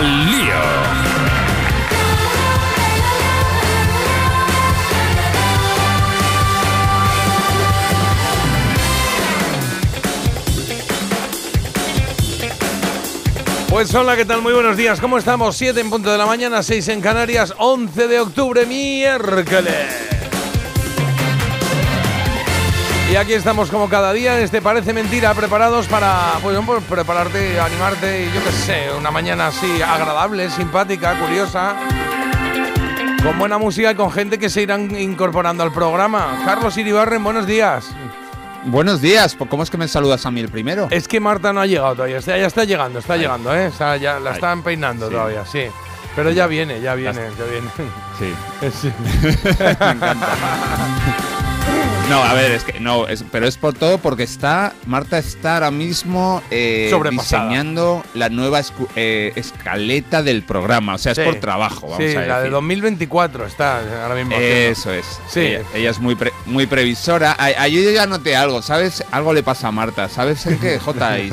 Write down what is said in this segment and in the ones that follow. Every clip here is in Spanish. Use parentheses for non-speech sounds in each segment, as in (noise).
Lío. Pues hola, ¿qué tal? Muy buenos días. ¿Cómo estamos? 7 en punto de la mañana, 6 en Canarias, 11 de octubre, miércoles. Y aquí estamos como cada día, este Parece Mentira, preparados para, pues, pues, prepararte, animarte, y yo qué sé, una mañana así agradable, simpática, curiosa, con buena música y con gente que se irán incorporando al programa. Carlos Iribarren, buenos días. Buenos días, ¿cómo es que me saludas a mí el primero? Es que Marta no ha llegado todavía, está, ya está llegando, está llegando, ¿eh? Está- ya la están peinando todavía, sí. Pero ya viene, ya viene, ya viene. Sí. (laughs) Sí. (laughs) Me encanta. (laughs) No, a ver, es que no, es- pero es por todo porque está, Marta está ahora mismo eh, diseñando la nueva escu- eh, escaleta del programa, o sea, es por trabajo, vamos Sí, a la de decir. 2024 está ahora mismo. haciendo. Eso es. Sí. Ella, ella es muy pre- muy previsora. Ayer yo ya noté algo, ¿sabes? Algo le pasa a Marta. ¿Sabes en qué, J? (laughs)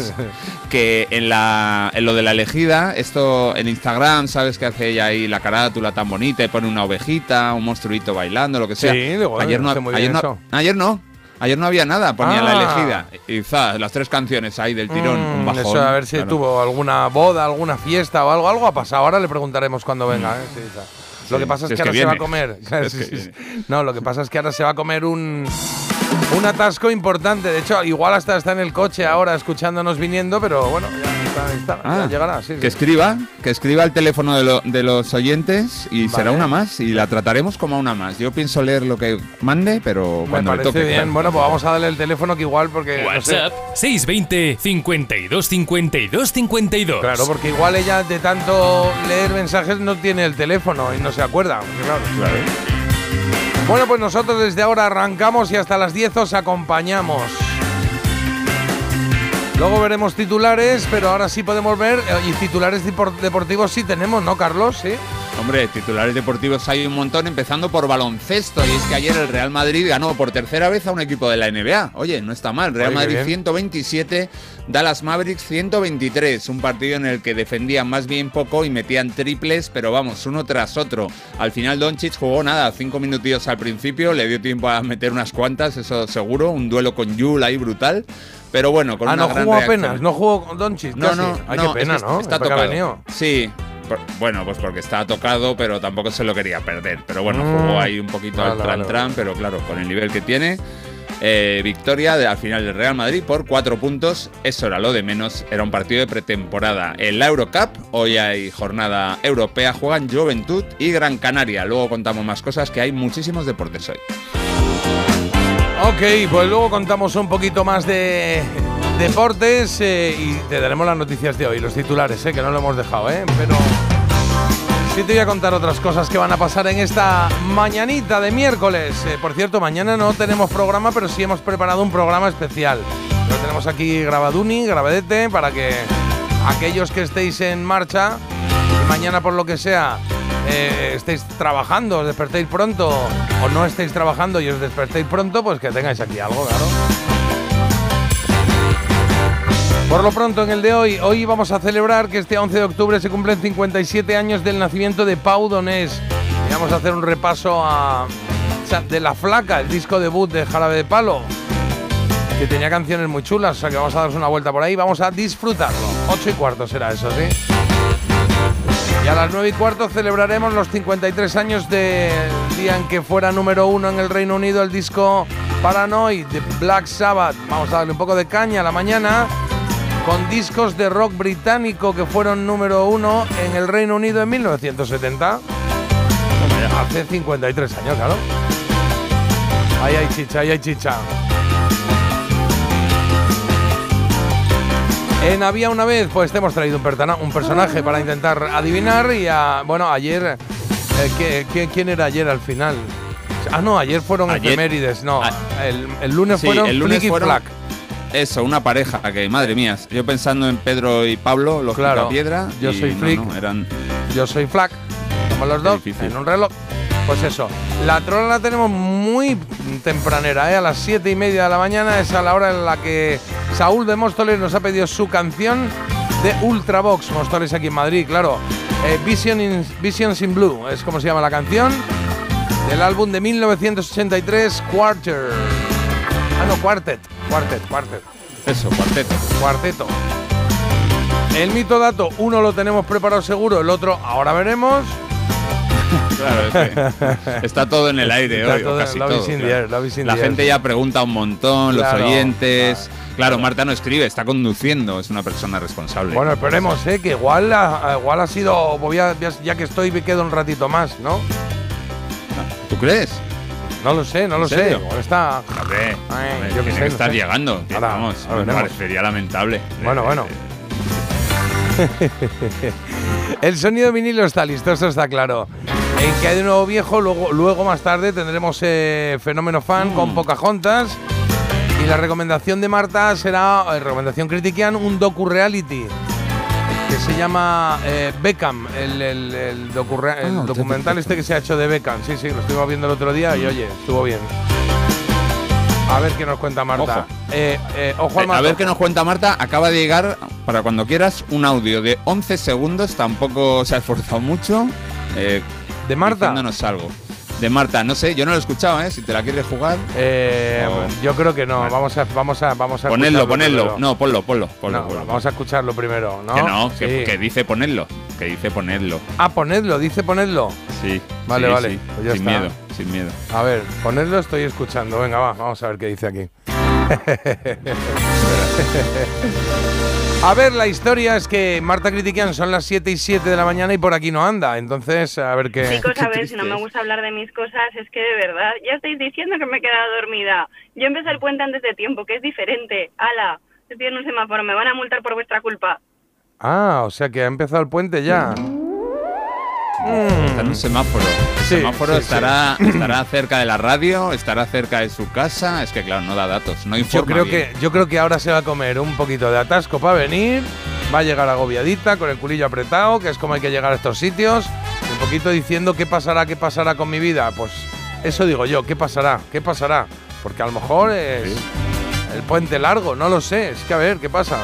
Que en, la, en lo de la elegida, esto en Instagram, ¿sabes que hace ella ahí la carátula tan bonita y pone una ovejita, un monstruito bailando, lo que sea? Sí, ayer, no, hace muy ayer, bien no, eso. Ayer no. Ayer no había nada, ponía la Ah. elegida. Y za, las tres canciones ahí del tirón, Mm, un bajón. Eso, a ver si claro. tuvo alguna boda, alguna fiesta o algo. Algo ha pasado. Ahora le preguntaremos cuando venga. ¿eh? Sí, sí. Lo Mm. Que pasa es que ahora se va a comer. (laughs) Es que. No, lo que pasa es que ahora se va a comer un, un atasco importante. De hecho, igual hasta está en el coche ahora escuchándonos viniendo, pero bueno, ya, está, está, ya Ah, llegará. Sí, Que sí. escriba, que escriba el teléfono de, lo- de los oyentes y Vale. será una más y la trataremos como una más. Yo pienso leer lo que mande, pero Me cuando le parece toque. bien. claro. Bueno, pues vamos a darle el teléfono que igual porque... no sé. WhatsApp 620 52 52 52. Claro, porque igual ella de tanto leer mensajes no tiene el teléfono y no se acuerda. Claro. Bueno, pues nosotros desde ahora arrancamos y hasta las 10 os acompañamos. Luego veremos titulares, pero ahora sí podemos ver, eh, y titulares depor- deportivos sí tenemos, ¿no, Carlos? Sí. Hombre, titulares deportivos hay un montón, empezando por baloncesto. Y es que ayer el Real Madrid ganó por tercera vez a un equipo de la NBA. Oye, no está mal. Real Oye, Madrid bien. 127, Dallas Mavericks 123. Un partido en el que defendían más bien poco y metían triples, pero vamos, uno tras otro. Al final Doncic jugó nada, cinco minutillos al principio, le dio tiempo a meter unas cuantas, eso seguro. Un duelo con Yul ahí brutal. Pero bueno, con ah, una no gran jugó reacción. apenas, no jugó con Doncic. No, casi. no, Ay, no, qué pena, es que ¿no? Está ha tocado. Sí. Por- bueno, pues porque estaba tocado, pero tampoco se lo quería perder. Pero bueno, Mm. jugó ahí un poquito al Vale, tran vale, tran, pero claro, con el nivel que tiene. eh, victoria de, al final del Real Madrid por cuatro puntos. Eso era lo de menos. Era un partido de pretemporada. En la Eurocup, hoy hay jornada europea. Juegan Juventud y Gran Canaria. Luego contamos más cosas que hay muchísimos deportes hoy. Ok, pues luego contamos un poquito más de deportes eh, y te daremos las noticias de hoy, los titulares, eh, que no lo hemos dejado, ¿eh? Pero sí te voy a contar otras cosas que van a pasar en esta mañanita de miércoles. Eh, por cierto, mañana no tenemos programa, pero sí hemos preparado un programa especial. Lo tenemos aquí grabaduni, grabadete, para que aquellos que estéis en marcha mañana por lo que sea eh, estéis trabajando, os despertéis pronto o no estéis trabajando y os despertéis pronto, pues que tengáis aquí algo, claro. Por lo pronto, en el de hoy, hoy vamos a celebrar que este 11 de octubre se cumplen 57 años del nacimiento de Pau Donés. Vamos a hacer un repaso a, de La Flaca, el disco debut de Jarabe de Palo, que tenía canciones muy chulas, o sea que vamos a darnos una vuelta por ahí, vamos a disfrutarlo. 8 y cuarto será eso, ¿sí? Y a las 9 y cuarto celebraremos los 53 años del día en que fuera número uno en el Reino Unido el disco Paranoid de Black Sabbath. Vamos a darle un poco de caña a la mañana con discos de rock británico que fueron número uno en el Reino Unido en 1970. Hace 53 años, claro. Ahí hay chicha, ahí hay chicha. En Había una vez, pues te hemos traído un, personaje para intentar adivinar y a- bueno, ayer, eh, ¿qué- qué- quién era ayer al final? Ah, no, ayer fueron Ayer- efemérides, no, Ah. el, el lunes Sí, fueron el lunes Flick y fueron- Flack. Eso, una pareja que, madre mía, yo pensando en Pedro y Pablo, los Claro, piedra. yo soy Flick. no, eran Yo soy Flack, somos los dos difícil. en un reloj. Pues eso, la trola la tenemos muy tempranera, ¿eh? a las siete y media de la mañana, es a la hora en la que Saúl de Móstoles nos ha pedido su canción de Ultravox, Móstoles aquí en Madrid, claro. Eh, Vision in- Visions in Blue es como se llama la canción, del álbum de 1983, Quarter. Ah, no, Quartet, Quartet, Quartet. eso, cuarteto. Cuarteto. El mito dato, uno lo tenemos preparado seguro, el otro ahora veremos. Claro, es que (laughs) está todo en el aire Está hoy, o casi todo. claro. air, La air. gente ya pregunta un montón, los oyentes. Claro, Marta no escribe, está conduciendo, es una persona responsable. Bueno, esperemos, ¿eh? que igual ha, igual ha sido, ya que estoy me quedo un ratito más, ¿no? ¿Tú crees? No lo sé, no lo ¿En sé. está. Ay, yo tiene sé, que estar sé. llegando. Ahora, vamos, ahora me parecería lamentable. Bueno, (laughs) bueno. (laughs) El sonido vinilo está listo, eso está claro. En que hay de nuevo viejo, luego, luego más tarde tendremos eh, Fenómeno Fan Mm. con Pocahontas. Y la recomendación de Marta será, eh, recomendación critiquian, un docu-reality que se llama eh, Beckham, el, el- el docu- el Ah, documental este que se ha hecho de Beckham. Sí, sí, lo estuvimos viendo el otro día y oye, estuvo bien. A ver qué nos cuenta Marta. Ojo. Eh, eh, ojo al a ver qué nos cuenta Marta. Acaba de llegar, para cuando quieras, un audio de 11 segundos. Tampoco se ha esforzado mucho. ¿De Marta? Diciéndonos algo. De Marta, no sé, yo no lo he escuchado, ¿eh? Si te la quieres jugar. Eh. Yo creo que no. Vale. Vamos a, vamos a, vamos a Ponedlo, ponedlo. primero. No, ponlo, ponlo. ponlo, No, ponlo. vamos a escucharlo primero, ¿no? Que no, que, Sí. que dice ponedlo. Que dice ponedlo. Ah, ponedlo, dice ponedlo. Sí. Vale, sí, vale, sí. pues ya sin está. miedo, sin miedo. A ver, ponedlo, estoy escuchando. Venga, va, vamos a ver qué dice aquí. (laughs) a ver, la historia es que Marta Critiquian son las 7 y 7 de la mañana y por aquí no anda. Entonces, a ver qué. Chicos, (laughs) a ver, si no me gusta hablar de mis cosas, es que de verdad, ya estáis diciendo que me he quedado dormida. Yo empecé el puente antes de tiempo, que es diferente. Ala, estoy en un semáforo, me van a multar por vuestra culpa. Ah, o sea que ha empezado el puente ya. Está en un semáforo. El Sí, semáforo sí, estará, (clears throat) estará cerca de la radio, estará cerca de su casa. Es que, claro, no da datos, no Yo informa creo, bien. que, yo creo que ahora se va a comer un poquito de atasco para venir. Va a llegar agobiadita, con el culillo apretado, que es como hay que llegar a estos sitios. Un poquito diciendo qué pasará, qué pasará con mi vida. Pues eso digo yo, ¿qué pasará? ¿Qué pasará? Porque a lo mejor es el puente largo, no lo sé. Es que a ver, ¿qué pasa?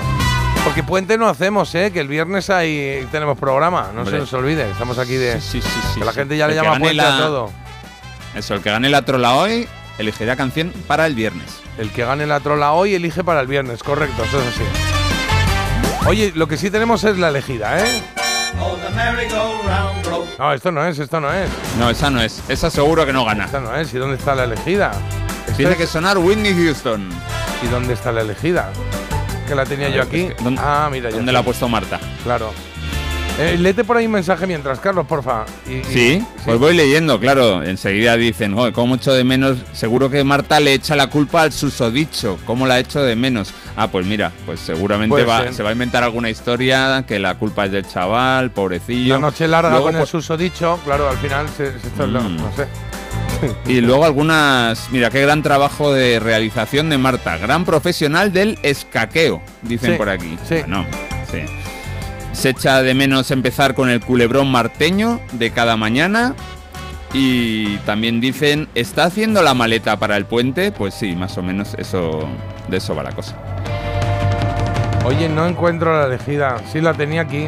Porque puente no hacemos, ¿eh? Que el viernes ahí tenemos programa, no Hombre. se nos olvide. Estamos aquí de... Sí, sí, sí, que la gente ya le llama puente la- a todo. Eso, el que gane la trola hoy elegirá canción para el viernes. El que gane la trola hoy elige para el viernes, correcto, eso es así. Oye, lo que sí tenemos es la elegida, ¿eh? No, esto no es, esto no es, No, esa no es. Esa seguro que no gana. esta no es. ¿Y dónde está la elegida? Tiene es- que sonar Whitney Houston. ¿Y dónde está la elegida? Que la tenía yo aquí. es que, ¿dónde- ah, mira, ya ¿Dónde está. la ha puesto Marta? Claro. Eh, léete por ahí un mensaje mientras, Carlos, porfa. Y- y- Sí, pues voy leyendo, claro. Enseguida dicen, joder, ¿cómo echo de menos? Seguro que Marta le echa la culpa al susodicho. ¿Cómo la echo de menos? Ah, pues mira, pues seguramente va, se va a inventar alguna historia que la culpa es del chaval, pobrecillo. La noche larga Luego, con el pues, susodicho, claro, al final se, se- esto es lo- Mm. no sé. Y luego algunas, mira, qué gran trabajo de realización de Marta, gran profesional del escaqueo, dicen Sí, por aquí. sí. Bueno, sí. Se echa de menos empezar con el culebrón marteño de cada mañana. Y también dicen, ¿está haciendo la maleta para el puente? Pues sí, más o menos eso, de eso va la cosa. Oye, no encuentro la elegida. Sí, la tenía aquí.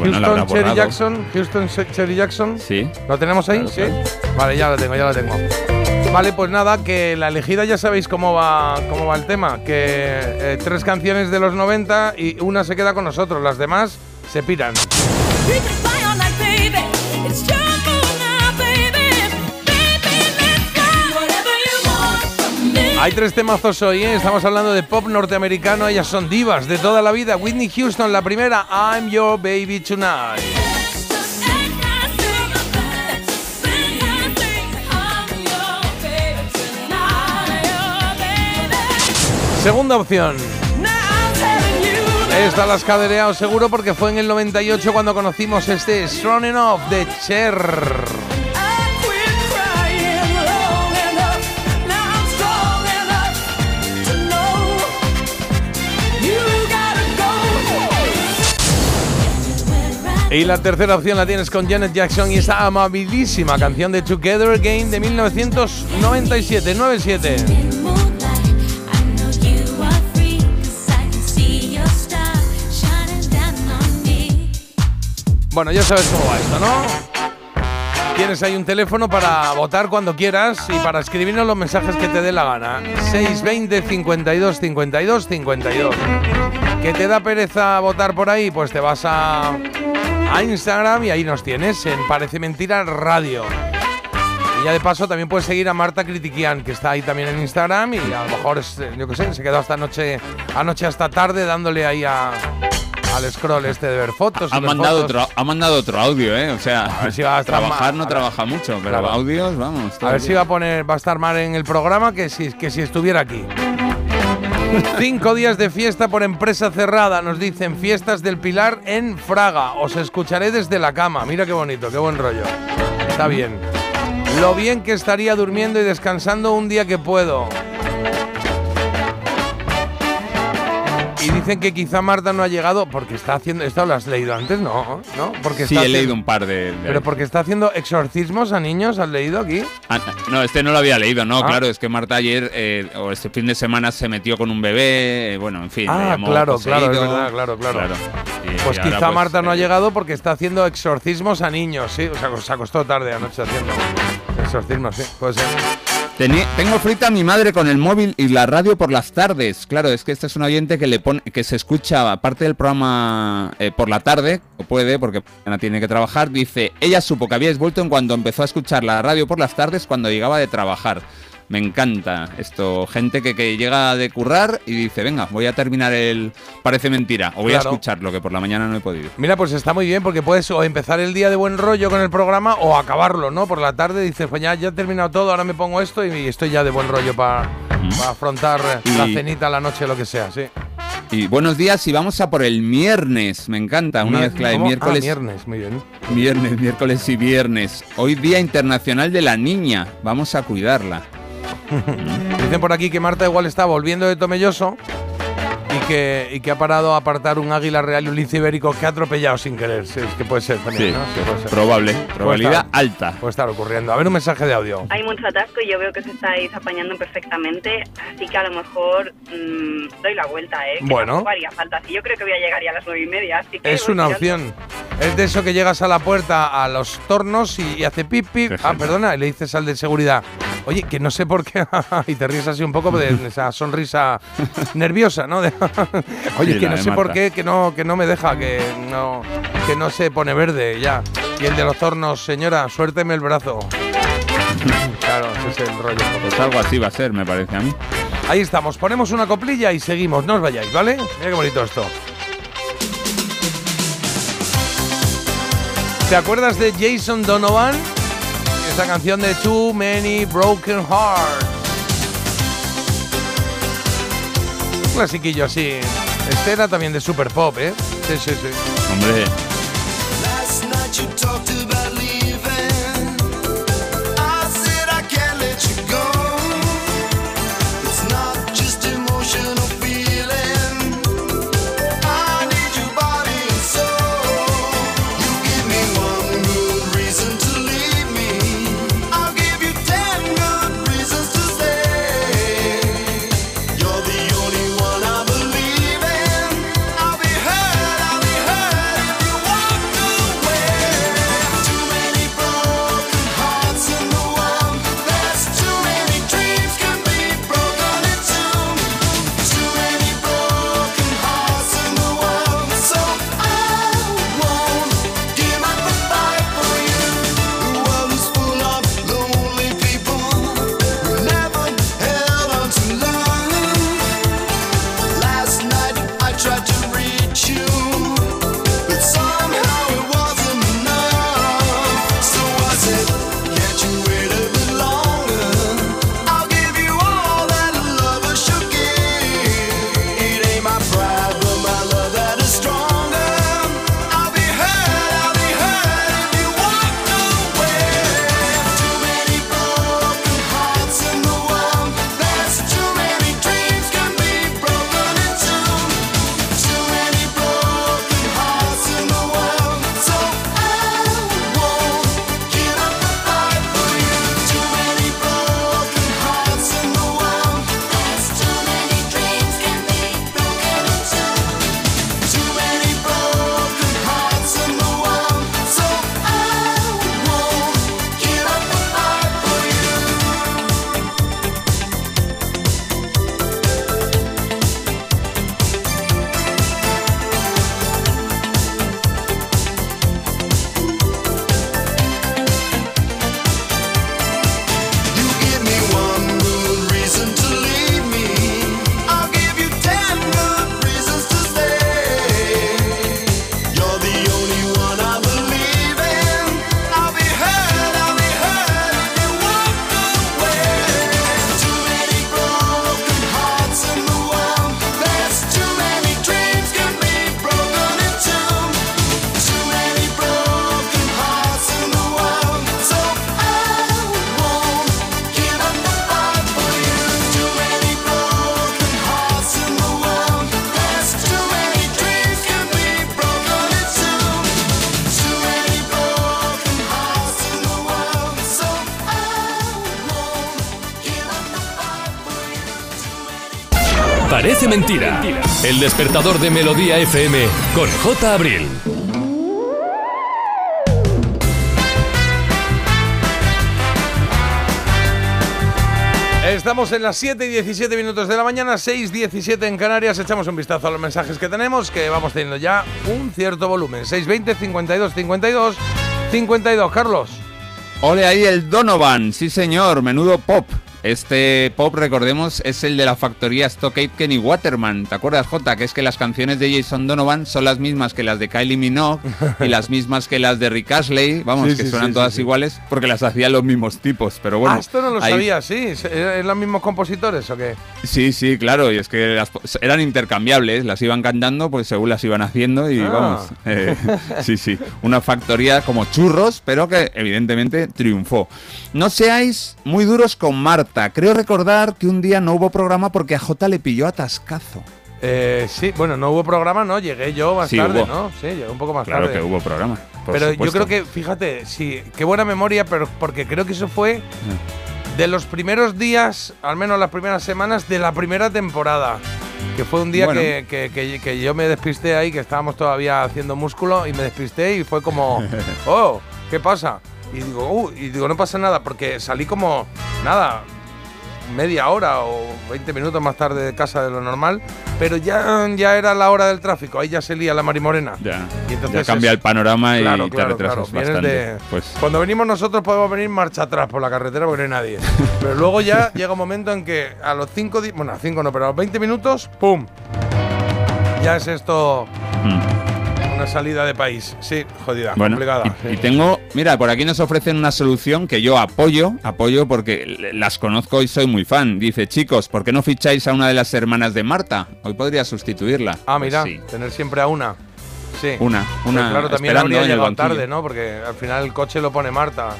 Bueno, Houston Cherry. Jackson. Houston Cherry Jackson. Sí. ¿Lo tenemos ahí? Claro, sí. Vale, ya la tengo, ya la tengo. Vale, pues nada, que la elegida ya sabéis cómo va, cómo va el tema. Que eh, tres canciones de los 90 y una se queda con nosotros, las demás se piran. Hay tres temazos hoy, ¿eh? estamos hablando de pop norteamericano, ellas son divas de toda la vida. Whitney Houston, la primera, I'm Your Baby Tonight. Segunda opción, Esta la has cadereado seguro porque fue en el 98 cuando conocimos este Strong Enough de Cher. Y la tercera opción la tienes con Janet Jackson y esa amabilísima canción de Together Again de 1997, 97. In moonlight, I know you are free 'cause I can see your star shining down on me. Bueno, ya sabes cómo va esto, ¿no? Tienes ahí un teléfono para votar cuando quieras y para escribirnos los mensajes que te dé la gana. 620 52 52 52. ¿Que te da pereza votar por ahí? Pues te vas a, a Instagram y ahí nos tienes en Parece Mentira Radio. Y ya de paso también puedes seguir a Marta Critiquian, que está ahí también en Instagram y a lo mejor, es, eh, yo qué sé, se quedó hasta anoche, anoche hasta tarde dándole ahí a, al scroll este de ver fotos. Ha mandado, fotos. otro, ha mandado otro audio, ¿eh? O sea, A ver si va a trabajar no A ver. trabaja mucho, pero Claro. audios, vamos. A ver si va a poner, va a estar mal en el programa que si, que si estuviera aquí. Cinco días de fiesta por empresa cerrada, nos dicen fiestas del Pilar en Fraga. Os escucharé desde la cama. Mira qué bonito, qué buen rollo. Está bien. Lo bien que estaría durmiendo y descansando un día que puedo. Y dicen que quizá Marta no ha llegado porque está haciendo. ¿Esto lo has leído antes? No, ¿no? Porque Sí, está he haci- leído un par de. de- Pero porque está haciendo exorcismos a niños, ¿has leído aquí? Ah, no, este no lo había leído, no, Ah. claro, es que Marta ayer eh, o este fin de semana se metió con un bebé, eh, bueno, en fin. Ah, claro, poseído. claro, es verdad, claro, claro. Y- Pues y quizá Marta no ha eh, llegado porque está haciendo exorcismos a niños, sí. O sea, se acostó tarde anoche haciendo exorcismos, sí. Puede ser. Tengo frita a mi madre con el móvil y la radio por las tardes. Claro, es que este es un oyente que le pone, que se escucha parte del programa eh, por la tarde, o puede, porque tiene que trabajar. Dice, ella supo que habíais vuelto en cuanto empezó a escuchar la radio por las tardes cuando llegaba de trabajar. Me encanta esto, gente que, que llega de currar y dice, venga, voy a terminar el... Parece mentira, o voy Claro. a escucharlo, que por la mañana no he podido. Mira, pues está muy bien porque puedes o empezar el día de buen rollo con el programa o acabarlo, ¿no? Por la tarde dices, pues ya, ya he terminado todo, ahora me pongo esto y estoy ya de buen rollo para afrontar eh, la Y- cenita, la noche, lo que sea, sí. Y buenos días y vamos a por el viernes, me encanta, una mezcla de miércoles... Ah, viernes, muy bien. Viernes, miércoles y viernes. Hoy Día Internacional de la Niña. Vamos a cuidarla. Dicen por aquí que Marta igual está volviendo de Tomelloso que, y que ha parado a apartar un águila real y un lince ibérico que ha atropellado sin querer. Sí, es que puede ser también, ¿no? Sí, puede ser. probable. Puede Probabilidad estar- alta. Puede estar ocurriendo. A ver un mensaje de audio. Hay mucho atasco y yo veo que se estáis apañando perfectamente, así que a lo mejor mm, doy la vuelta, ¿eh? Que Bueno. haría falta. Si yo creo que voy a llegar ya a las nueve y media, así que Es una tirando. opción. Es de eso que llegas a la puerta a los tornos y, y hace pip pip. Ah, perdona, y le dices al de seguridad, oye, que no sé por qué. (laughs) y te ríes así un poco de (laughs) esa sonrisa nerviosa, ¿no? (laughs) Oye, Sí, que no sé por qué, que no, que no me deja, que no, que no se pone verde ya. Y el de los tornos, señora, suélteme el brazo. (laughs) claro, ese es el rollo. Pues algo así va a ser, me parece a mí. Ahí estamos, ponemos una coplilla y seguimos, no os vayáis, ¿vale? Mira qué bonito esto. ¿Te acuerdas de Jason Donovan? Esta canción de Too Many Broken Hearts. Clasiquillo así. Este también de Super Pop, ¿eh? Sí, sí, sí. Hombre, El despertador de Melodía FM con J. Abril. Estamos en las 7 y 17 minutos de la mañana, 6 17 en Canarias. Echamos un vistazo a los mensajes que tenemos, que vamos teniendo ya un cierto volumen. 620 52 52 52. Carlos. Ole ahí el Donovan, sí señor, menudo pop. Este pop, recordemos, es el de la factoría Stock Aitken y Waterman. ¿Te acuerdas, Jota? Que es que las canciones de Jason Donovan son las mismas que las de Kylie Minogue y las (laughs) mismas que las de Rick Astley. Vamos, Sí, que sí, suenan sí, todas iguales porque las hacían los mismos tipos. Pero bueno, ah, esto no lo ahí- sabía, sí. ¿Eran los mismos compositores o qué? Sí, sí, claro, y es que las- eran intercambiables, las iban cantando pues según las iban haciendo y Ah. vamos, eh, (laughs) sí, sí, una factoría como churros, pero que evidentemente triunfó. No seáis muy duros con Marta, creo recordar que un día no hubo programa porque a Jota le pilló atascazo. Eh, sí, bueno, no hubo programa, ¿no? Llegué yo más Sí, tarde, hubo. ¿no? Sí, llegué un poco más Claro tarde. que hubo programa. por pero yo creo que, fíjate, sí, qué buena memoria, pero porque creo que eso fue de los primeros días, al menos las primeras semanas de la primera temporada. Que fue un día Bueno. que, que- que- que yo me despisté ahí, que estábamos todavía haciendo músculo y me despisté y fue como, (laughs) oh, ¿qué pasa? Y digo, uh, y digo, no pasa nada, porque salí como, nada, media hora o 20 minutos más tarde de casa de lo normal, pero ya, ya era la hora del tráfico, ahí ya se lía la marimorena. Ya, Y entonces ya cambia es- el panorama y Claro, te claro, retrasas claro. Bastante. de- Pues Cuando venimos nosotros podemos venir marcha atrás por la carretera porque no hay nadie. Pero luego ya (laughs) llega un momento en que a los 5, bueno, a 5 no, pero a los 20 minutos, ¡pum! Ya es esto mm. Una salida de país. Sí, jodida, Bueno, complicada. y, tengo, mira, por aquí nos ofrecen una solución que yo apoyo, apoyo porque las conozco y soy muy fan. Dice, chicos, ¿por qué no ficháis a una de las hermanas de Marta? Hoy podría sustituirla. Ah, Pues mira, sí, tener siempre a una. Sí. una, Pero una. claro, también habría llegado tarde, ¿no? Porque al final el coche lo pone Marta.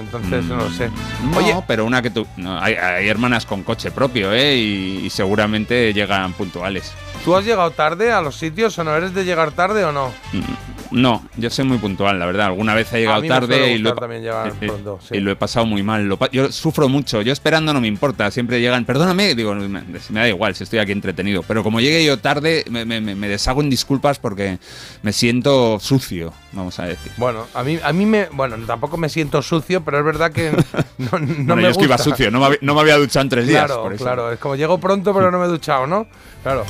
Entonces, no lo sé. No, Oye, pero una que tú. no, hay, hay hermanas con coche propio, ¿eh? Y, y seguramente llegan puntuales. ¿tú has llegado tarde a los sitios o no? ¿Eres de llegar tarde o no? Mm, No, yo soy muy puntual, la verdad. Alguna vez he llegado mí me suele tarde y lo, he, gustar también llegar (laughs) eh, pronto, sí. y lo he pasado muy mal. Lo yo sufro mucho. Yo esperando no me importa. Siempre llegan, perdóname, digo, me, me da igual si estoy aquí entretenido. Pero como llegue yo tarde, me, me- me- me deshago en disculpas porque me siento sucio, vamos a decir. Bueno, a mí, a mí me. Bueno, tampoco me siento sucio, pero es verdad que (laughs) no, no Bueno, me yo es que iba gusta. sucio, no me, había, no me había duchado en tres días. Claro, por eso. claro. Es como llego pronto, pero no me he duchado, ¿no? Claro.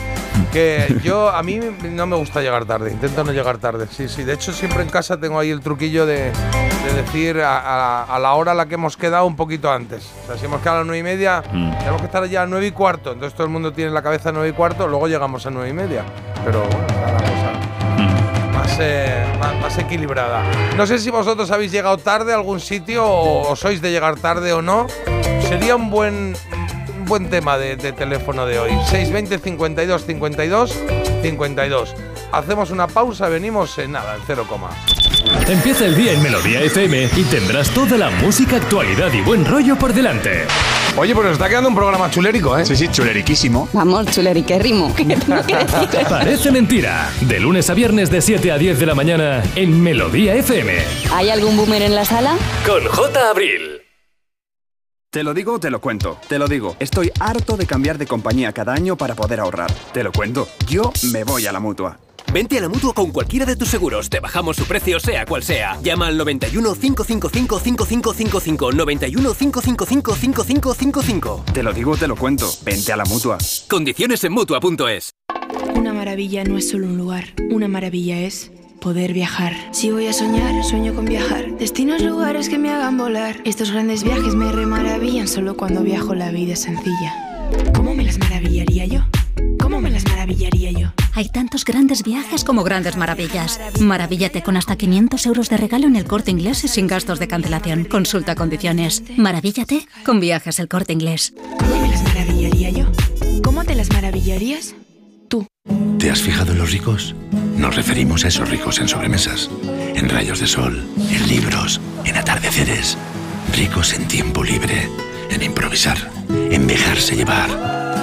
Que (laughs) yo, a mí no me gusta llegar tarde. Intento no llegar tarde. Sí, sí. De hecho, siempre en casa tengo ahí el truquillo de, de decir a, a- a la hora a la que hemos quedado un poquito antes. O sea, si hemos quedado a las nueve y media, Mm. tenemos que estar ya a nueve y cuarto. Entonces todo el mundo tiene en la cabeza nueve y cuarto, luego llegamos a nueve y media. Pero bueno, más, eh, más, equilibrada. No sé si vosotros habéis llegado tarde a algún sitio o, sois de llegar tarde o no. Sería un buen, buen tema de, de teléfono de hoy. 620 52 52 52. Hacemos una pausa, venimos en nada, en cero coma. Empieza el día en Melodía FM y tendrás toda la música, actualidad y buen rollo por delante. Oye, pues nos está quedando un programa chulérico, ¿eh? Sí, sí, chuleriquísimo. Vamos, chuleriquérrimo. (laughs) ¿Qué tengo que decir? Parece mentira. De lunes a viernes de 7 a 10 de la mañana en Melodía FM. ¿Hay algún boomer en la sala? Con J. Abril. Te lo digo, te lo cuento. Te lo digo. Estoy harto de cambiar de compañía cada año para poder ahorrar. Te lo cuento. Yo me voy a la mutua. Vente a la mutua con cualquiera de tus seguros. Te bajamos su precio, sea cual sea. Llama al 91 555 5555. 91 555 5555. Te lo digo, te lo cuento. Vente a la mutua. Condiciones en mutua.es. Una maravilla no es solo un lugar, una maravilla es poder viajar. Si voy a soñar, sueño con viajar. Destinos, lugares que me hagan volar. Estos grandes viajes me remaravillan solo cuando viajo la vida es sencilla. ¿Cómo me las maravillaría yo? ¿Cómo me las maravillaría yo? Hay tantos grandes viajes como grandes maravillas. Maravíllate con hasta 500 euros de regalo en el corte inglés y sin gastos de cancelación. Consulta condiciones. Maravíllate con viajes el corte inglés. ¿Cómo me las maravillaría yo? ¿Cómo te las maravillarías? ¿Te has fijado en los ricos? Nos referimos a esos ricos en sobremesas, en rayos de sol, en libros, en atardeceres. Ricos en tiempo libre, en improvisar, en dejarse llevar.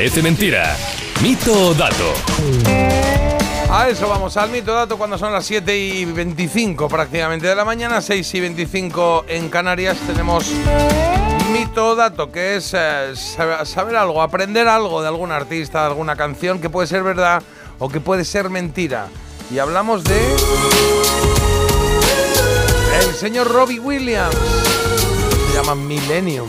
Parece Mentira. Mito o dato. A eso vamos, al mito dato cuando son las 7 y 25 prácticamente de la mañana, 6 y 25 en Canarias. Tenemos mito dato, que es eh, sab- saber algo, aprender algo de algún artista, de alguna canción, que puede ser verdad o que puede ser mentira. Y hablamos de. El señor Robbie Williams. Se llama Millennium.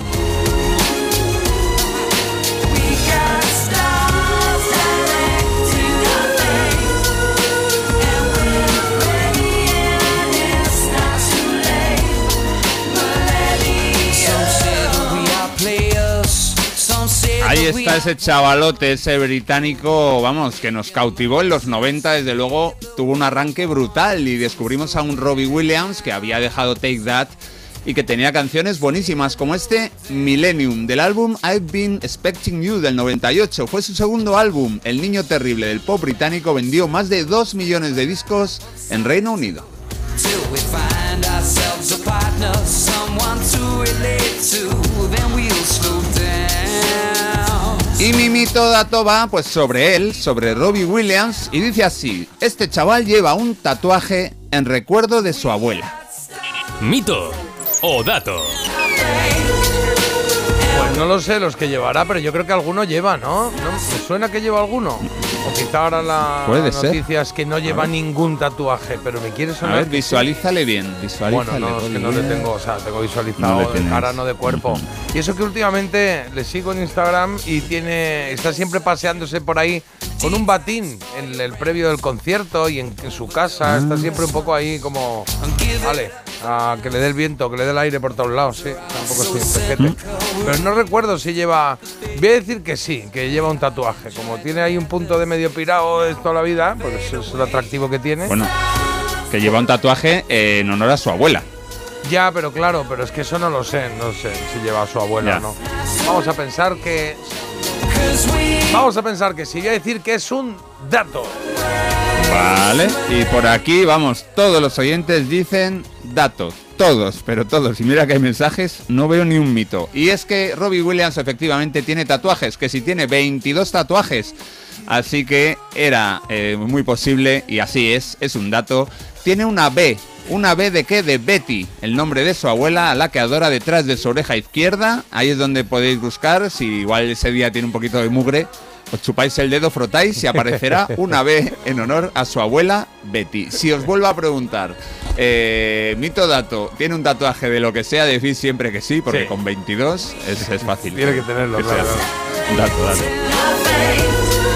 Ahí está ese chavalote, ese británico, vamos, que nos cautivó en los 90, desde luego tuvo un arranque brutal y descubrimos a un Robbie Williams que había dejado Take That y que tenía canciones buenísimas como este Millennium del álbum I've Been Expecting You del 98. Fue su segundo álbum, El Niño Terrible del pop británico, vendió más de 2 millones de discos en Reino Unido. Y mi mito dato va pues sobre él, sobre Robbie Williams, y dice así, este chaval lleva un tatuaje en recuerdo de su abuela. Mito o dato. Pues no lo sé los que llevará, pero yo creo que alguno lleva, ¿no? ¿No? ¿Me suena que lleva alguno? O quizá ahora la Puede noticia es que no lleva ver. ningún tatuaje, pero me quiere A sonar. ver, que sí. visualízale bien, Bueno, no, es que no le tengo, o sea, tengo No visualizado le de cara, no de cuerpo. Y eso que últimamente le sigo en Instagram y tiene, está siempre paseándose por ahí con un batín en el previo del concierto y en, en su casa. Está siempre un poco ahí como, vale, a que le dé el viento, que le dé el aire por todos lados, sí. Tampoco pejete. Pero no recuerdo si lleva, voy a decir que sí, que lleva un tatuaje. Como tiene ahí un punto de medio pirado de toda la vida, pues eso es lo atractivo que tiene. Bueno, que lleva un tatuaje en honor a su abuela. Ya, pero claro, pero es que eso no lo sé, no sé si lleva a su abuela Ya. o no. Vamos a pensar que. Vamos a pensar que sí, voy a decir que es un dato. Vale, y por aquí, vamos, todos los oyentes dicen datos, todos, pero todos. Y mira que hay mensajes, no veo ni un mito. Y es que Robbie Williams efectivamente tiene tatuajes, que si tiene 22 tatuajes. Así que era eh, muy posible, y así es, es un dato. Tiene una B. ¿Una B de qué? De Betty, el nombre de su abuela, a la que adora detrás de su oreja izquierda. Ahí es donde podéis buscar, si igual ese día tiene un poquito de mugre, os chupáis el dedo, frotáis y aparecerá (laughs) una B en honor a su abuela Betty. Si os vuelvo a preguntar, eh, mito dato, ¿tiene un tatuaje de lo que sea? Decís siempre que sí, porque Sí. con 22 es, es fácil. Tiene que tenerlo, sea claro. Dato, dato.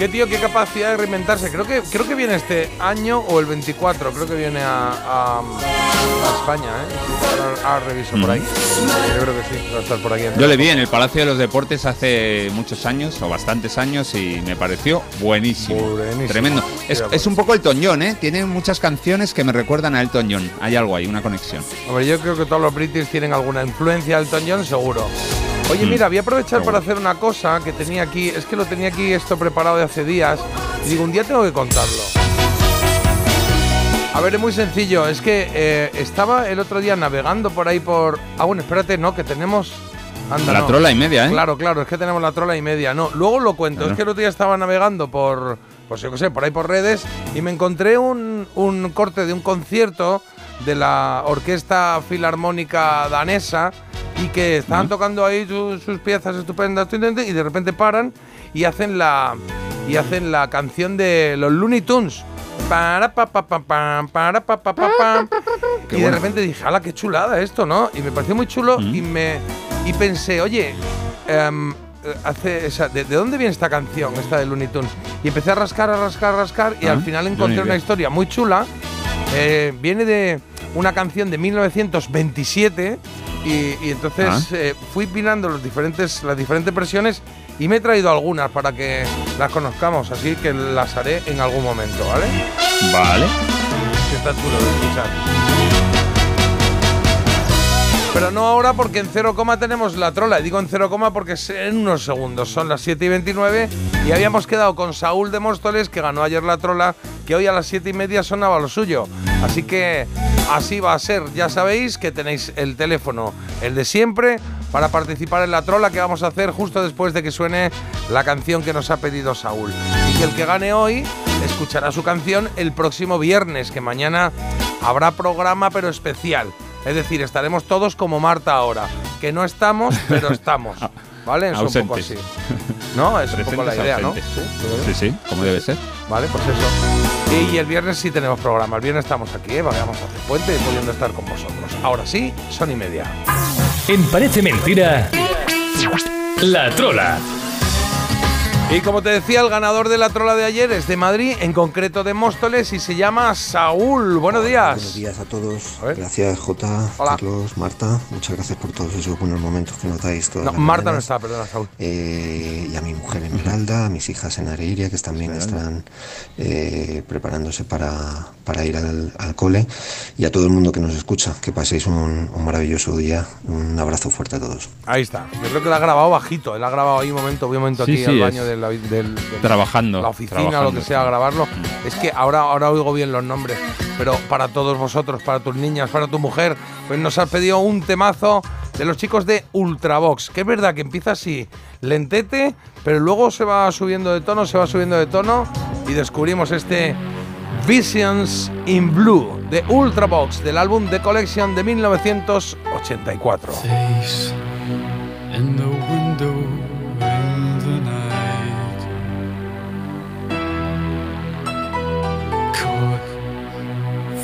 Qué tío, qué capacidad de reinventarse. Creo que, creo que viene este año o el 24. Creo que viene a, a- a España, ¿eh? Ahora reviso por ahí. Yo creo que sí, va a estar por aquí. Yo le vi en el Palacio de los Deportes hace muchos años, o bastantes años, y me pareció buenísimo. Tremendo. Es, es un poco el John, ¿eh? Tiene muchas canciones que me recuerdan a Elton John. Hay algo ahí, una conexión. Hombre, yo creo que todos los British tienen alguna influencia del Elton John, seguro. Oye, mira, voy a aprovechar para hacer una cosa que tenía aquí. Es que lo tenía aquí esto preparado de hace días. Y digo, un día tengo que contarlo. A ver, es muy sencillo. Es que eh, estaba el otro día navegando por ahí por. Ah, bueno, espérate, no, que tenemos. Anda, La no. trola y media, ¿eh? Claro, claro, es que tenemos la trola y media. No, luego lo cuento. Claro. Es que el otro día estaba navegando por, pues yo qué sé, por ahí por redes y me encontré un, un corte de un concierto de la Orquesta Filarmónica Danesa y que estaban tocando ahí su- sus piezas estupendas y de repente paran y hacen la y hacen la canción de los Looney Tunes. Para pa pa pa pam, para pa pa pa. Qué y de repente dije, ¡hala, qué chulada esto, ¿no? Y me pareció muy chulo y me y pensé, oye, em, hace, o sea, ¿de, de dónde viene esta canción, esta de Looney Tunes? Y empecé a rascar, a rascar, a rascar y Ah, al final yo encontré una historia muy chula. Eh, viene de una canción de 1927 y, y entonces Ah. eh, fui los diferentes, las diferentes versiones y me he traído algunas para que las conozcamos, así que las haré en algún momento, ¿vale? Vale. Está chulo de escuchar. Pero no ahora porque en 0, tenemos la trola. Y digo en 0, porque en unos segundos. Son las 7 y 29 y habíamos quedado con Saúl de Móstoles, que ganó ayer la trola, que hoy a las 7 y media sonaba lo suyo. Así que así va a ser. Ya sabéis que tenéis el teléfono, el de siempre, para participar en la trola que vamos a hacer justo después de que suene la canción que nos ha pedido Saúl. Y que el que gane hoy escuchará su canción el próximo viernes, que mañana habrá programa pero especial. Es decir, estaremos todos como Marta ahora, que no estamos, pero (laughs) estamos. ¿Vale? Es un poco así. ¿No? Es un poco la idea, ¿no? Sí, sí, como debe ser. Vale, pues eso. Y, el viernes sí tenemos programa. El viernes estamos aquí, ¿eh? Vamos a hacer puente y pudiendo estar con vosotros. Ahora sí, son y media. En Parece Mentira, La Trola. Y como te decía, el ganador de la trola de ayer es de Madrid, en concreto de Móstoles, y se llama Saúl. Buenos días. Buenos días a todos. Gracias, Jota, Carlos, Marta. Muchas gracias por todos esos buenos momentos que nos dais todas No, las Marta no está, perdona, Saúl. Eh, y a mi mujer Esmeralda, a mis hijas en Areiria, que también están eh, preparándose para, para ir al, al cole, y a todo el mundo que nos escucha. Que paséis un, un maravilloso día. Un abrazo fuerte a todos. Ahí está. Yo creo que la ha grabado bajito. Él ha grabado ahí un momento, un momento Sí, aquí sí, al es baño del, del- del- Trabajando, la oficina, trabajando, lo que sea, sí. grabarlo. Es que ahora, ahora oigo bien los nombres. Pero para todos vosotros, para tus niñas, para tu mujer, pues nos has pedido un temazo de los chicos de Ultravox. Que es verdad que empieza así, lentete, pero luego se va subiendo de tono, se va subiendo de tono y descubrimos este Visions in Blue de Ultravox del álbum The Collection de 1984.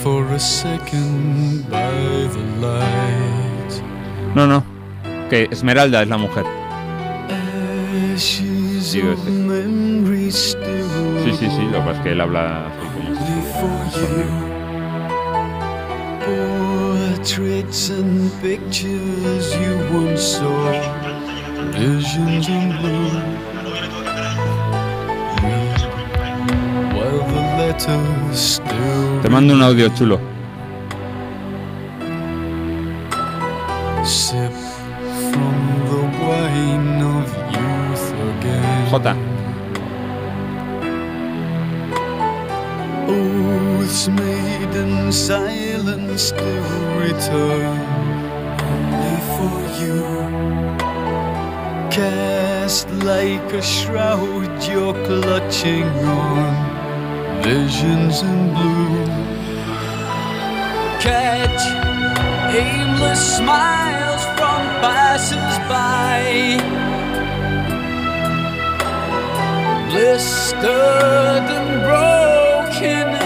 For a second by the light. No, no. Que Esmeralda es la mujer. Digo, este. Sí, sí, sí. Lo que pasa es que él habla así como escondido. Portraits and pictures you once saw, visions in blue. Te mando un audio chulo. sip from the wine of youth again. Jota. Oaths made in silence still return only for you. Cast like a shroud, you're clutching on visions in blue. Catch aimless smiles from passers-by. blistered and broken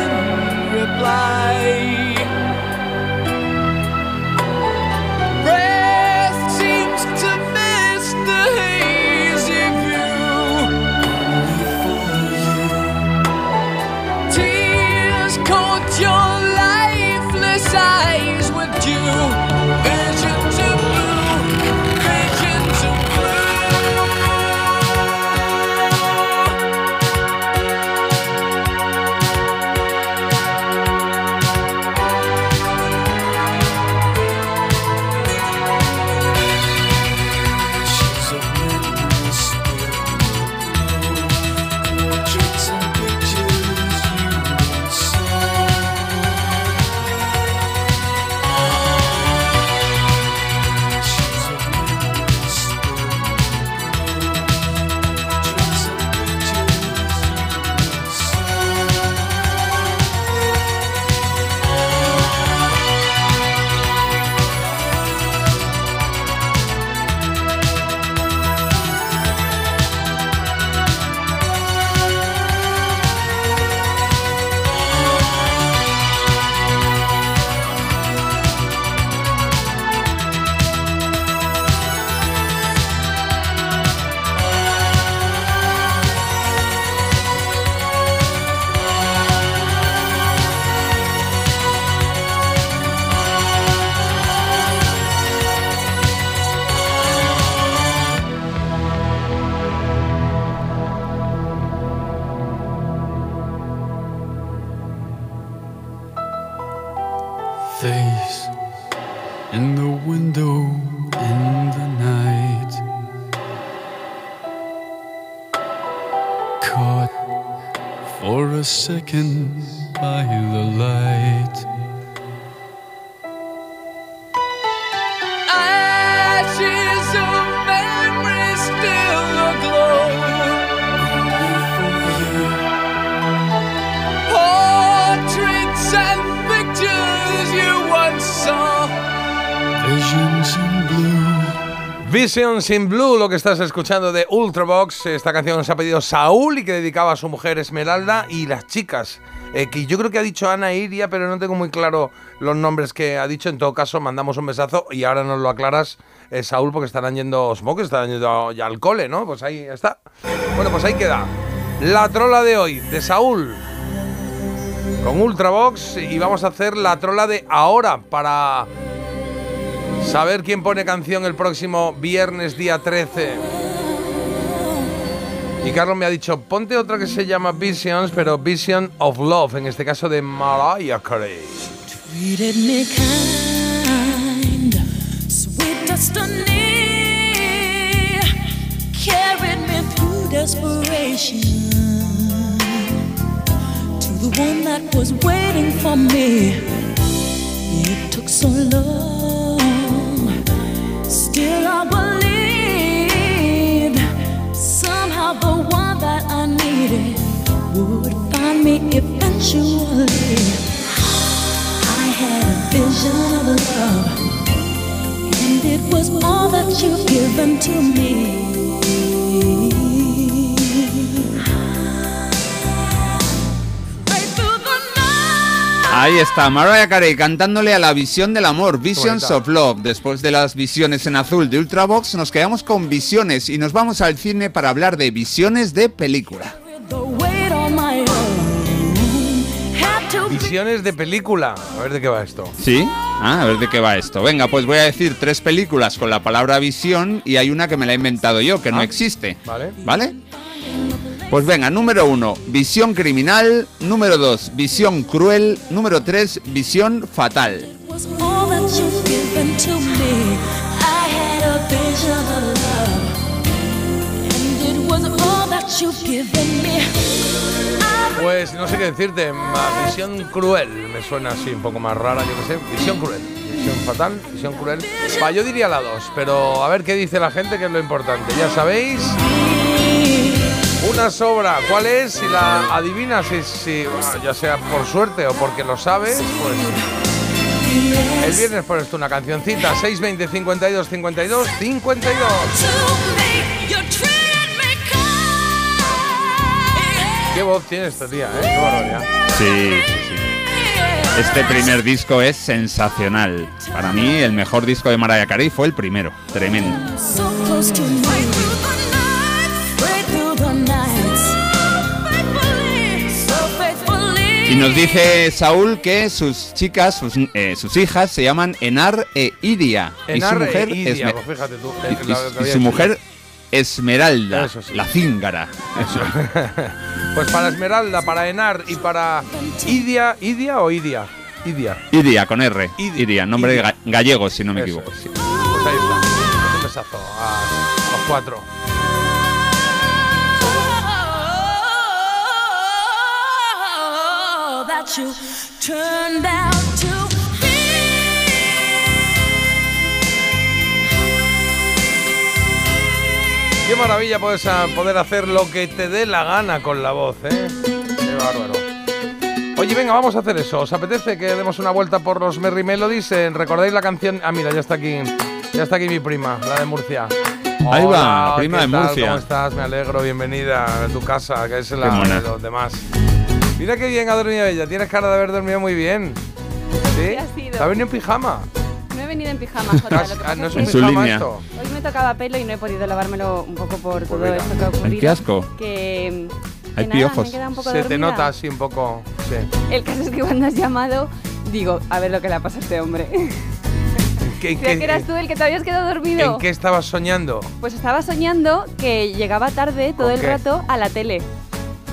Visions in Blue, lo que estás escuchando de Ultravox. Esta canción nos ha pedido Saúl y que dedicaba a su mujer Esmeralda y las chicas. eh, que yo creo que ha dicho Ana Iria, pero no tengo muy claro los nombres que ha dicho. En todo caso, mandamos un besazo y ahora nos lo aclaras, eh, Saúl, porque estarán yendo Smoke, estarán yendo ya al cole, ¿no? Pues ahí está. Bueno, pues ahí queda. La trola de hoy, de Saúl, con Ultravox. Y vamos a hacer la trola de ahora para saber quién pone canción el próximo viernes día 13. Y Carlos me ha dicho, ponte otra que se llama Visions, pero Vision of Love, en este caso de Mariah Carey. The one that was waiting for me. It took so long, still I believed somehow the one that I needed would find me eventually. I had a vision of love, and it was all that you've given to me. Ahí está, Mariah Carey cantándole a la visión del amor, Visions of Love. Después de las visiones en azul de Ultravox, nos quedamos con visiones y nos vamos al cine para hablar de visiones de película. Visiones de película. A ver de qué va esto. ¿Sí? Ah, a ver de qué va esto. Venga, pues voy a decir tres películas con la palabra visión y hay una que me la he inventado yo, que no Ah, existe. Vale. ¿Vale? Pues venga, número uno, visión criminal. Número dos, visión cruel. Número tres, visión fatal. Pues no sé qué decirte, visión cruel. Me suena así un poco más rara, yo qué sé. Visión cruel. Visión fatal, visión cruel. Yo diría la dos, pero a ver qué dice la gente, que es lo importante. Ya sabéis una sobra, ¿cuál es? Si la adivinas, si, si, bueno, ya sea por suerte o porque lo sabes, pues... El viernes pones tú una cancioncita, 620 52 52 52. Qué voz tiene esta tía, ¿eh? Qué barbaridad. Sí, sí, sí. Este primer disco es sensacional. Para mí, el mejor disco de Mariah Carey fue el primero. Tremendo. Y nos dice Saúl que sus chicas, sus, eh, sus hijas, se llaman Enar e Idia. y su Enar e mujer, Idia, pues fíjate tú, y- y- y su mujer Esmeralda, sí. la cíngara. (laughs) Pues para Esmeralda, para Enar y para Idia, ¿Idia o Idia? Idia. Idia, con R. Idia. Idia, nombre Idia. gallego, si no me Eso equivoco. sí. Pues ahí está. Un besazo a los cuatro. That you turned out to Qué maravilla puedes ah, poder hacer lo que te dé la gana con la voz, ¿eh? Qué bárbaro. Oye, venga, vamos a hacer eso. ¿Os apetece que demos una vuelta por los Merry Melodies? Eh, ¿Recordáis la canción? Ah, mira, ya está aquí. Ya está aquí mi prima, la de Murcia. Ahí va, Hola, la prima ¿qué de tal? Murcia. ¿Cómo estás? Me alegro, bienvenida a tu casa, que es la de los demás. Mira qué bien ha dormido ella. Tienes cara de haber dormido muy bien. ¿Sí? Ha sido. ¿Te ha venido en pijama? No he venido en pijama, Jota. Lo que Ah, pasa no es que su pijama línea. esto. hoy me tocaba pelo y no he podido lavármelo un poco por todo mira. esto que ha ocurrido. qué asco. Que, que Hay nada, piojos. me he quedado un poco Se te dormida. nota así un poco. Sí. El caso es que cuando has llamado, digo, a ver lo que le ha pasado a este hombre. ¿Qué- (laughs) Creía qué- que eras tú el que te habías quedado dormido. ¿En qué estabas soñando? Pues estaba soñando que llegaba tarde todo ¿Con el qué? rato a la tele.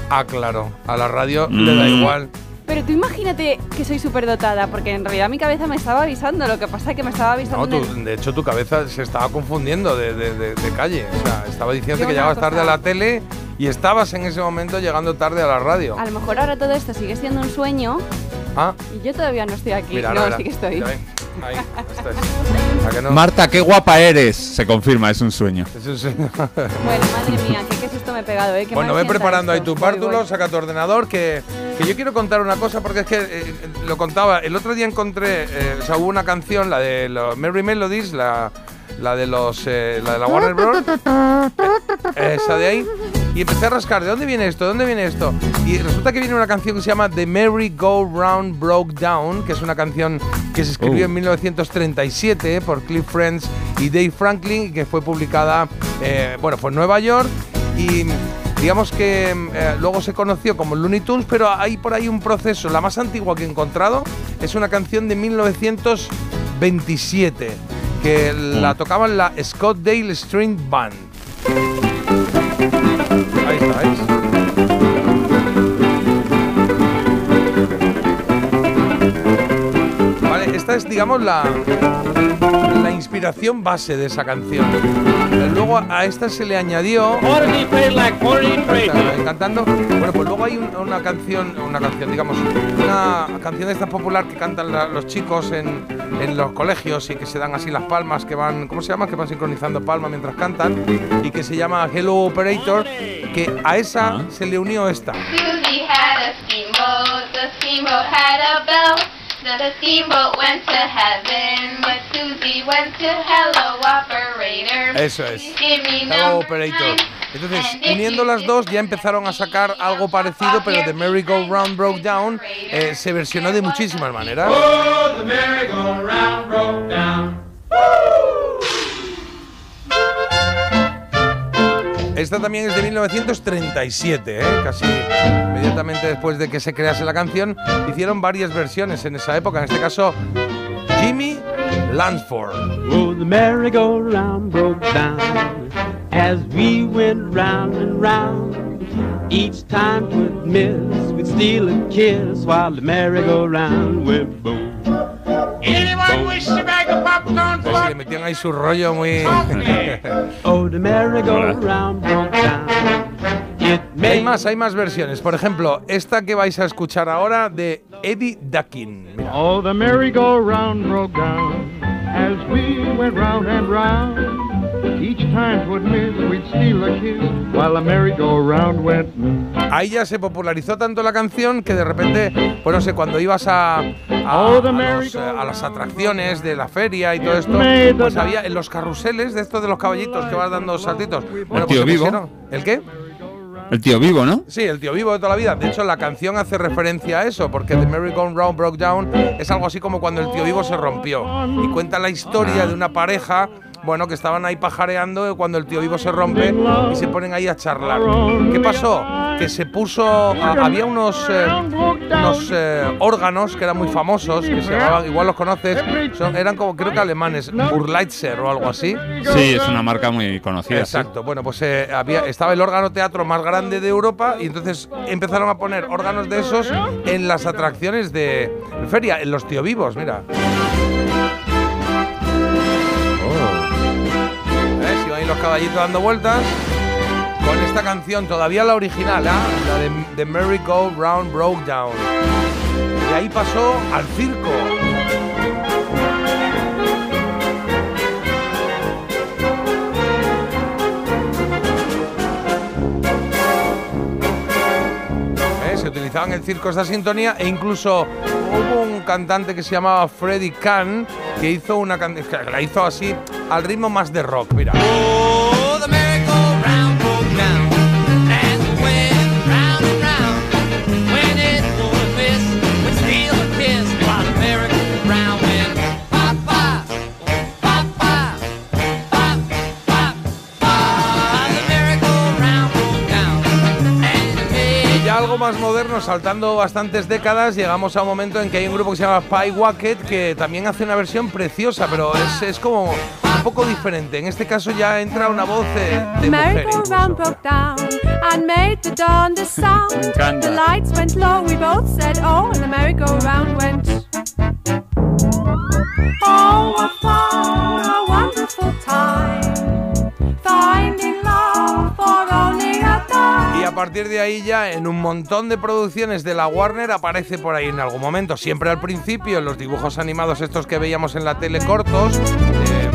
Ah, claro. A la radio le da Mm. igual. Pero tú imagínate que soy súper dotada, porque en realidad mi cabeza me estaba avisando. Lo que pasa es que me estaba avisando. No, tú- el- de hecho tu cabeza se estaba confundiendo de, de- de- de calle. O sea, estaba diciendo Yo que llegabas tarde a la tele y estabas en ese momento llegando tarde a la radio. A lo mejor ahora todo esto sigue siendo un sueño Ah, y yo todavía no estoy aquí. mira, no, ahora, sí que mira. estoy. Ahí, estás. ¿A que no? Marta, qué guapa eres. Se confirma, es un sueño. Es un sueño. (laughs) Bueno, madre mía, qué, qué susto me he pegado, ¿eh? Qué Bueno, ve preparando ahí esto. tu pártulo, saca tu ordenador, que, que yo quiero contar una cosa porque es que eh, lo contaba. El otro día encontré, eh, o sea, hubo una canción, la de los Merry Melodies, la, la de los, eh, la de la Warner Bros. esa de ahí. Y empecé a rascar, ¿de dónde viene esto? ¿De dónde viene esto? Y resulta que viene una canción que se llama The Merry Go Round Broke Down, que es una canción que se escribió Oh. en 1937 por Cliff Friends y Dave Franklin y que fue publicada, eh, bueno, fue en Nueva York y digamos que eh, luego se conoció como Looney Tunes, pero hay por ahí un proceso, la más antigua que he encontrado es una canción de 1927 que la tocaban la Scottdale String Band. Ahí está. Esta es, digamos, la, la inspiración base de esa canción. Luego a esta se le añadió. Está cantando. Bueno, pues luego hay un- una canción, una canción, digamos, una canción de esta popular que cantan la- los chicos en, en los colegios y que se dan así las palmas, que van, ¿cómo se llama? Que van sincronizando palmas mientras cantan y que se llama Hello Operator, que a esa se le unió esta. Susie had a steamboat, the steamboat had a bell. The steamboat went to heaven, but Susie went to hello operator. Eso es. Give me Hello Operator. Entonces, uniendo las dos, ya empezaron a sacar algo parecido, pero The Merry Go Round Broke Down eh, se versionó de muchísimas maneras. Oh, the merry-go-round broke down. Esta también es de 1937, ¿eh? casi inmediatamente después de que se crease la canción. Hicieron varias versiones en esa época, en este caso Jimmy Lansford. Oh, the merry-go-round broke down as we went round and round. Each time we'd miss, we'd steal a kiss while the merry-go-round went boom. Pues sí, le metían ahí su rollo muy... (laughs) Oh, the merry-go-round broke down. It Hay más, hay más versiones. Por ejemplo, esta que vais a escuchar ahora de Eddie Duckin. Mira. Oh, the merry-go-round broke down as we went round and round. Each time 'twould miss, we'd steal a kiss while the merry-go-round went. Ahí ya se popularizó tanto la canción que de repente, pues no sé, cuando ibas a, a, Oh, the a los, eh, a las atracciones de la feria y todo esto, pues había en los carruseles de estos de los caballitos que vas dando saltitos. Bueno, pues tío vivo. pusieron- ¿El qué? El tío vivo, ¿no? Sí, el tío vivo de toda la vida. De hecho, la canción hace referencia a eso, porque The Merry Go Round Broke Down es algo así como cuando el tío vivo se rompió. Y cuenta la historia de una pareja, bueno, que estaban ahí pajareando cuando el tío vivo se rompe y se ponen ahí a charlar. ¿Qué pasó? Que se puso. a- había unos, eh, unos eh, órganos que eran muy famosos, que se llamaban, igual los conoces, son- eran como creo que alemanes, Burleitzer o algo así. Sí, es una marca muy conocida. sí. Exacto. Bueno, pues eh, había, estaba el órgano teatro más grande de Europa y entonces empezaron a poner órganos de esos en las atracciones de feria, en los tío vivos, mira. Los caballitos dando vueltas con esta canción, todavía la original, ¿ah? la de The Merry Go Round Broke Down. Y ahí pasó al circo. Se utilizaba en el circo esta sintonía e incluso hubo un cantante que se llamaba Freddie Kahn que hizo una can- que la hizo así al ritmo más de rock, mira. Más moderno, saltando bastantes décadas, llegamos a un momento en que hay un grupo que se llama Pie Wacket que también hace una versión preciosa, pero es, es como un poco diferente. En este caso ya entra una voz de, de mujer. merry-go-round broke down and made the darndest sound. Me encanta. The lights went low, we both said, oh, and the merry-go-round went. Oh, what fun, a wonderful time. Finding love for only partir de ahí ya en un montón de producciones de la Warner aparece por ahí en algún momento, siempre al principio, en los dibujos animados estos que veíamos en la tele cortos, eh,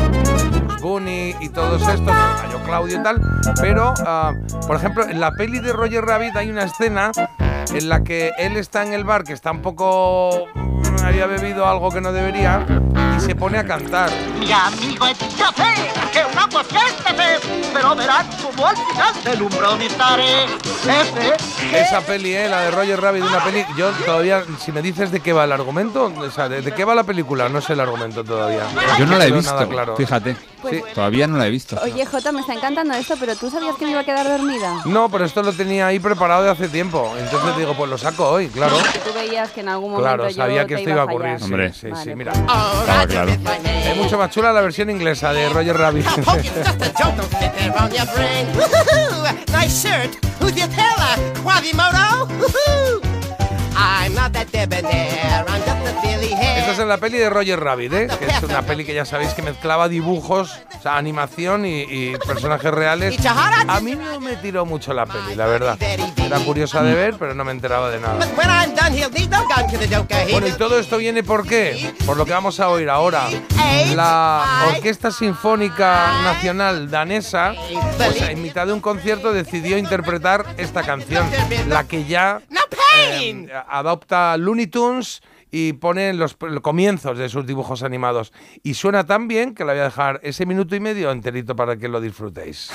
Bunny y todos estos, Cayo Claudio y tal, pero ah, por ejemplo en la peli de Roger Rabbit hay una escena en la que él está en el bar, que está un poco... mm, había bebido algo que no debería y se pone a cantar. Mi amigo que pero verás como al final del umbrón estaré. Ese Esa peli, eh, la de Roger Rabbit, una peli. Yo todavía, si me dices de qué va el argumento, o sea, de, de qué va la película, no sé el argumento todavía. Yo no la he visto, claro. fíjate. Pues- Todavía no la he visto. Oye, Jota, me está encantando esto, pero ¿tú sabías que me iba a quedar dormida? No, pero esto lo tenía ahí preparado de hace tiempo. Entonces digo, pues lo saco hoy, claro. Que tú veías que en algún momento Claro, yo sabía que te esto iba a ocurrir. Sí, Hombre. sí, sí, mira. Estaba claro. Es mucho más chula la versión inglesa de Roger Rabbit. (laughs) There on your brain. Woohoo! Nice shirt. Who's your tailor? Quasimodo? Woohoo! I'm not that debonair. I'm. Esta es la peli de Roger Rabbit, ¿eh? que es una peli que ya sabéis que mezclaba dibujos, o sea, animación y, y personajes reales. A mí no me tiró mucho la peli, la verdad. Era curiosa de ver, pero no me enteraba de nada. Bueno, y todo esto viene por qué? Por lo que vamos a oír ahora. La Orquesta Sinfónica Nacional Danesa, pues en mitad de un concierto decidió interpretar esta canción, la que ya eh, adopta Looney Tunes y pone los, los comienzos de sus dibujos animados. Y suena tan bien que la voy a dejar ese minuto y medio enterito para que lo disfrutéis.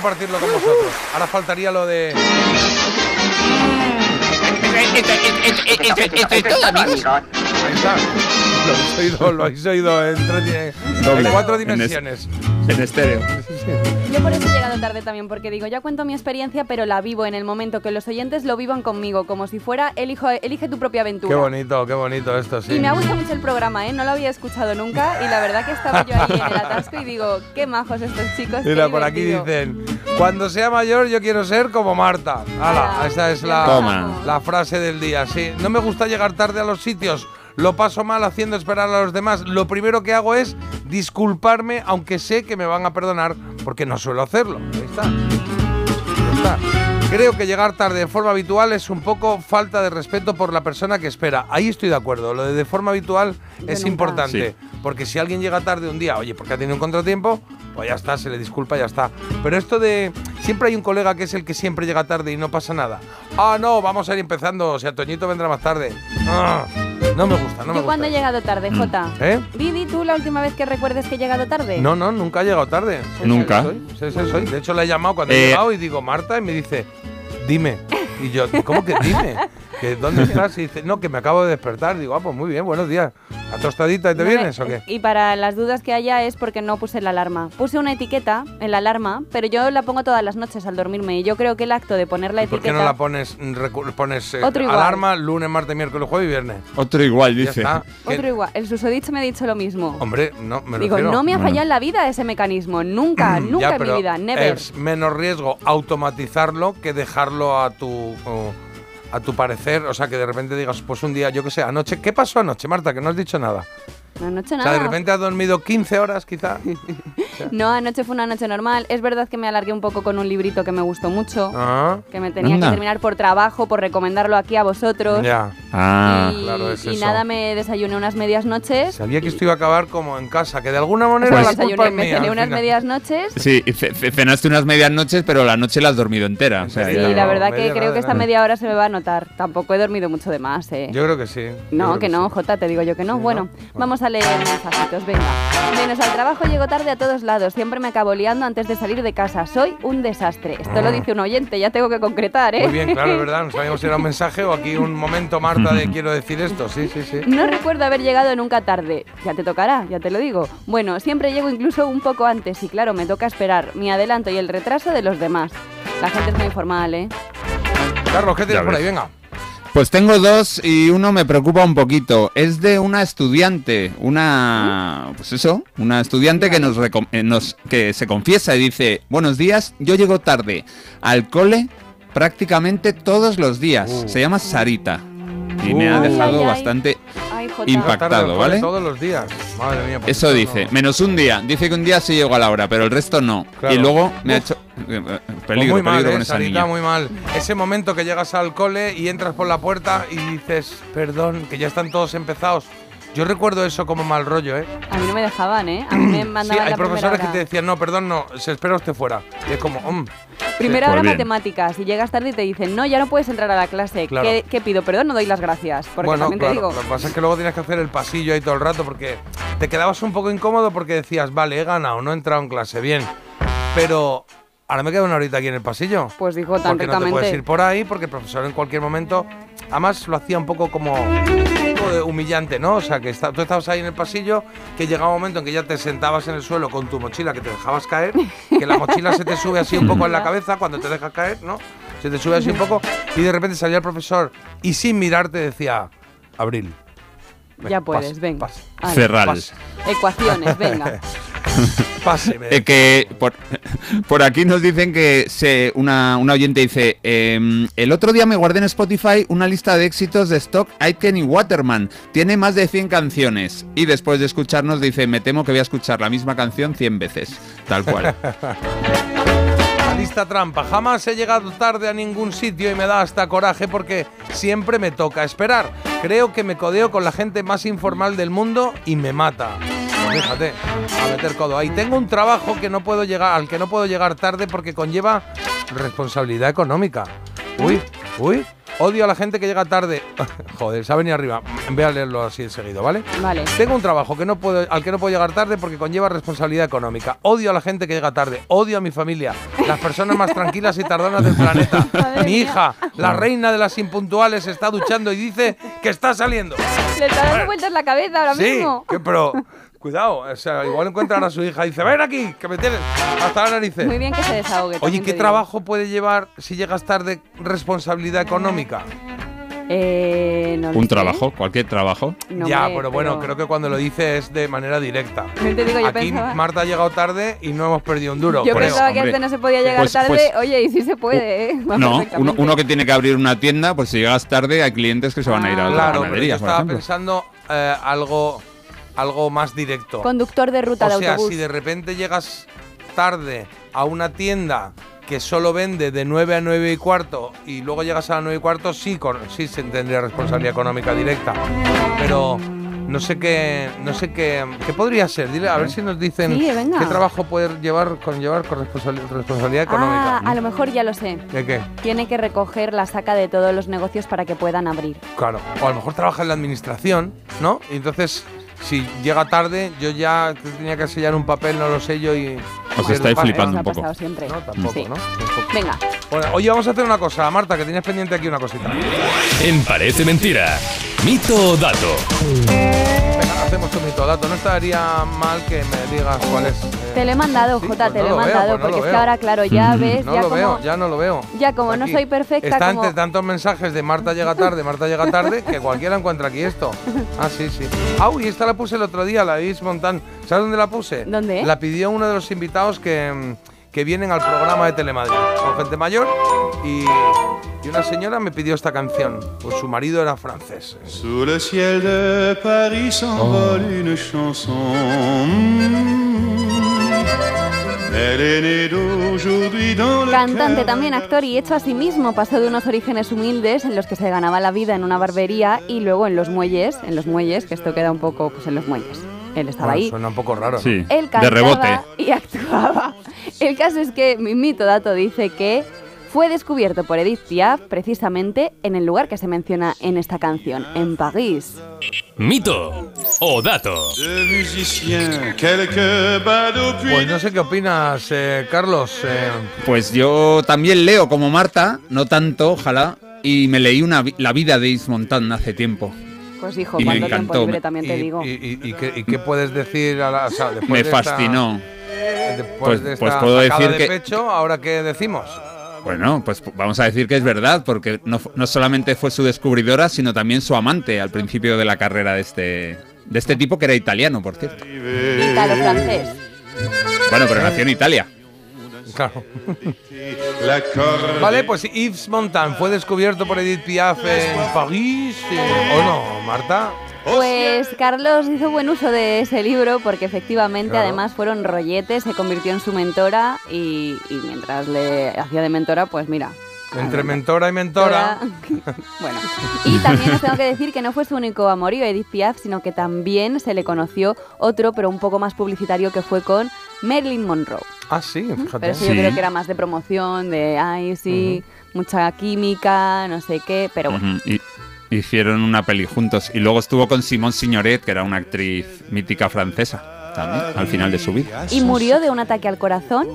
Compartirlo con vosotros. Ahora faltaría lo de. Esto es todo, amigos. Ahí está. Lo habéis oído, lo habéis oído en, tres en cuatro En es- dimensiones. En estéreo. Yo por eso he llegado tarde también, porque digo, ya cuento mi experiencia, pero la vivo en el momento que los oyentes lo vivan conmigo, como si fuera elijo, elige tu propia aventura. Qué bonito, qué bonito esto, sí. Y me ha gustado mucho el programa, ¿eh? No lo había escuchado nunca y la verdad que estaba yo ahí en el atasco y digo, qué majos estos chicos. Mira, por aquí divertido". dicen, cuando sea mayor yo quiero ser como Marta. Hala, esa es la, Toma. la frase del día. Sí, no me gusta llegar tarde a los sitios. Lo paso mal haciendo esperar a los demás. Lo primero que hago es disculparme, aunque sé que me van a perdonar, porque no suelo hacerlo. Ahí está. Creo que llegar tarde de forma habitual es un poco falta de respeto por la persona que espera. Ahí estoy de acuerdo. Lo de de forma habitual es importante. Porque si alguien llega tarde un día, oye, porque ha tenido un contratiempo, pues ya está, se le disculpa, ya está. Pero esto de. Siempre hay un colega que es el que siempre llega tarde y no pasa nada. Ah, no, vamos a ir empezando. O sea, Toñito vendrá más tarde. Ah, no me gusta, no me Yo cuando he gusta. llegado tarde, Jota. ¿Eh? Didi, ¿tú la última vez que recuerdes que he llegado tarde? No, no, nunca ha llegado tarde. Nunca. soy. De hecho, la he llamado cuando he Eh, llegado y digo, Marta, y me dice, dime. Y yo, ¿cómo que dime? ¿Que ¿Dónde (laughs) estás? Y dice, no, que me acabo de despertar. Digo, ah, pues muy bien, buenos días. ¿A tostadita y te No vienes o qué? Y para las dudas que haya es porque no puse la alarma. Puse una etiqueta en la alarma, pero yo la pongo todas las noches al dormirme y yo creo que el acto de poner la ¿Por etiqueta... qué no la pones, pones eh, Otro igual. alarma lunes, martes, miércoles, jueves y viernes? Otro igual, Ya dice. está. Otro igual. El susodicho me ha dicho lo mismo. Hombre, no, me Digo, refiero- no me ha fallado en la vida ese mecanismo. Nunca, (clears throat) nunca Ya, en mi vida. Never. Es menos riesgo automatizarlo que dejarlo a tu a tu parecer, o sea, que de repente digas, pues un día, yo qué sé, anoche, ¿qué pasó anoche, Marta? Que no has dicho nada. Anoche O nada. sea, de repente has dormido 15 horas, quizá. (laughs) No, anoche fue una noche normal. Es verdad que me alargué un poco con un librito que me gustó mucho. Ah, Que me tenía Anda. que terminar por trabajo, por recomendarlo aquí a vosotros. ya. Ah. y, claro, es y eso. nada, me desayuné unas medias noches. Sabía que esto iba a acabar como en casa, que de alguna manera Me la culpa desayuné, es me mía. cené al unas medias noches. Sí, cenaste unas medias noches, pero la noche la has dormido entera. O sea, Sí, la verdad que media creo que esta media hora se me va a notar. Tampoco he dormido mucho de más, ¿eh? Yo creo que sí. No, creo que no, sí. Jota, te digo yo que no. Sí, bueno, ¿no? vamos a leer mensajitos, venga. Menos al trabajo llego tarde a todos lados. Siempre me acabo liando antes de salir de casa. Soy un desastre. Esto lo dice un oyente, ya tengo que concretar, ¿eh? Ah. Muy bien, claro, es verdad. No (laughs) sabíamos si era un mensaje o aquí un momento, Marta, de quiero decir esto. Sí, sí, sí. No recuerdo haber llegado nunca tarde. Ya te tocará, ya te lo digo. Bueno, siempre llego incluso un poco antes y claro, me toca esperar mi adelanto y el retraso de los demás. La gente es muy informal, ¿eh? Carlos, ¿qué tienes por ahí? Venga. Pues tengo dos y uno me preocupa un poquito. Es de una estudiante, una, pues eso, una estudiante que nos, recom- eh, nos que se confiesa y dice, buenos días, yo llego tarde al cole prácticamente todos los días. Uh. Se llama Sarita y me ha Uh. dejado Ay, ay, ay. bastante. Impactado, ¿vale? Todos los días. Madre mía. pues Eso dice, no- menos un día. Dice que un día sí llegó a la hora, pero el resto no. Claro. Y luego me ha hecho eh, eh, Pues peligro, muy mal, peligro ¿eh? con esa Sarita, niña. muy mal. Ese momento que llegas al cole y entras por la puerta y dices, perdón, que ya están todos empezados. Yo recuerdo eso como mal rollo, ¿eh? A mí no me dejaban, ¿eh? A mí me (clears throat) Sí, mandaban hay la primera profesores que te decían, no, perdón, no, se espera usted fuera. Y es como, mm, Primera Pues hora bien. matemáticas y llegas tarde y te dicen, no, ya no puedes entrar a la clase. Claro. ¿Qué, qué pido? Perdón, no doy las gracias. Porque bueno, también claro, te digo. lo que pasa es que luego tienes que hacer el pasillo ahí todo el rato porque te quedabas un poco incómodo porque decías, vale, he ganado, no he entrado en clase, bien. Pero ahora me quedo una horita aquí en el pasillo. Pues dijo tan Porque no te puedes ir por ahí porque el profesor en cualquier momento, además lo hacía un poco como humillante, ¿no? O sea, que está- tú estabas ahí en el pasillo, que llegaba un momento en que ya te sentabas en el suelo con tu mochila, que te dejabas caer, que la mochila se te sube así un poco en la cabeza cuando te dejas caer, ¿no? Se te sube así un poco y de repente salía el profesor y sin mirarte decía, Abril. venga, Ya puedes, pase, venga. Ferral. pase, Ecuaciones, venga. (laughs) pase, Eh, que por, por aquí nos dicen que se, una, una oyente dice, em, el otro día me guardé en Spotify una lista de éxitos de Stock, Aitken y Waterman. Tiene más de 100 canciones. Y después de escucharnos dice, me temo que voy a escuchar la misma canción 100 veces. Tal cual. La (laughs) lista trampa. Jamás he llegado tarde a ningún sitio y me da hasta coraje porque siempre me toca esperar. Creo que me codeo con la gente más informal del mundo y me mata. Fíjate, a meter codo ahí. Tengo un trabajo que no puedo llegar, al que no puedo llegar tarde porque conlleva responsabilidad económica. Uy, uy. Odio a la gente que llega tarde. (laughs) Joder, se ha venido arriba. Voy a leerlo así enseguida, ¿vale? Vale. Tengo un trabajo que no puedo, al que no puedo llegar tarde porque conlleva responsabilidad económica. Odio a la gente que llega tarde. Odio a mi familia. Las personas más tranquilas y tardonas del planeta. (laughs) mi hija, la reina de las impuntuales, está duchando y dice que está saliendo. Le está dando vueltas la cabeza ahora Sí, mismo. que- pero cuidado, o sea, igual encuentran a su hija y dice, ven aquí, que me tienes hasta las narices. Muy bien que se desahogue. Oye, ¿qué trabajo puede llevar si llegas tarde responsabilidad económica? Eh, no Un sé. trabajo, cualquier trabajo. No, ya, pero bueno, pero- creo que cuando lo dice es de manera directa. No te digo, yo Aquí pensaba- Marta ha llegado tarde y no hemos perdido un duro. Yo creo. pensaba que antes no se podía llegar Pues- tarde. pues- Oye, y sí se puede, ¿eh? No, uno, uno que tiene que abrir una tienda, pues si llegas tarde hay clientes que se van a ir a otra Claro, pero yo estaba pensando eh, algo, algo más directo. Conductor de ruta o de sea, autobús. si de repente llegas tarde a una tienda que solo vende de 9 a 9 y cuarto y luego llegas a las 9 y cuarto, sí, con, sí se tendría responsabilidad económica directa. Pero no sé qué, no sé qué, qué podría ser. Dile, a ver si nos dicen Sí, qué trabajo puede llevar con llevar con responsabili- responsabilidad económica. Ah, a lo mejor ya lo sé. ¿De qué? Tiene que recoger la saca de todos los negocios para que puedan abrir. Claro. O a lo mejor trabaja en la administración, ¿no? Y entonces, si llega tarde, yo ya tenía que sellar un papel, no lo sello y. Os estáis flipando Nos ha pasado siempre. No, tampoco, Sí. ¿no? Tampoco. Venga. Bueno, oye, vamos a hacer una cosa, Marta, que tienes pendiente aquí una cosita. En Parece Mentira. Mito o dato. Venga, hacemos un mito dato. No estaría mal que me digas cuál es. eh, Te lo he mandado, Jota, pues te no lo he veo, mandado, pues no porque es que ahora, claro, ya ves, No ya lo como, veo, ya no lo veo. ya como no Aquí. soy perfecta, Está como... entre tantos mensajes de Marta llega tarde, Marta llega tarde, que cualquiera encuentra aquí esto. Ah, sí, sí. Ah, y esta la puse el otro día, la Is Montan. ¿Sabes dónde la puse? ¿Dónde? La pidió uno de los invitados que, mm, que vienen al programa de Telemadrid. Con gente mayor y, y una señora me pidió esta canción. Pues su marido era francés. Sous le ciel de Paris s'envole une chanson. Cantante también, actor y hecho a sí mismo, pasó de unos orígenes humildes en los que se ganaba la vida en una barbería y luego en los muelles, en los muelles, que esto queda un poco pues en los muelles. Él estaba Bueno, ahí. Suena un poco raro. ¿no? Sí, Él de cantaba rebote. y (laughs) actuaba. El caso es que mi mito dato dice que fue descubierto por Edith Piaf precisamente en el lugar que se menciona en esta canción, en París. Mito o dato. Pues no sé qué opinas, eh, Carlos. eh, Pues yo también leo como Marta, no tanto, ojalá, y me leí una, la vida de Is Montan hace tiempo. Pues hijo, Y me cuánto tiempo encantó, libre también te y, digo. y- y- y qué, y qué puedes decir a la, o sea, después Me de esta- fascinó. después Pues- de esta pues puedo decir de que- pecho, ahora qué decimos. Bueno, pues vamos a decir que es verdad, porque no, no solamente fue su descubridora, sino también su amante al principio de la carrera de este, de este tipo, que era italiano, por cierto. Italo francés. Bueno, pero nació en Italia. Claro. Vale, pues Yves Montand fue descubierto por Edith Piaf en París, eh, ¿o no, Marta? Pues Carlos hizo buen uso de ese libro porque efectivamente Claro. además fueron rolletes, se convirtió en su mentora y, y mientras le hacía de mentora, pues mira. Entre mentora y mentora. (laughs) bueno, y también os tengo que decir que no fue su único amorío Edith Piaf, sino que también se le conoció otro, pero un poco más publicitario, que fue con Marilyn Monroe. Ah, sí, fíjate. Pero eso yo creo que era más de promoción, de, ay, sí, mucha química, no sé qué, pero bueno. Y- hicieron una peli juntos. Y luego estuvo con Simone Signoret, que era una actriz mítica francesa, también, al final de su vida. Y murió de un ataque al corazón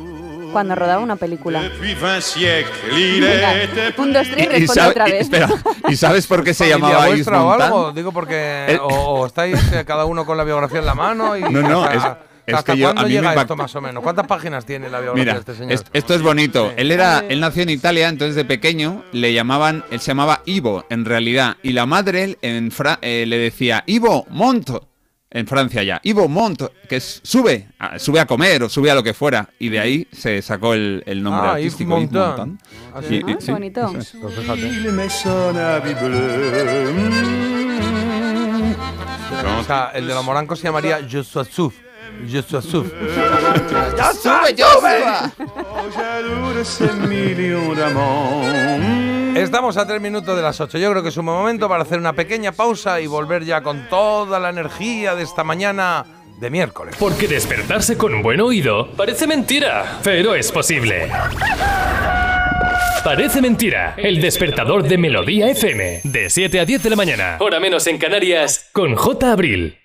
cuando rodaba una película. depuis 20 siècles, il Venga, était un, dos, tres, responde sabe- otra vez. espera, ¿y sabes por qué se ¿Familia llamaba vuestra o algo? Digo porque El- o, o estáis eh, cada uno con la biografía en la mano y No, no, hasta, es- es ¿hasta que yo- cuándo a mí me llega esto más o menos? ¿Cuántas páginas tiene la biografía Mira, de este señor? es- esto es bonito. Él era, él nació en Italia, entonces de pequeño le llamaban, él se llamaba Ivo en realidad, y la madre en Fra- eh, le decía Ivo Monto en Francia ya, Ivo Monto, que es sube, a- sube a comer o sube a lo que fuera, y de ahí se sacó el, el nombre Ah, artístico. Yves. Ah, Y- sí. y- Ah, sí, bonito. Pues fíjate. O sea, el de los morancos se llamaría Joshua Suf. Joshua De ces millions d'amants. Estamos a tres minutos de las 8. Yo creo que es un buen momento para hacer una pequeña pausa y volver ya con toda la energía de esta mañana de miércoles. Porque despertarse con un buen oído parece mentira, pero es posible. Parece mentira, el despertador de Melodía FM, de 7 a 10 de la mañana, hora menos en Canarias, con J. Abril.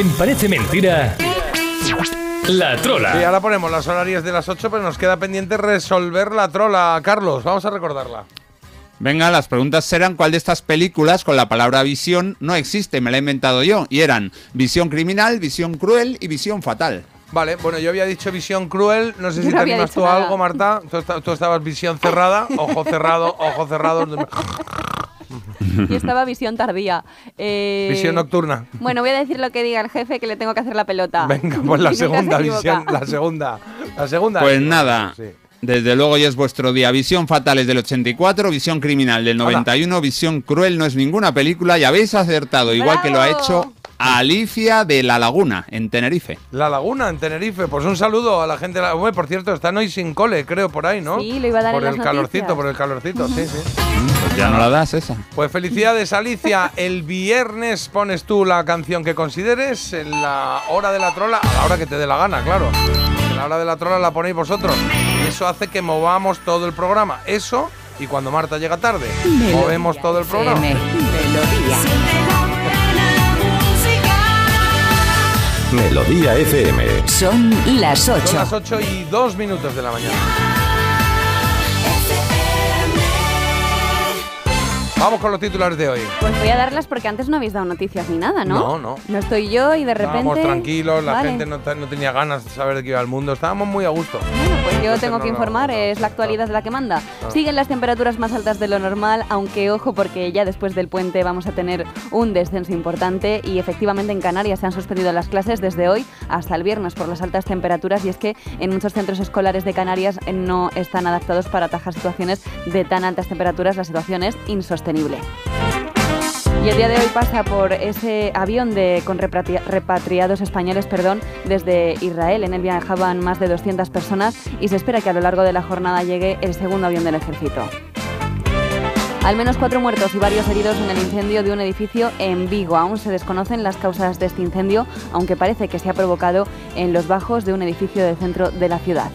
En Parece Mentira, la trola. Sí, ahora ponemos las horarias de las 8, pero nos queda pendiente resolver la trola. Carlos, vamos a recordarla. Venga, las preguntas serán cuál de estas películas con la palabra visión no existe, me la he inventado yo. Y eran visión criminal, visión cruel y visión fatal. Vale, bueno, yo había dicho visión cruel. No sé Yo si no te animas tú a algo, Marta. Tú estabas visión cerrada, ojo cerrado, ojo cerrado. (laughs) (laughs) Y estaba visión tardía. Eh, Visión nocturna. Bueno, voy a decir lo que diga el jefe que le tengo que hacer la pelota. Venga, pues la (laughs) segunda visión, la segunda. La segunda. Pues nada, sí. desde luego ya es vuestro día. Visión fatal es del 84, visión criminal del 91, visión cruel no es ninguna película y habéis acertado, igual que lo ha hecho a Alicia de La Laguna, en Tenerife. La Laguna, en Tenerife. Pues un saludo a la gente. de la- Bueno, por cierto, están hoy sin cole, creo, por ahí, ¿no? Sí, lo iba a dar Por en el las calorcito, noticias. por el calorcito, sí, sí. Pues ya no la das esa. Pues felicidades, Alicia. El viernes pones tú la canción que consideres en la hora de la trola, a la hora que te dé la gana, claro. En la hora de la trola la ponéis vosotros. Y eso hace que movamos todo el programa. Eso, y cuando Marta llega tarde, movemos todo el programa. Melodía FM. Son las Son 8. las 8 y 2 minutos de la mañana. Vamos con los titulares de hoy. Pues voy a darlas porque antes no habéis dado noticias ni nada, ¿no? No, no. No estoy yo y de repente. Estábamos tranquilos, la Vale. gente no, tenía ganas de saber de qué iba el mundo. Estábamos muy a gusto. Pues yo Entonces tengo no que informar, es la actualidad la que manda. Siguen las temperaturas más altas de lo normal, aunque ojo porque ya después del puente vamos a tener un descenso importante y efectivamente en Canarias se han suspendido las clases desde hoy hasta el viernes por las altas temperaturas y es que en muchos centros escolares de Canarias no están adaptados para atajar situaciones de tan altas temperaturas, la situación es insostenible. Y el día de hoy pasa por ese avión de, con repatri- repatriados españoles perdón, desde Israel. En él viajaban más de 200 personas y se espera que a lo largo de la jornada llegue el segundo avión del ejército. Al menos cuatro muertos y varios heridos en el incendio de un edificio en Vigo. Aún se desconocen las causas de este incendio, aunque parece que se ha provocado en los bajos de un edificio del centro de la ciudad.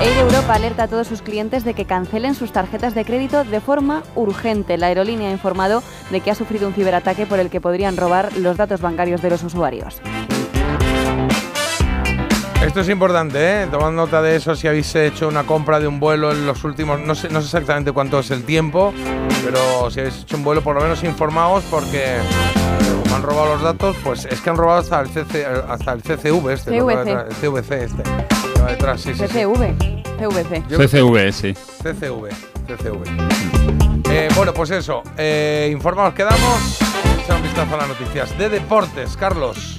Air Europa alerta a todos sus clientes de que cancelen sus tarjetas de crédito de forma urgente. La aerolínea ha informado de que ha sufrido un ciberataque por el que podrían robar los datos bancarios de los usuarios. Esto es importante, ¿eh? Tomad nota de eso si habéis hecho una compra de un vuelo en los últimos. No sé, no sé exactamente cuánto es el tiempo, pero si habéis hecho un vuelo, por lo menos informaos porque. Como han robado los datos, pues es que han robado hasta el, CC, hasta el CCV este, CVC. detrás, el CVC este. detrás, sí, sí, sí. CCV. CVC. CCV, sí. CCV, CCV. Eh, bueno, pues eso. Eh, informados quedamos. Echar un vistazo a las noticias de deportes, Carlos.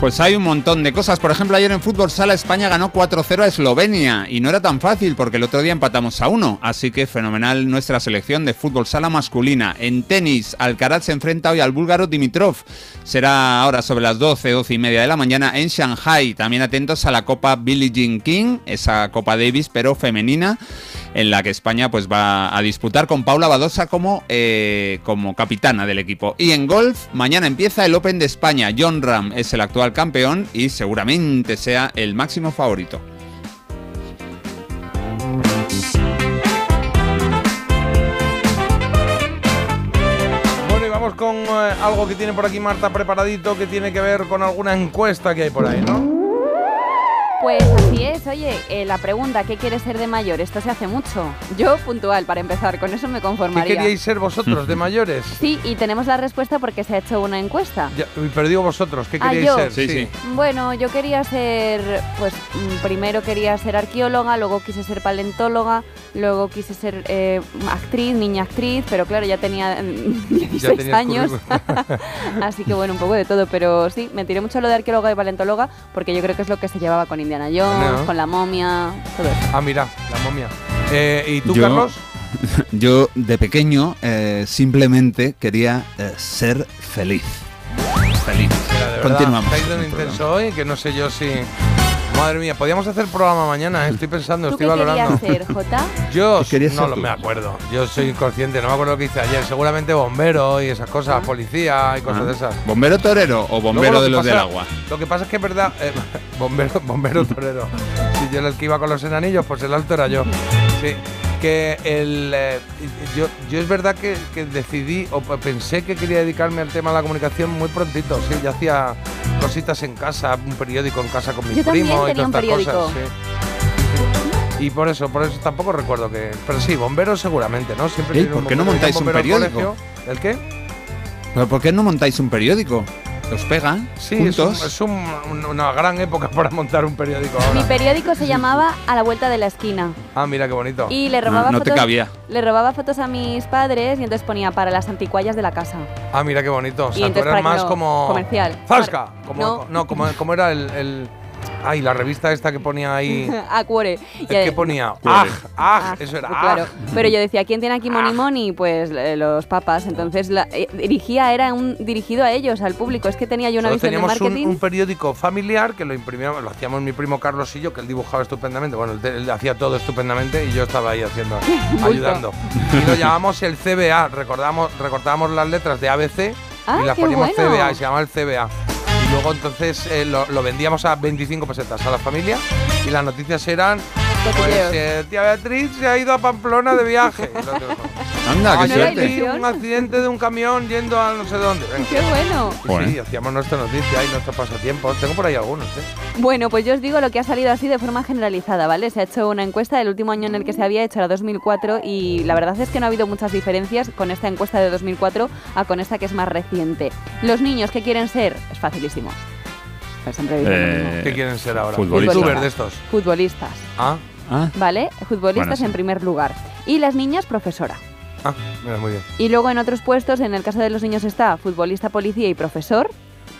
Pues hay un montón de cosas. Por ejemplo, ayer en Fútbol Sala España ganó 4-0 a Eslovenia y no era tan fácil porque el otro día empatamos a 1. Así que fenomenal nuestra selección de Fútbol Sala masculina. En tenis, Alcaraz se enfrenta hoy al búlgaro Dimitrov. Será ahora sobre las 12, 12 y media de la mañana en Shanghai. También atentos a la Copa Billie Jean King, esa Copa Davis pero femenina en la que España pues va a disputar con Paula Badosa como, eh, como capitana del equipo. Y en golf, mañana empieza el Open de España. John Ram es el actual campeón y seguramente sea el máximo favorito. Bueno, y vamos con eh, algo que tiene por aquí Marta preparadito que tiene que ver con alguna encuesta que hay por ahí, ¿no? Pues así es, oye, eh, la pregunta, ¿qué quieres ser de mayor? Esto se hace mucho. Yo puntual, para empezar, con eso me ¿Qué conformaría. queríais ser vosotros de (laughs) mayores? Sí, y tenemos la respuesta porque se ha hecho una encuesta. Ya, pero digo vosotros, ¿qué Ah, queríais ser? Sí, sí. Bueno, yo quería ser, pues mm, primero quería ser arqueóloga, luego quise ser paleontóloga, luego quise ser eh, actriz, niña actriz, pero claro, ya tenía mm, (laughs) 16 tenías años, (laughs) así que bueno, un poco de todo, pero sí, me tiré mucho lo de arqueóloga y paleontóloga porque yo creo que es lo que se llevaba con Indiana Jones, No. con la momia, todo eso. Ah, mira, la momia. Eh, ¿Y tú, Yo- Carlos? (laughs) Yo de pequeño eh, simplemente quería eh, ser feliz. Feliz. Mira, de verdad, Continuamos. estáis de un intenso hoy que no sé yo si... Madre mía, podríamos hacer programa mañana, eh, estoy pensando, ¿Tú estoy qué valorando. querías ser, Jota? Yo ¿Qué no lo me acuerdo. Yo soy inconsciente, no me acuerdo lo que hice ayer. Seguramente bombero y esas cosas, policía y cosas Ah. de esas. ¿Bombero torero o bombero Luego lo de que los del agua? Lo que pasa es que es verdad, eh, (laughs) bombero, bombero torero. Si yo era el que iba con los enanillos, pues el alto era yo. Sí. Que el, eh, yo, yo es verdad que, que decidí o pensé que quería dedicarme al tema de la comunicación muy prontito. Sí, yo hacía cositas en casa, un periódico en casa con mi Yo también primo y todas estas cosas. sí. Y por eso, por eso tampoco recuerdo que. Pero sí, bomberos seguramente, ¿no? Siempre un ¿por qué no montáis un bombero al periódico? colegio. ¿El qué? ¿Pero por qué no montáis un periódico? ¿Os pegan Sí, es, un- juntos? es un- un- una gran época (laughs) para montar un periódico Mi ahora. periódico se llamaba A la vuelta de la esquina. Ah, mira qué bonito. Y le robaba, no te fotos, cabía. le robaba fotos a mis padres y entonces ponía para las anticuallas de la casa. Ah, mira qué bonito. O Y sea, tú eras para que más no- como. comercial. ¡Zasca! Como, No. no, como, como era el, el- Ay, la revista esta que ponía ahí. (laughs) Acuore. ¿Qué ponía? ¡Ah! ¡Ah! Eso era. Claro, ¡Ah! pero yo decía, ¿quién tiene aquí Money Money? Pues eh, los papas. Entonces, la, eh, dirigía, era un dirigido a ellos, al público. Es que tenía yo una visión de teníamos un, marketing. un periódico familiar que lo imprimíamos, lo hacíamos mi primo Carlos y yo, que él dibujaba estupendamente. Bueno, él, él hacía todo estupendamente y yo estaba ahí haciendo, (laughs) ayudando. Y lo llamamos el CBA, recordamos, recortábamos las letras de ABC Ah, y las poníamos bueno. CBA y se llamaba el CBA. Luego entonces eh, lo, lo vendíamos a 25 pesetas a la familia y las noticias eran pues eh, tía Beatriz se ha ido a Pamplona de viaje. (laughs) Anda, qué "Ay, suerte. un accidente de un camión yendo a no sé dónde. Venga. ¡Qué bueno! Sí, hacíamos nuestra noticia y nuestros pasatiempos. Tengo por ahí algunos, ¿eh? Bueno, pues yo os digo lo que ha salido así de forma generalizada, ¿vale? Se ha hecho una encuesta, el último año en el que se había hecho era 2004 y la verdad es que no ha habido muchas diferencias con esta encuesta de 2004 a con esta que es más reciente. Los niños que quieren ser, es facilísimo. Siempre dicen lo mismo. ¿Qué quieren ser ahora? futbolistas. Youtubers de estos. Futbolistas, Ah, Ah, ¿vale? Futbolistas Bueno, sí. en primer lugar. Y las niñas, profesora. ah, mira, muy bien. Y luego en otros puestos, en el caso de los niños está futbolista, policía y profesor.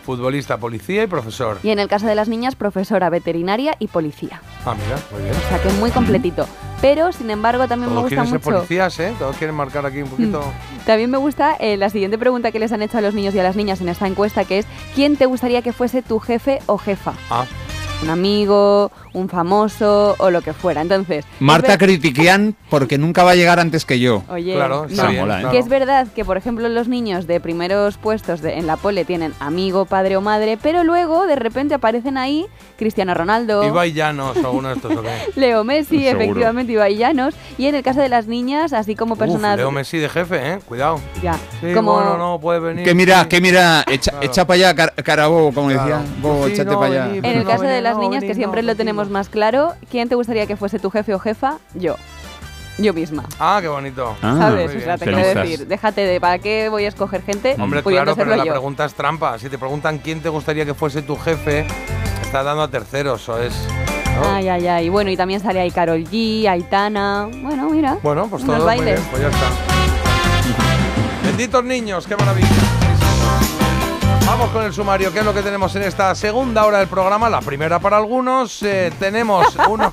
Futbolista, policía y profesor. Y en el caso de las niñas, profesora, veterinaria y policía. Ah, mira, muy bien. O sea que es muy completito. Pero, sin embargo, también me Todos gusta quieren ser mucho. Mm. policías, ¿eh? Todos quieren marcar aquí un poquito. También me gusta eh, la siguiente pregunta que les han hecho a los niños y a las niñas en esta encuesta, que es ¿quién te gustaría que fuese tu jefe o jefa? Ah, Un amigo, un famoso o lo que fuera. Entonces, Marta ver- Critiquian porque nunca va a llegar antes que yo. Oye, claro, no. está bien. mola, ¿eh? claro. Que es verdad que, por ejemplo, los niños de primeros puestos de- en la pole tienen amigo, padre o madre, pero luego de repente aparecen ahí Cristiano Ronaldo, Ibai Llanos o alguno de estos, ¿o qué? (laughs) Leo Messi, Seguro. efectivamente, Ibai Llanos, y en el caso de las niñas, así como Uf, personas... Leo Messi de jefe, ¿eh? Cuidado. ya, Sí, como... bueno, no puede venir. Que mira, sí. que mira, echa, Claro. echa para allá, car- carabobo, como Claro. decía. Bobo, Sí, échate no, para allá. En el no caso de las no niñas, que siempre no, lo tenemos más claro, ¿quién te gustaría que fuese tu jefe o jefa? Yo. Yo misma. Ah, qué bonito. Ah, ¿Sabes? muy O sea, te quiero decir, déjate de para qué voy a escoger gente Hombre, pudiendo claro, pero la yo. pregunta es trampa. Si te preguntan quién te gustaría que fuese tu jefe, estás dando a terceros, o es. ¿no? Ay, ay, ay. Bueno, y también sale ahí Carol G, Aitana. Bueno, mira. Bueno, pues unos todo muy bailes. bien, pues ya está. (laughs) Benditos niños, qué maravilla. Vamos con el sumario, ¿qué es lo que tenemos en esta segunda hora del programa? La primera para algunos, eh, tenemos (laughs) uno,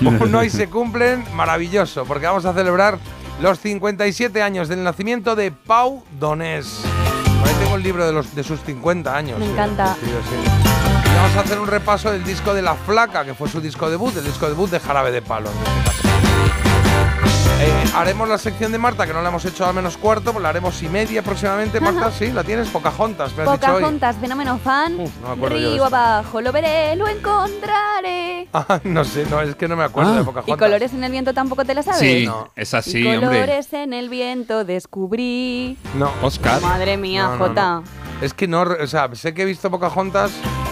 uno y se cumplen, maravilloso, porque vamos a celebrar los 57 años del nacimiento de Pau Donés. Por ahí tengo el libro de, los, de sus 50 años. Me sí, encanta. sí, sí. Y vamos a hacer un repaso del disco de La Flaca, que fue su disco debut, el disco debut de Jarabe de Palo. en este caso. Eh, haremos la sección de Marta, que no la hemos hecho a menos cuarto, pues la haremos y media aproximadamente. Marta, sí, la tienes, Pocahontas, me has dicho hoy. Pocahontas, fenómeno fan. Uf, no me acuerdo yo de Río esto. abajo, lo veré, lo encontraré. (laughs) Ah, no sé, no, es que no me acuerdo Ah. de ¿Y Pocahontas. colores en el viento tampoco te la sabes? Sí, No. es Y así, hombre. colores en el viento descubrí. No, Oscar. Madre mía, No, no, Jota. Es que no, o sea, sé que he visto Pocahontas.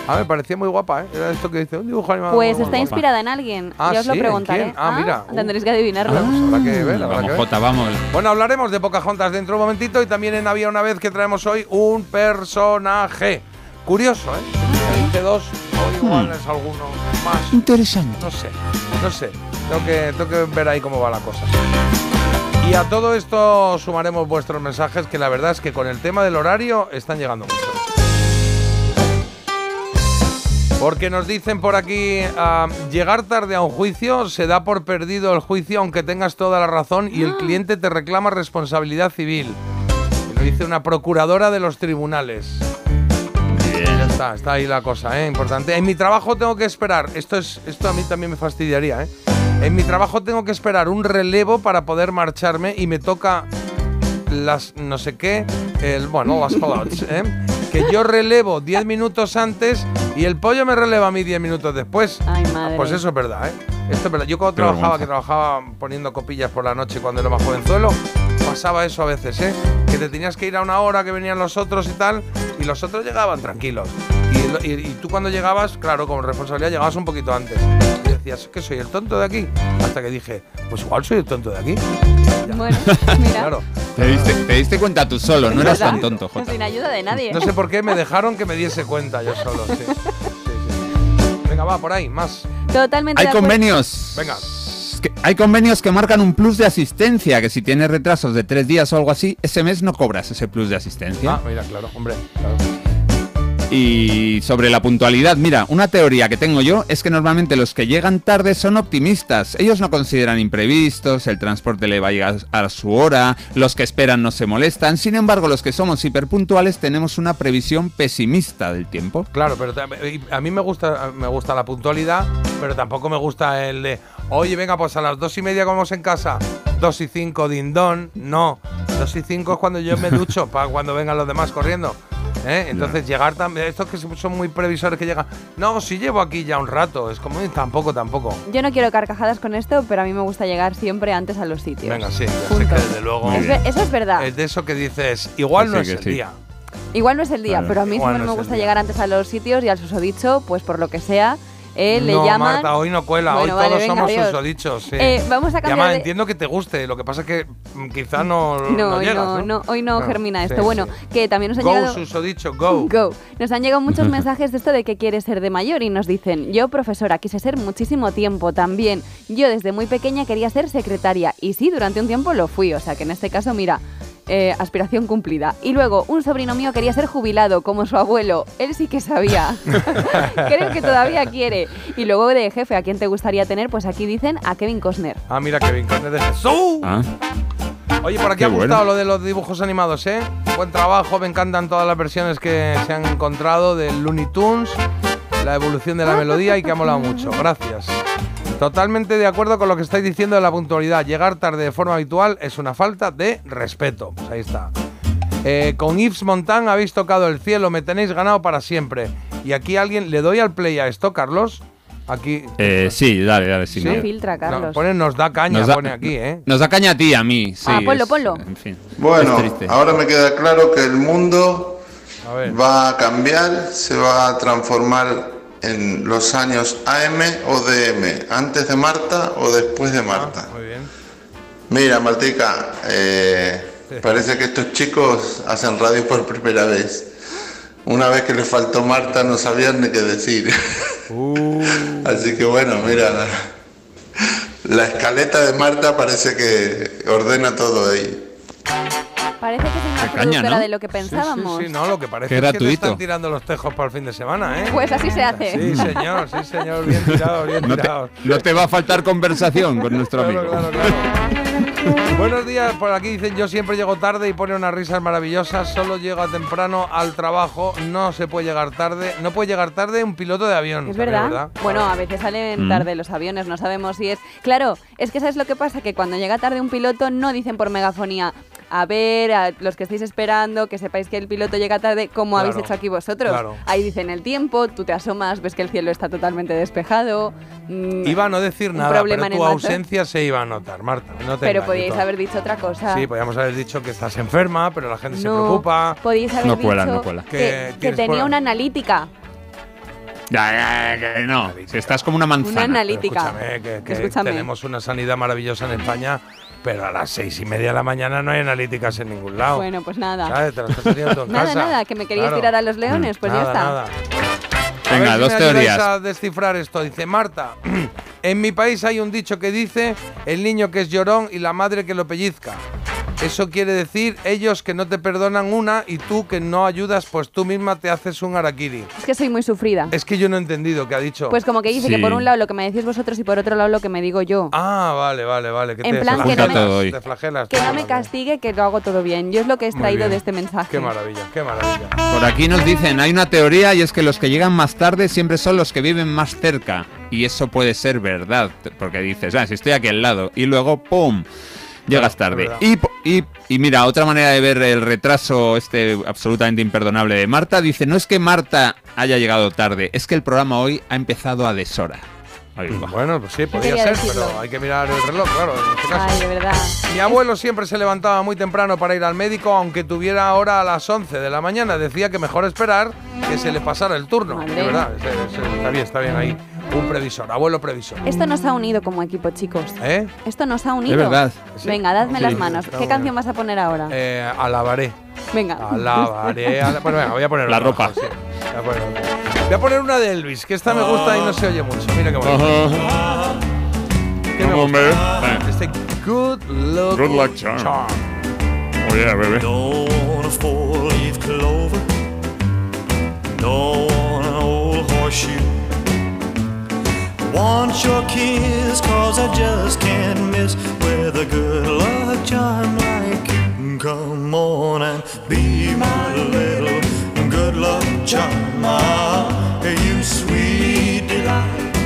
Ah, me parecía muy guapa, ¿eh? Era esto que dice, un dibujo animado. Pues está guapa. inspirada en alguien. Ah, ya os lo ¿sí? ¿En preguntaré. quién? Ah, mira. Uh. Tendréis que adivinarlo. Pues habrá que ver, habrá que Vamos, ver. Jota, vamos. Bueno, hablaremos de Pocahontas dentro de un momentito y también en Había una vez que traemos hoy un personaje. Curioso, ¿eh? Dice dos, o igual Hmm. es alguno más. Interesante. No sé, no sé. Tengo que, tengo que ver ahí cómo va la cosa. Y a todo esto sumaremos vuestros mensajes, que la verdad es que con el tema del horario están llegando muchos. Porque nos dicen por aquí, ah, llegar tarde a un juicio se da por perdido el juicio aunque tengas toda la razón y el cliente te reclama responsabilidad civil. Lo dice una procuradora de los tribunales. Ya está, está ahí la cosa, ¿eh? Importante. En mi trabajo tengo que esperar, esto, es, esto a mí también me fastidiaría, ¿eh? En mi trabajo tengo que esperar un relevo para poder marcharme y me toca las no sé qué, el, bueno, las pelotas, (laughs) ¿eh? Que yo relevo 10 minutos antes y el pollo me releva a mí 10 minutos después. Ay, madre. Pues eso es verdad, ¿eh? Esto es verdad. Yo cuando Qué trabajaba, vergüenza. que trabajaba poniendo copillas por la noche cuando era más jovenzuelo, pasaba eso a veces, ¿eh? Que te tenías que ir a una hora que venían los otros y tal, y los otros llegaban tranquilos. Y, lo- y- y tú cuando llegabas, claro, como responsabilidad, llegabas un poquito antes. Decías, ¿qué soy el tonto de aquí? Hasta que dije, pues igual soy el tonto de aquí. Bueno, (laughs) mira. Claro. Te diste, te diste cuenta tú solo, no eras tan tonto, Jota. Sin ayuda de nadie. No sé por qué me dejaron que me diese cuenta yo solo, sí. Sí, sí. Venga, va, por ahí, más. Totalmente Hay de convenios. Venga. que- hay convenios que marcan un plus de asistencia, que si tienes retrasos de tres días o algo así, ese mes no cobras ese plus de asistencia. Ah, mira, claro, hombre, claro. Y sobre la puntualidad, mira, una teoría que tengo yo es que normalmente los que llegan tarde son optimistas. Ellos no consideran imprevistos, el transporte le va a llegar a su hora, los que esperan no se molestan. Sin embargo, los que somos hiperpuntuales tenemos una previsión pesimista del tiempo. Claro, pero a mí me gusta, me gusta la puntualidad, pero tampoco me gusta el de, oye, venga, pues a las dos y media comemos en casa, dos y cinco dindón. No, dos y cinco es cuando yo me ducho, (laughs) para cuando vengan los demás corriendo. ¿Eh? Entonces llegar también, estos que son muy previsores que llegan, no, si llevo aquí ya un rato, es como, "Eh, tampoco, tampoco. Yo no quiero carcajadas con esto, pero a mí me gusta llegar siempre antes a los sitios. Venga, sí, ya sé que desde luego. Es eso es verdad. Es de eso que dices, igual Que no sí, es el sí. día. Igual no es el día, Claro, pero a mí igual siempre no me gusta llegar antes a los sitios y al susodicho, pues por lo que sea, eh, le no, llaman. Marta, hoy no cuela, Bueno, hoy vale, todos venga, somos adiós. susodichos. Sí. Eh, vamos a cambiar de- entiendo que te guste, lo que pasa es que mm, quizá no, No, no, llegas, no, ¿no? hoy no germina esto. sí, bueno, sí. que también nos han Go, llegado. susodicho, go. (laughs) Go. Nos han llegado muchos (laughs) mensajes de esto de que quieres ser de mayor y nos dicen, yo profesora quise ser muchísimo tiempo también. Yo desde muy pequeña quería ser secretaria y sí, durante un tiempo lo fui, o sea que en este caso, mira, eh, aspiración cumplida. Y luego, un sobrino mío quería ser jubilado como su abuelo, él sí que sabía. (laughs) Creo que todavía quiere. Y luego de jefe, ¿a quién te gustaría tener? Pues aquí dicen a Kevin Costner. Ah, mira, Kevin Conner de Jesús. Ah. Oye, por aquí Qué ha bueno. gustado lo de los dibujos animados, ¿eh? Buen trabajo, me encantan todas las versiones que se han encontrado del Looney Tunes, la evolución de la melodía y que ha molado mucho. Gracias. Totalmente de acuerdo con lo que estáis diciendo de la puntualidad. Llegar tarde de forma habitual es una falta de respeto. Pues ahí está. Eh, con Yves Montan habéis tocado el cielo, me tenéis ganado para siempre. Y aquí alguien, ¿le doy al play a esto, Carlos? Aquí. Eh, sí, dale, dale, sí. Filtra, Carlos. No, pone, nos da caña, Nos da- pone aquí, ¿eh? Nos da caña a ti, a mí. Sí, ah, ponlo, es- ponlo. En fin. Bueno, ahora me queda claro que el mundo A ver. va a cambiar, se va a transformar en los años AM o DM, antes de Marta o después de Marta. Muy bien. Mira, Martica, eh, parece que estos chicos hacen radio por primera vez. Una vez que les faltó Marta no sabían ni qué decir. (laughs) Uh. Así que bueno, mira, la, la escaleta de Marta parece que ordena todo ahí. Parece que soy más Qué caña, productora ¿no? de lo que pensábamos. Sí, sí, no, lo que parece Qué es que te gratuito. están tirando los tejos para el fin de semana, ¿eh? Pues así se hace. Sí, señor, sí, señor, bien (laughs) tirado, bien No te, tirado. no te va a faltar conversación con nuestro Claro, amigo. claro, claro. Buenos días, por aquí dicen yo siempre llego tarde y pone unas risas maravillosas, solo llega temprano al trabajo, no se puede llegar tarde, no puede llegar tarde un piloto de avión. Es verdad. Bueno, a veces salen Mm. tarde los aviones, no sabemos si es. Claro, es que sabes lo que pasa, que cuando llega tarde un piloto no dicen por megafonía. A ver, a los que estáis esperando, que sepáis que el piloto llega tarde, como Claro, habéis hecho aquí vosotros. claro. Ahí dicen el tiempo, tú te asomas, ves que el cielo está totalmente despejado. mm, Iba a no decir nada, problema pero tu ausencia se iba a notar, Marta. No te Pero podíais haber dicho otra cosa. Sí, podíamos haber dicho que estás enferma, pero la gente se No, preocupa. Podíais haber No dicho cuela, no cuela. que, Que tenía por- una analítica. Ya, ya, ya, que no. Si estás como una manzana. Una analítica. Escúchame, que, que Escúchame. tenemos una sanidad maravillosa en España, pero a las seis y media de la mañana no hay analíticas en ningún lado. Bueno, pues nada. ¿Sabes? Te lo estás haciendo tú en (laughs) Nada, casa. nada, que me queríais Claro. tirar a los leones, pues nada, ya está. Nada. A Venga, ver si dos me teorías. a descifrar esto. Dice Marta, (clears throat) en mi país hay un dicho que dice el niño que es llorón y la madre que lo pellizca. Eso quiere decir ellos que no te perdonan una y tú que no ayudas, pues tú misma te haces un harakiri. Es que soy muy sufrida. Es que yo no he entendido qué ha dicho. Pues como que dice que por un lado lo que me decís vosotros y por otro lado lo que me digo yo. Ah, vale, vale, vale. Que En te plan, que no me- te flagelas. Que no me castigue, que lo hago todo bien. Yo es lo que he extraído de este mensaje. Qué maravilla, qué maravilla. Por aquí nos dicen, hay una teoría y es que los que llegan más tarde siempre son los que viven más cerca. Y eso puede ser verdad, porque dices, ah, si estoy aquí al lado, y luego, ¡pum! Llegas tarde. Y, po- y, y mira, otra manera de ver el retraso este absolutamente imperdonable de Marta, dice, no es que Marta haya llegado tarde, es que el programa hoy ha empezado a deshora. Va. Bueno, pues sí, podría ser, decirlo. pero hay que mirar el reloj, claro, en este caso. Ay, de verdad. Mi abuelo siempre se levantaba muy temprano para ir al médico, aunque tuviera hora a las 11 de la mañana. Decía que mejor esperar que se le pasara el turno. Madre. De verdad, es- es- está bien, está bien ahí. Un previsor, abuelo previsor. Esto nos ha unido como equipo, chicos. ¿Eh? Esto nos ha unido. verdad. Venga, dadme Sí, las manos. ¿Qué bueno. canción vas a poner ahora? Eh, alabaré. Venga. Alabaré. ala- Bueno, venga, voy a poner La ropa. mejor, sí. Voy a poner otra. Voy a poner una de Elvis, que esta me gusta y no se oye mucho. Mira qué bonito. ¿Qué me Hombre. gusta? Este Good Luck, Good Luck Charm. Oh yeah, baby. Don't want your kiss, cause I just can't miss with a good luck charm like you. Come on and be my little good luck charm. You sweet delight.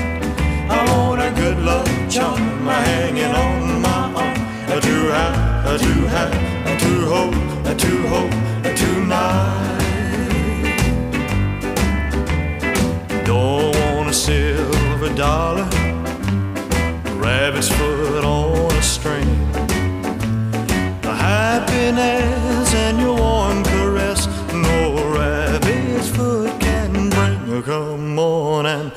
I want a good luck charm hanging on my arm. To have, to have, to hold, to hold tonight. Don't want a dollar, rabbit's foot on a string. The happiness and your warm caress, no rabbit's foot can bring. Come on and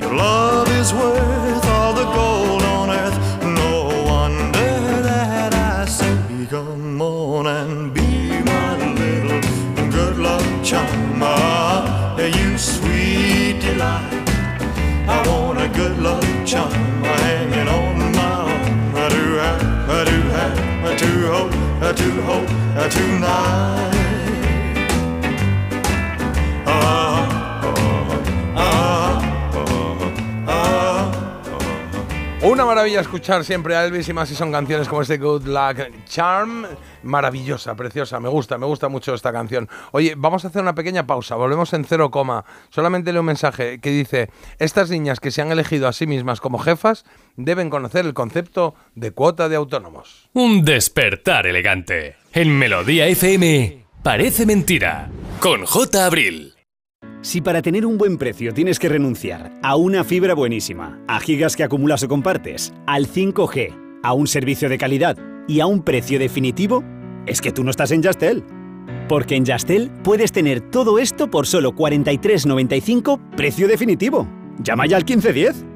Your love is worth all the gold on earth. No wonder that I say, come on and be my little good luck charm. Ah, you sweet delight. I want a good luck charm hanging on my arm. I do have, I do have, I do hope, I do hope, I tonight. Ah, Una maravilla escuchar siempre a Elvis y más si son canciones como este Good Luck Charm. Maravillosa, preciosa, me gusta, me gusta mucho esta canción. Oye, vamos a hacer una pequeña pausa, volvemos en cero coma. Solamente leo un mensaje que dice, estas niñas que se han elegido a sí mismas como jefas deben conocer el concepto de cuota de autónomos. Un despertar elegante. En Melodía FM, parece mentira. Con J. Abril. Si para tener un buen precio tienes que renunciar a una fibra buenísima, a gigas que acumulas o compartes, al 5G, a un servicio de calidad y a un precio definitivo, es que tú no estás en Yastel. Porque en Yastel puedes tener todo esto por solo 43.95 precio definitivo. Llama ya al 1510.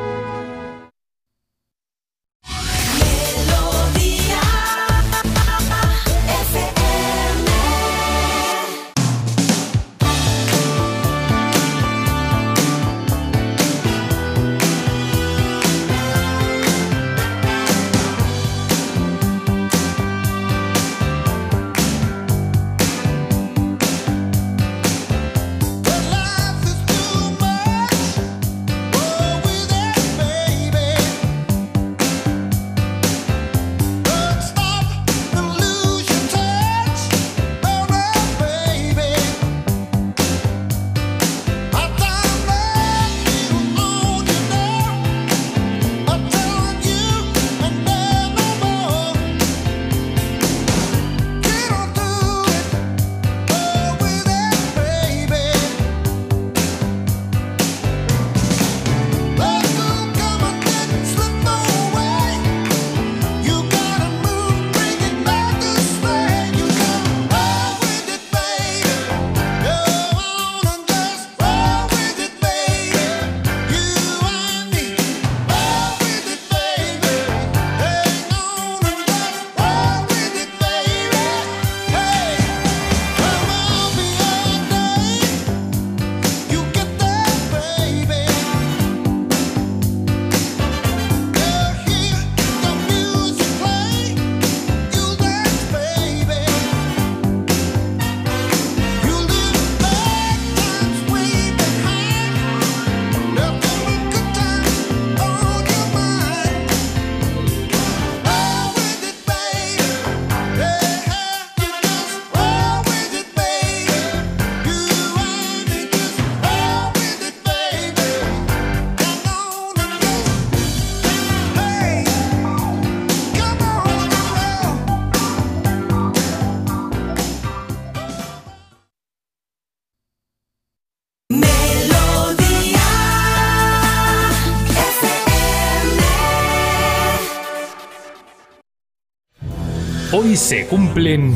Hoy se cumplen...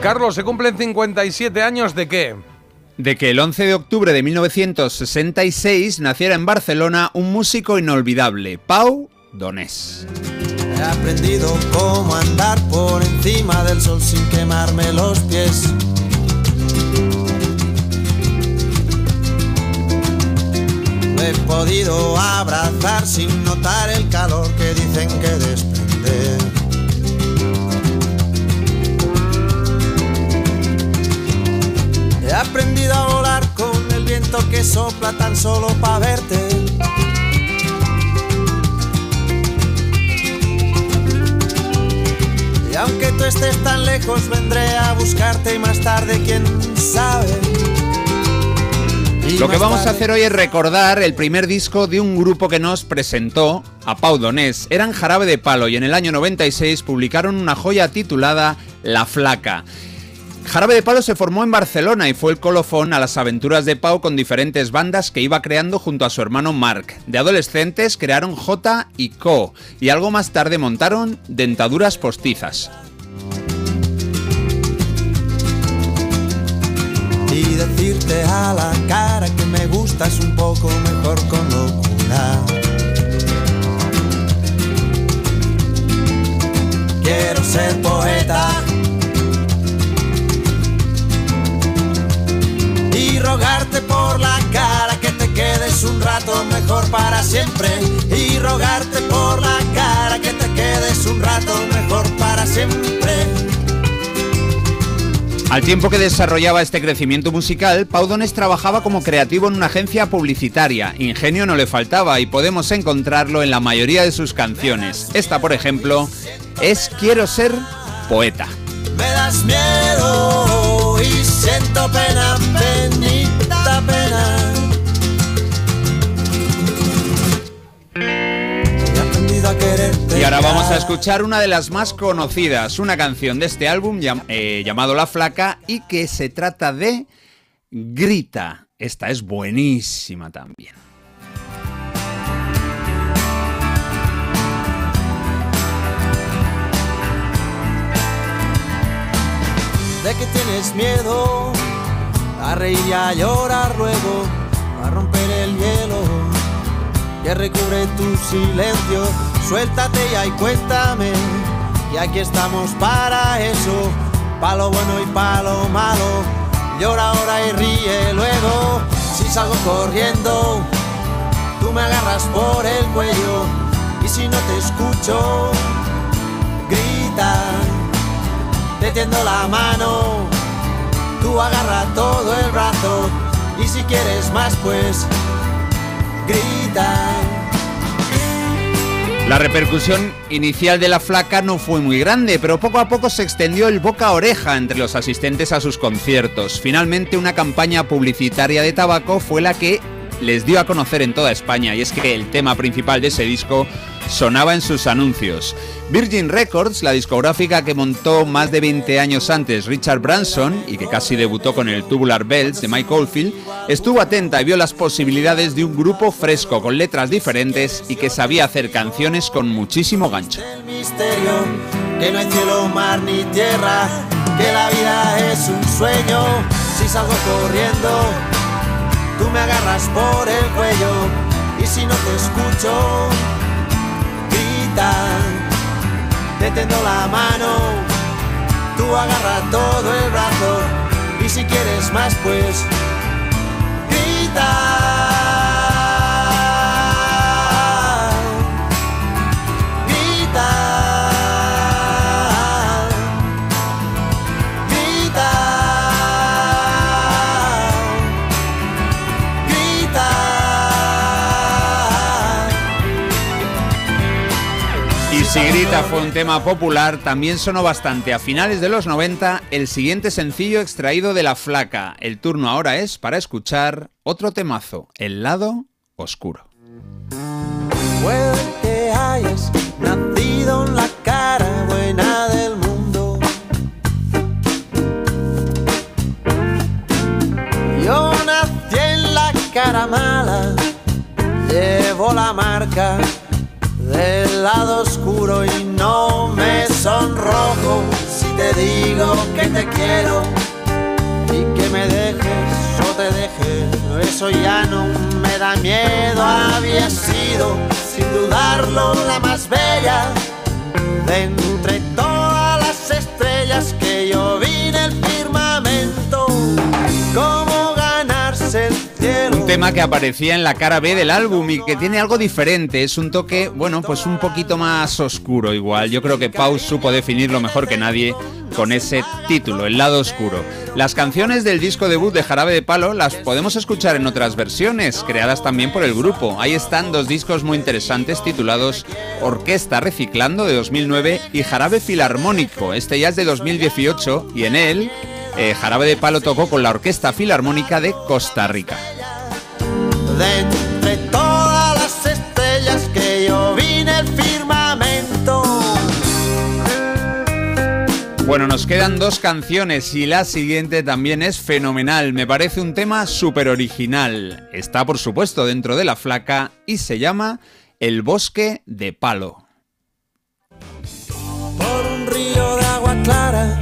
Carlos, se cumplen 57 años de qué? De que el 11 de octubre de 1966 naciera en Barcelona un músico inolvidable, Pau Donés. He aprendido cómo andar por encima del sol sin quemarme los pies. Podido abrazar sin notar el calor que dicen que desprende. He aprendido a volar con el viento que sopla tan solo para verte. Y aunque tú estés tan lejos, vendré a buscarte y más tarde, quién sabe. Lo que vamos a hacer hoy es recordar el primer disco de un grupo que nos presentó a Pau Donés. Eran Jarabe de Palo y en el año 96 publicaron una joya titulada La Flaca. Jarabe de Palo se formó en Barcelona y fue el colofón a las aventuras de Pau con diferentes bandas que iba creando junto a su hermano Marc. De adolescentes crearon J y Co. y algo más tarde montaron Dentaduras Postizas. Y decirte a la cara que me gustas un poco mejor con locura. Quiero ser poeta y rogarte por la cara que te quedes un rato mejor para siempre. Y rogarte por la cara que te quedes un rato mejor para siempre. Al tiempo que desarrollaba este crecimiento musical, Pau Donés trabajaba como creativo en una agencia publicitaria. Ingenio no le faltaba y podemos encontrarlo en la mayoría de sus canciones. Esta, por ejemplo, es Quiero ser poeta. Me das miedo y siento pena. Y ahora vamos a escuchar una de las más conocidas, una canción de este álbum llam- eh, llamado La Flaca y que se trata de Grita. Esta es buenísima también. de que tienes miedo a reír y a llorar luego, a romper el hielo que recubre tu silencio. Suéltate ya y cuéntame, y aquí estamos para eso, pa' lo bueno y pa' lo malo. Llora ahora y ríe luego, si salgo corriendo, tú me agarras por el cuello, y si no te escucho, grita. Te tiendo la mano, tú agarra todo el brazo. Y si quieres más pues grita. La repercusión inicial de la flaca no fue muy grande, pero poco a poco se extendió el boca a oreja entre los asistentes a sus conciertos. Finalmente una campaña publicitaria de tabaco fue la que les dio a conocer en toda España y es que el tema principal de ese disco sonaba en sus anuncios. Virgin Records, la discográfica que montó más de 20 años antes Richard Branson y que casi debutó con el Tubular Bells de Mike Oldfield, estuvo atenta y vio las posibilidades de un grupo fresco con letras diferentes y que sabía hacer canciones con muchísimo gancho. Misterio, que no hay cielo, mar ni tierra, que la vida es un sueño. Si salgo corriendo, tú me agarras por el cuello y si no te escucho, grita, te tendo la mano, tú agarra todo el brazo y si quieres más pues grita. Grita fue un tema popular, también sonó bastante a finales de los 90 el siguiente sencillo extraído de La Flaca. El turno ahora es para escuchar otro temazo, El lado oscuro. Puede que hayas nacido en la cara buena del mundo. Yo nací en la cara mala, llevo la marca del lado oscuro y no me sonrojo si te digo que te quiero y que me dejes o te dejes. Eso ya no me da miedo. Había sido, sin dudarlo, la más bella de entre todas las estrellas que yo vi. Tema que aparecía en la cara B del álbum y que tiene algo diferente. Es un toque, bueno, pues un poquito más oscuro igual. Yo creo que Pau supo definirlo mejor que nadie con ese título, El lado oscuro. Las canciones del disco debut de Jarabe de Palo las podemos escuchar en otras versiones, creadas también por el grupo. Ahí están dos discos muy interesantes titulados Orquesta Reciclando de 2009 y Jarabe Filarmónico. Este ya es de 2018 y en él eh, Jarabe de Palo tocó con la Orquesta Filarmónica de Costa Rica. De entre todas las estrellas que yo vi en el firmamento. Bueno, nos quedan dos canciones y la siguiente también es fenomenal. Me parece un tema súper original. Está, por supuesto, dentro de la flaca y se llama El bosque de palo. Por un río de agua clara,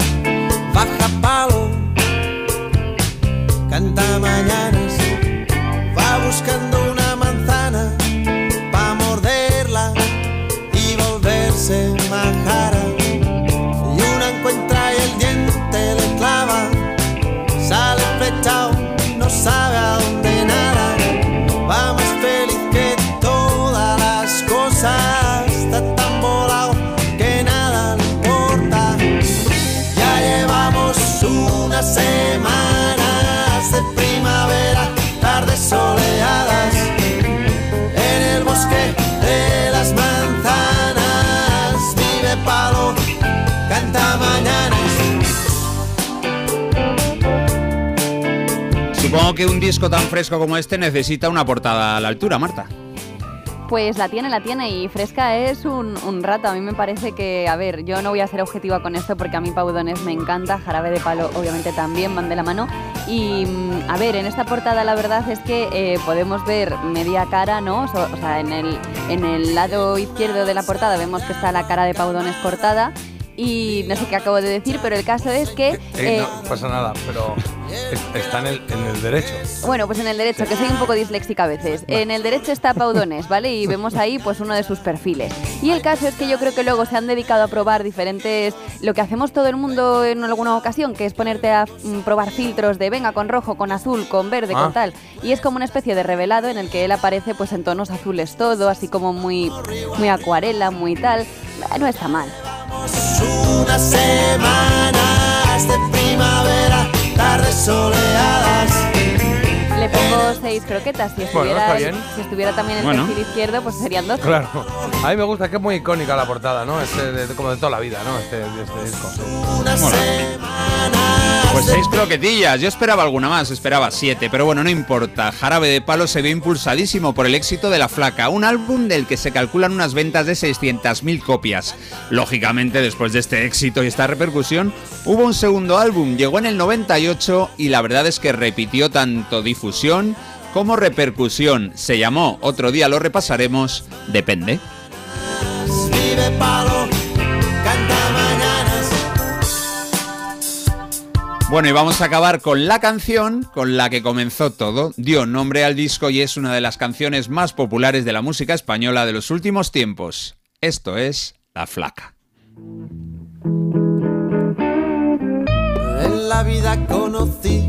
que un disco tan fresco como este necesita una portada a la altura, Marta. Pues la tiene, la tiene y fresca es un, rato. A mí me parece que, a ver, yo no voy a ser objetiva con esto porque a mí Pau Donés me encanta, Jarabe de Palo obviamente también, van de la mano. Y mm, a ver, en esta portada la verdad es que eh, podemos ver media cara, ¿no? O sea, en el, en el lado izquierdo de la portada vemos que está la cara de Pau Donés cortada. Y no sé qué acabo de decir, pero el caso es que... Eh, eh, no pasa nada, pero es- está en el, en el derecho. Bueno, pues en el derecho, que soy un poco disléxica a veces. En el derecho está Paudones, ¿vale? Y (laughs) vemos ahí pues uno de sus perfiles. Y el caso es que yo creo que luego se han dedicado a probar diferentes, lo que hacemos todo el mundo en alguna ocasión, que es ponerte a mm, probar filtros de venga con rojo, con azul, con verde, Ah. con tal. Y es como una especie de revelado en el que él aparece pues en tonos azules todo, así como muy, muy acuarela, muy tal. No está mal. Unas semanas de primavera, tardes soleadas. Le pongo seis croquetas. Si Bueno, estuviera, está bien. si estuviera también el Bueno. perfil izquierdo, pues serían dos. Claro. A mí me gusta que es muy icónica la portada, ¿no? Este, de- como de toda la vida, ¿no? Este, de este disco. Pues seis croquetillas, yo esperaba alguna más, esperaba siete, pero bueno, no importa. Jarabe de Palo se ve impulsadísimo por el éxito de La Flaca, un álbum del que se calculan unas ventas de 600.000 copias. Lógicamente, después de este éxito y esta repercusión, hubo un segundo álbum, llegó en el 98 y la verdad es que repitió tanto difusión como repercusión. Se llamó, otro día lo repasaremos, Depende. Bueno, y vamos a acabar con la canción con la que comenzó todo. Dio nombre al disco y es una de las canciones más populares de la música española de los últimos tiempos. Esto es La Flaca. En la vida conocí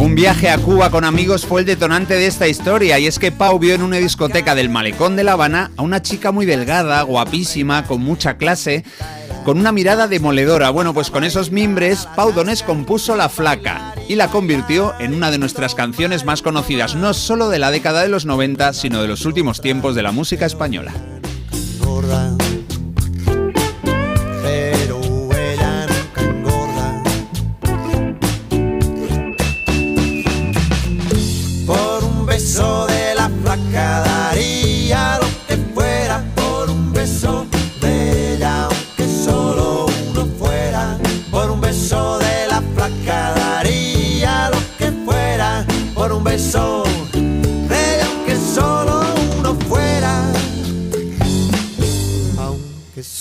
Un viaje a Cuba con amigos fue el detonante de esta historia y es que Pau vio en una discoteca del malecón de La Habana a una chica muy delgada, guapísima, con mucha clase, con una mirada demoledora. Bueno, pues con esos mimbres, Pau Donés compuso La Flaca y la convirtió en una de nuestras canciones más conocidas, no solo de la década de los 90, sino de los últimos tiempos de la música española.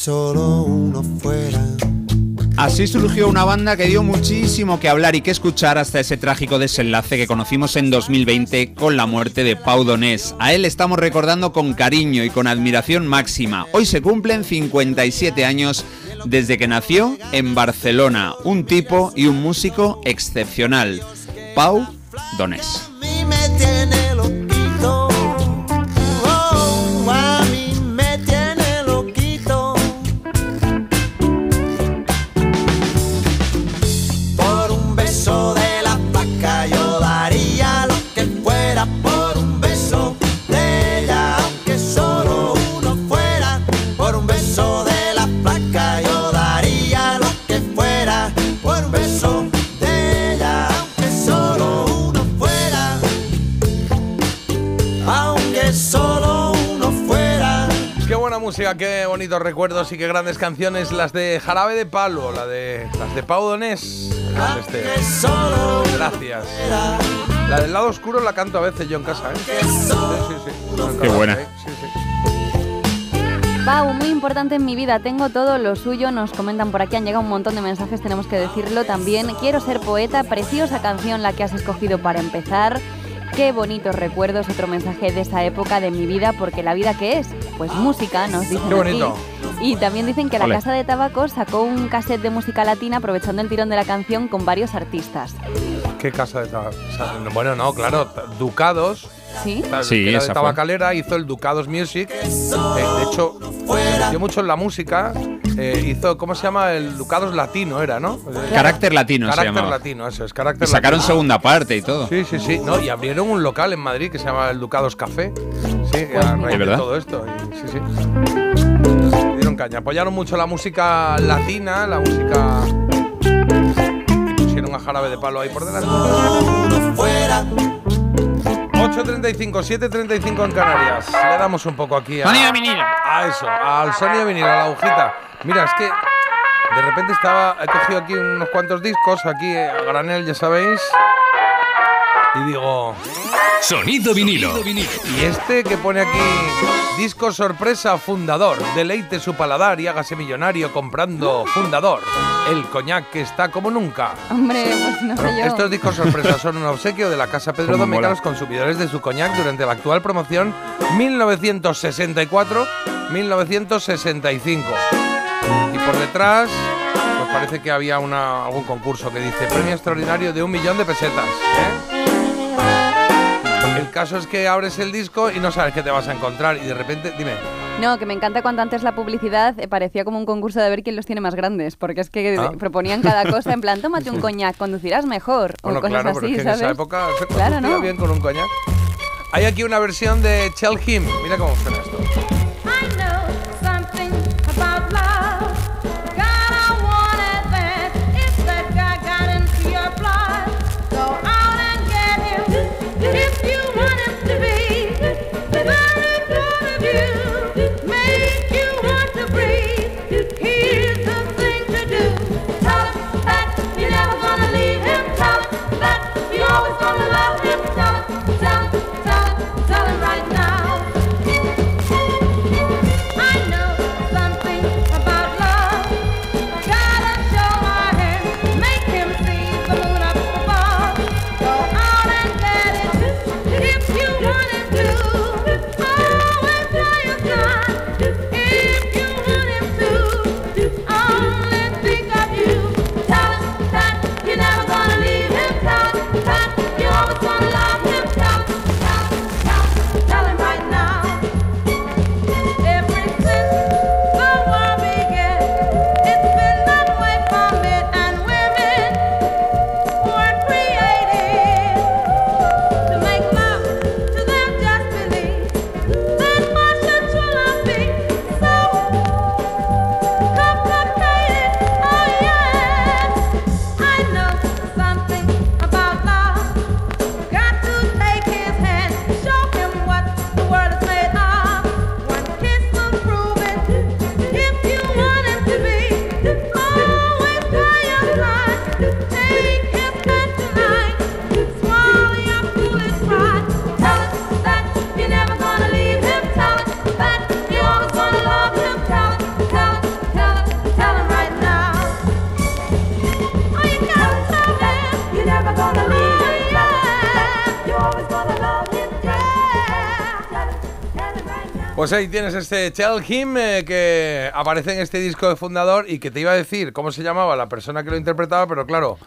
Solo uno fuera. Así surgió una banda que dio muchísimo que hablar y que escuchar hasta ese trágico desenlace que conocimos en 2020 con la muerte de Pau Donés. A él estamos recordando con cariño y con admiración máxima. Hoy se cumplen 57 años desde que nació en Barcelona, un tipo y un músico excepcional. Pau Donés. Qué bonitos recuerdos y qué grandes canciones. Las de Jarabe de Palo, la de, las de Pau Donés. Este. Gracias. La del lado oscuro la canto a veces yo en casa, ¿eh? Sí, sí, sí. Qué buena. Sí, sí. Pau, muy importante en mi vida, tengo todo lo suyo, nos comentan por aquí, han llegado un montón de mensajes, tenemos que decirlo también. Quiero ser poeta, preciosa canción la que has escogido para empezar. Qué bonitos recuerdos, otro mensaje de esa época de mi vida, porque la vida que es, pues música, nos dicen Qué bonito. aquí. Y también dicen que la Ole. Casa de Tabaco sacó un cassette de música latina aprovechando el tirón de la canción con varios artistas. ¿Qué casa de tabaco? Bueno, no, claro, Ducados. ¿Sí? Claro, Sí, esa de fue. tabacalera, hizo el Ducados Music. eh, de hecho, metió mucho en la música. eh, hizo, ¿cómo se llama? El Ducados Latino era, ¿no? Eh, Carácter Latino se Carácter llamaba. latino, eso es, carácter Y sacaron latino. segunda parte y todo. Sí, sí, sí. No, y abrieron un local en Madrid que se llama el Ducados Café. Sí, Pues a raíz ¿De verdad? todo esto. y sí, sí. Dieron caña. Apoyaron mucho la música latina, la música. y Pusieron a jarabe de palo ahí por delante. 8.35, 7.35 en Canarias. Le damos un poco aquí a. Sonido vinilo. A eso, al sonido vinilo, a la agujita. Mira, es que de repente estaba. He cogido aquí unos cuantos discos, aquí a granel, ya sabéis. Y digo. Sonido vinilo. Y este que pone aquí, disco sorpresa fundador, deleite su paladar y hágase millonario comprando fundador, el coñac que está como nunca. Hombre, pues no sé yo. Estos discos sorpresa son un obsequio de la Casa Pedro Domeca a los consumidores de su coñac durante la actual promoción 1964-1965. Y por detrás, pues parece que había una, algún concurso que dice premio extraordinario de un millón de pesetas. ¿eh? El caso es que abres el disco y no sabes qué te vas a encontrar y de repente, dime, No, que me encanta cuando antes la publicidad eh, parecía como un concurso de ver quién los tiene más grandes, porque es que Ah. proponían cada cosa en plan, tómate un (laughs) coñac, conducirás mejor, Bueno, o cosas claro, pero así, es que en ¿sabes? esa época se Claro, ¿no? bien con un coñac. Hay aquí una versión de Tell Him. Mira cómo suena esto. Pues ahí tienes este Tell Him eh, que aparece en este disco de fundador y que te iba a decir cómo se llamaba la persona que lo interpretaba, pero claro,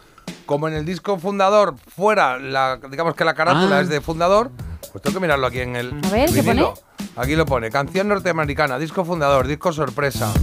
como en el disco fundador fuera, la, digamos que la carátula Ah. es de fundador, pues tengo que mirarlo aquí en el A ver, ¿qué vinilo. Aquí lo pone, canción norteamericana, disco fundador, disco sorpresa.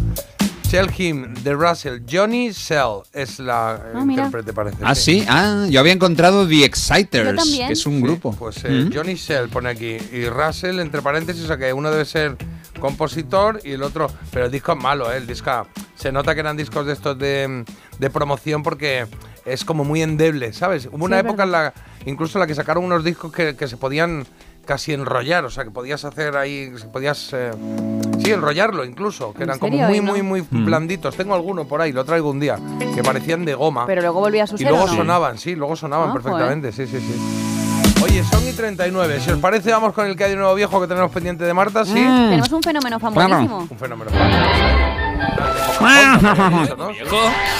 Tell Him, The Russell, Johnny Shell es la Ah, mira. intérprete parece. Ah, sí. Ah, yo había encontrado The Exciters, que es un grupo. Pues eh, Mm. Johnny Shell pone aquí y Russell entre paréntesis, o sea que uno debe ser compositor y el otro, pero el disco es malo, ¿eh? el disco se nota que eran discos de estos de, de promoción porque es como muy endeble, ¿sabes? Hubo una época en la incluso en la que sacaron unos discos que, que se podían casi enrollar, o sea que podías hacer ahí, podías eh, sí enrollarlo incluso, que ¿En eran como serio? muy ¿Y no? muy muy Mm. blanditos. Tengo alguno por ahí, lo traigo un día, que parecían de goma. Pero luego volvía a su Y luego ¿o no? sonaban, sí, luego sonaban Ah, perfectamente, sí, sí, sí. Oye, son y 39. Si os parece, vamos con el que hay de nuevo viejo que tenemos pendiente de Marta, ¿sí? Mm. Tenemos un fenómeno famosísimo. Un fenómeno.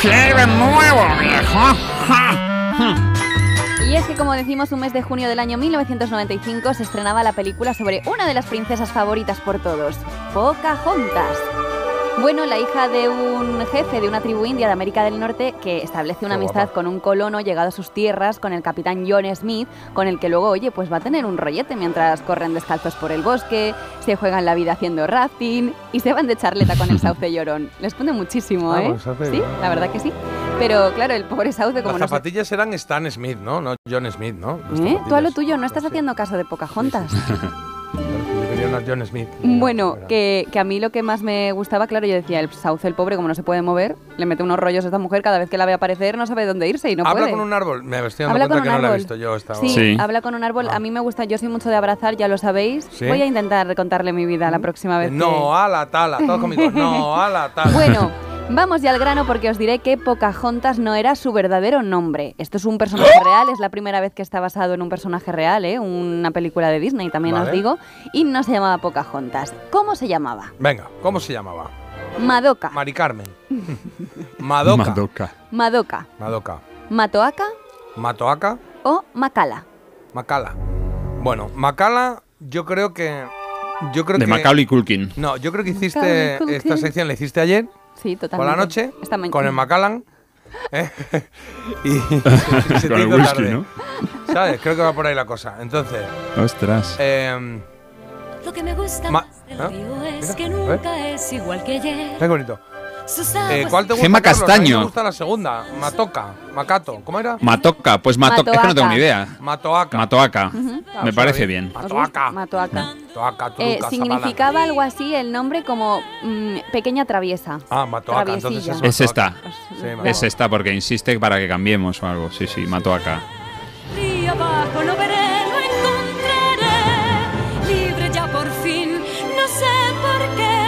Quiero nuevo, viejo. Y es que, como decimos, un mes de junio del año 1995 se estrenaba la película sobre una de las princesas favoritas por todos, Pocahontas. Bueno, la hija de un jefe de una tribu india de América del Norte que establece una Qué amistad guapa. con un colono llegado a sus tierras, con el capitán John Smith, con el que luego, oye, pues va a tener un rollete mientras corren descalzos por el bosque, se juegan la vida haciendo rafting y se van de charleta con el (laughs) sauce llorón. Les pone muchísimo, Ah, ¿eh? pues sí, la verdad que sí. Pero claro, el pobre sauce como Las no se- zapatillas eran Stan Smith, ¿no? No John Smith, ¿no? ¿Eh? Tú a lo tuyo, no estás haciendo caso de Pocahontas. Yo (laughs) John Smith. Bueno, que, que a mí lo que más me gustaba, claro, yo decía, el sauce, el pobre, como no se puede mover, le mete unos rollos a esta mujer, cada vez que la ve aparecer no sabe dónde irse y no Habla puede. con un árbol. Me estoy dando Habla cuenta con que un no la he árbol. visto yo esta Sí, habla con un árbol. A mí me gusta, yo soy mucho de abrazar, ya lo sabéis. ¿Sí? Voy a intentar contarle mi vida la próxima vez. que- No, a la tala, todo conmigo. No, a la tala. Bueno, (laughs) vamos ya al grano porque os diré que Pocahontas no era su verdadero nombre. Esto es un personaje real, es la primera vez que está basado en un personaje real, ¿eh? una película de Disney también os digo, y no se llamaba Pocahontas. ¿Cómo se llamaba? Venga, ¿cómo se llamaba? Madoka. Mari Carmen. (laughs) Madoka. Madoka. Madoka. Madoka. Matoaka Matoaka. o Macala. Macala. Bueno, Macala, yo creo que. Yo creo De que. Macaulay Culkin. No, yo creo que hiciste esta sección, la hiciste ayer, Sí, por totalmente. la noche, Esta con el Macallan. ¿eh? (laughs) y se (laughs) Con el whisky, tarde. ¿no? ¿Sabes? Creo que va por ahí la cosa. Entonces. Ostras. Eh, Lo que me gusta Ma- del ¿Ah? río es Mira, que nunca es igual que ayer. qué bonito. Eh, aguas ¿Cuál te gusta? Gema Carlos? A mí Castaño. me gusta la segunda. Matoca. Macato. ¿Cómo era? Matoca, pues Matoca, es que no tengo Matoaca. ni idea. Matoaca. Matoaca. Me parece bien. Matoaca. Matoaka. Matoaca, Eh, significaba algo así el nombre como mm, pequeña traviesa. Ah, Matoaca, entonces es Es esta. Sí, Es esta porque insiste para que cambiemos o algo. Sí, sí, Matoaca. Río abajo lo veré, lo encontraré. Libre ya por fin, no sé por qué.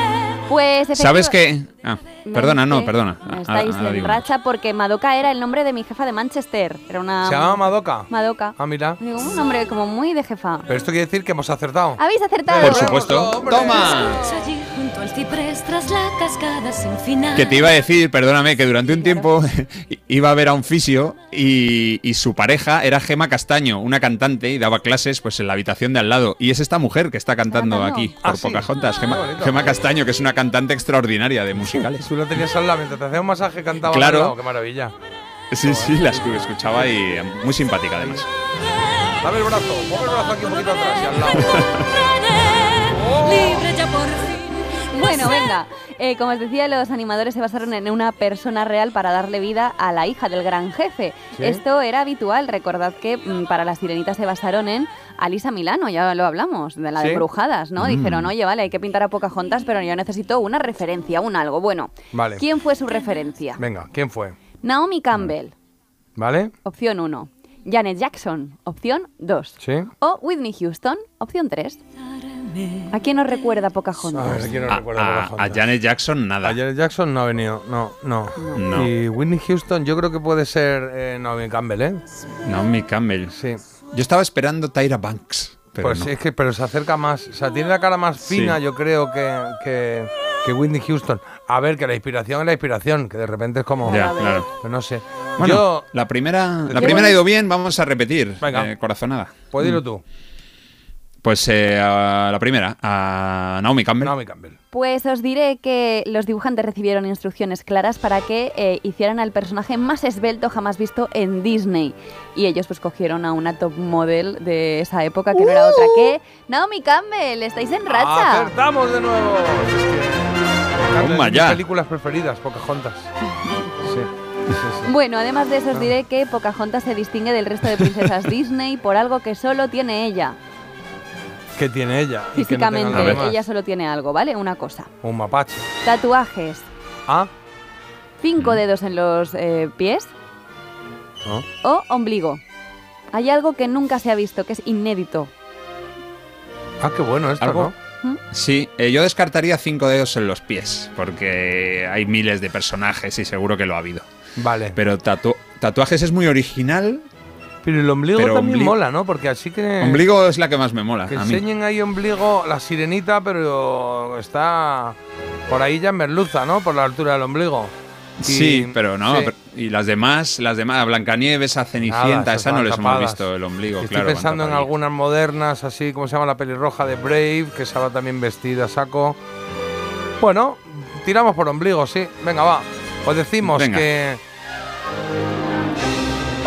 Pues ¿Sabes qué? Ah, perdona, no, perdona. Ah, Estáis en racha porque Madoka era el nombre de mi jefa de Manchester. Era una. ¿Se llama Madoka? Madoka. Ah, mira. Digo, un nombre como muy de jefa. Pero esto quiere decir que hemos acertado. ¿Habéis acertado? Por supuesto. ¡Toma! Allí junto al ciprés tras la cascada sin final. Que te iba a decir, perdóname, que durante un tiempo (laughs) iba a ver a un fisio y, y su pareja era Gema Castaño, una cantante, y daba clases pues en la habitación de al lado. Y es esta mujer que está cantando aquí, Ah, por sí. Pocahontas, Gema, Castaño, que es una cantante extraordinaria de musicales. Tú lo tenías al lado mientras te hacía un masaje cantaba Claro. al lado. Qué maravilla. Sí, sí, la escu- escuchaba y eh, muy simpática además. Dame el brazo. Pon el brazo aquí un poquito atrás y al lado. (laughs) Libre ya por fin. (laughs) Bueno, venga. Eh, como os decía, los animadores se basaron en una persona real para darle vida a la hija del gran jefe. Sí. Esto era habitual. Recordad que mm, para la sirenita se basaron en Alisa Milano, ya lo hablamos, de la de. Brujadas, ¿no? Mm. Dijeron, oye, vale, hay que pintar a Pocahontas, pero yo necesito una referencia, un algo. Bueno, Vale. ¿quién fue su referencia? Venga, ¿quién fue? Naomi Campbell, ¿Vale? opción 1. Janet Jackson, opción 2. Sí. O Whitney Houston, opción 3. ¿A quién nos recuerda Pocahontas? A ver, ¿quién no A, recuerda a- Pocahontas? a Janet Jackson nada. A Janet Jackson no ha venido, no, no. No. Y Whitney Houston yo creo que puede ser eh, Naomi Campbell, ¿eh? Naomi Campbell. Sí. Yo estaba esperando Tyra Banks. Pero pues no. sí, es que pero se acerca más, o sea, tiene la cara más Sí. fina, yo creo que, que, que Whitney Houston. A ver, que la inspiración es la inspiración, que de repente es como Ya, claro. pues no sé. Bueno, yo la primera, la primera ha ido bien, vamos a repetir. Venga. eh, corazonada. pues dilo Mm. Pues eh, a la primera, a Naomi Campbell. Naomi Campbell. Pues os diré que los dibujantes recibieron instrucciones claras para que eh, hicieran al personaje más esbelto jamás visto en Disney. Y ellos pues cogieron a una top model de esa época que no era otra que Naomi Campbell. Estáis en racha. ¡Acertamos de nuevo! Es que- Toma de mis ya. películas preferidas, Pocahontas. (laughs) Sí. sí, sí. Bueno, además de eso os diré que Pocahontas se distingue del resto de princesas (laughs) Disney por algo que solo tiene ella. ¿Qué tiene ella? Y que no tengan Físicamente, ella solo tiene algo, ¿vale? Una cosa. Un mapache. Tatuajes. Ah, Cinco dedos en los eh, pies o ombligo. Hay algo que nunca se ha visto, que es inédito. Ah, qué bueno esto, ¿Algo? ¿no? Sí, eh, yo descartaría cinco dedos en los pies, porque hay miles de personajes y seguro que lo ha habido. Vale. Pero tatu- tatuajes es muy original. Pero el ombligo Pero también mola, ¿no? Porque así que... Ombligo es la que más me mola. Que a mí. enseñen ahí ombligo, la sirenita, pero está por ahí ya en merluza, ¿no? Por la altura del ombligo. Y- Sí, pero no. sí. pero- y las demás, las demás, a Blancanieves, a Cenicienta, Nada, esa no les hemos visto el ombligo, Estoy claro. van pensando en algunas modernas, así como se llama la pelirroja de Brave, que estaba también vestida saco. Bueno, tiramos por ombligo, sí. Venga, va. Os decimos Venga. que.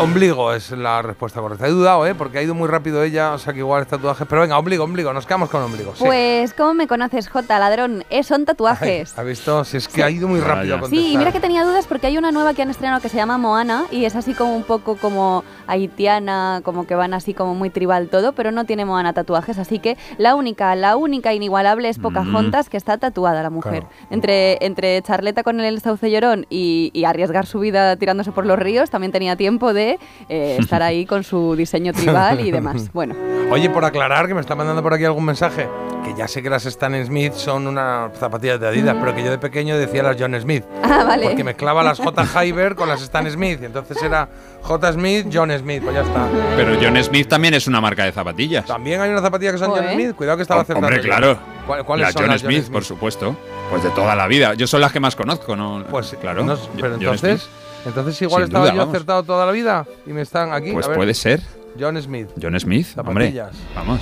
Ombligo es la respuesta correcta. He dudado, ¿eh? Porque ha ido muy rápido ella, o sea que igual es tatuaje. Pero venga, ombligo, ombligo, nos quedamos con ombligo. sí. Pues, ¿cómo me conoces, J, ladrón? Eh, son tatuajes. ¿Ha visto? Si es que ha ido muy rápido. Sí, y mira que tenía dudas porque hay una nueva que han estrenado que se llama Moana y es así como un poco como haitiana, como que van así como muy tribal todo, pero no tiene Moana tatuajes, así que la única, la única inigualable es Pocahontas que está tatuada la mujer. Claro. Entre, entre charleta con el sauce llorón y, y arriesgar su vida tirándose por los ríos, también tenía tiempo de eh, estar ahí con su diseño tribal y demás. (laughs) Bueno, Oye, por aclarar, que me está mandando por aquí algún mensaje, que ya sé que las Stan Smith son unas zapatillas de Adidas, pero que yo de pequeño decía las John Smith. Ah, vale. Porque mezclaba las (laughs) J. Hyber con las Stan Smith, y entonces era J. Smith, John Smith, pues ya está. Pero John Smith también es una marca de zapatillas. También hay una zapatilla que son John Joder. Smith, cuidado que estaba acertando. Hombre, claro. ¿Cuál- ¿Cuáles Las son John las Smith, por supuesto. Pues de toda la vida. Yo son las que más conozco, ¿no? Pues claro. no- John- pero John entonces, Smith. Entonces igual Sin estaba duda, yo vamos. acertado toda la vida y me están aquí. Pues a ver. puede ser. John Smith. John Smith, hombre. Zapatillas. Vamos.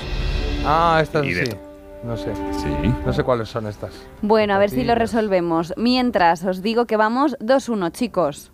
Ah, estas sí. No sé. Sí. No sé cuáles son estas. bueno, a ver si lo resolvemos. Mientras, os digo que vamos 2-1, chicos.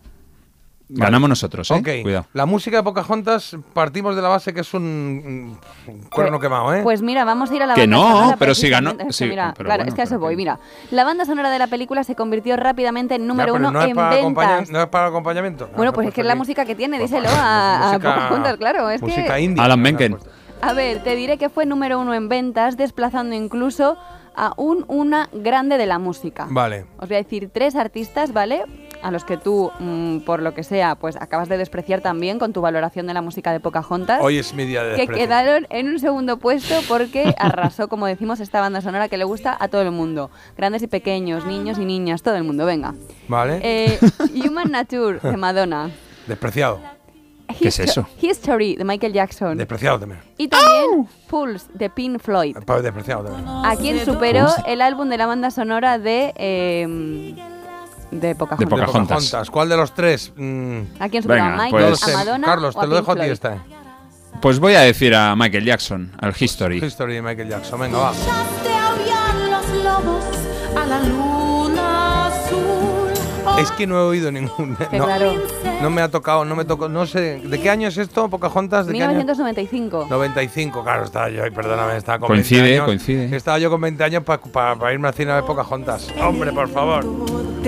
Ganamos nosotros, ¿eh? Ok, Cuidado. la música de Pocahontas partimos de la base que es un, un cuerno quemado, ¿eh? Pues mira, vamos a ir a la Que banda no, sonora pero si ganó- sí, mira, pero claro, bueno, es que a eso voy, mira. La banda sonora de la película se convirtió rápidamente en número uno no en ventas. no es para acompañamiento. Bueno, Ah, pues es que es la aquí. música que tiene, Pues, díselo pues, a, Pocahontas, claro. Es música que, indie. Alan Menken. a ver, te diré que fue número uno en ventas, desplazando incluso a un una grande de la música. Vale. Os voy a decir tres artistas, ¿vale? A los que tú, mm, por lo que sea, pues acabas de despreciar también con tu valoración de la música de Pocahontas. Hoy es mi día de que desprecio. quedaron en un segundo puesto porque (laughs) arrasó, como decimos, esta banda sonora que le gusta a todo el mundo. Grandes y pequeños, niños y niñas, todo el mundo, venga. Vale. Eh, (laughs) Human Nature, de Madonna. Despreciado. ¿Qué es eso? History, de Michael Jackson. Despreciado también. Y también Pulse, de Pink Floyd. Pa- Despreciado también. A quien superó el álbum de la banda sonora de... eh, de Pocahontas. De Pocahontas. ¿Cuál de los tres? Mm, ¿A quién superó? Venga, ¿A Michael, pues- a Madonna Carlos, o a te lo dejo a ti Floyd? esta. eh. Pues voy a decir a Michael Jackson, al History. History de Michael Jackson. Venga, va. A aullar los lobos a la azul. Es que no he oído ningún. Que No, claro. no me ha tocado, no me tocó. No sé. ¿De qué año es esto, Pocahontas? ¿De qué año? 1995. 95, claro, estaba yo, perdóname, estaba con Coincide, 20 años. coincide. Estaba yo con 20 años para irme al cine a ver Pocahontas. Hombre, por favor.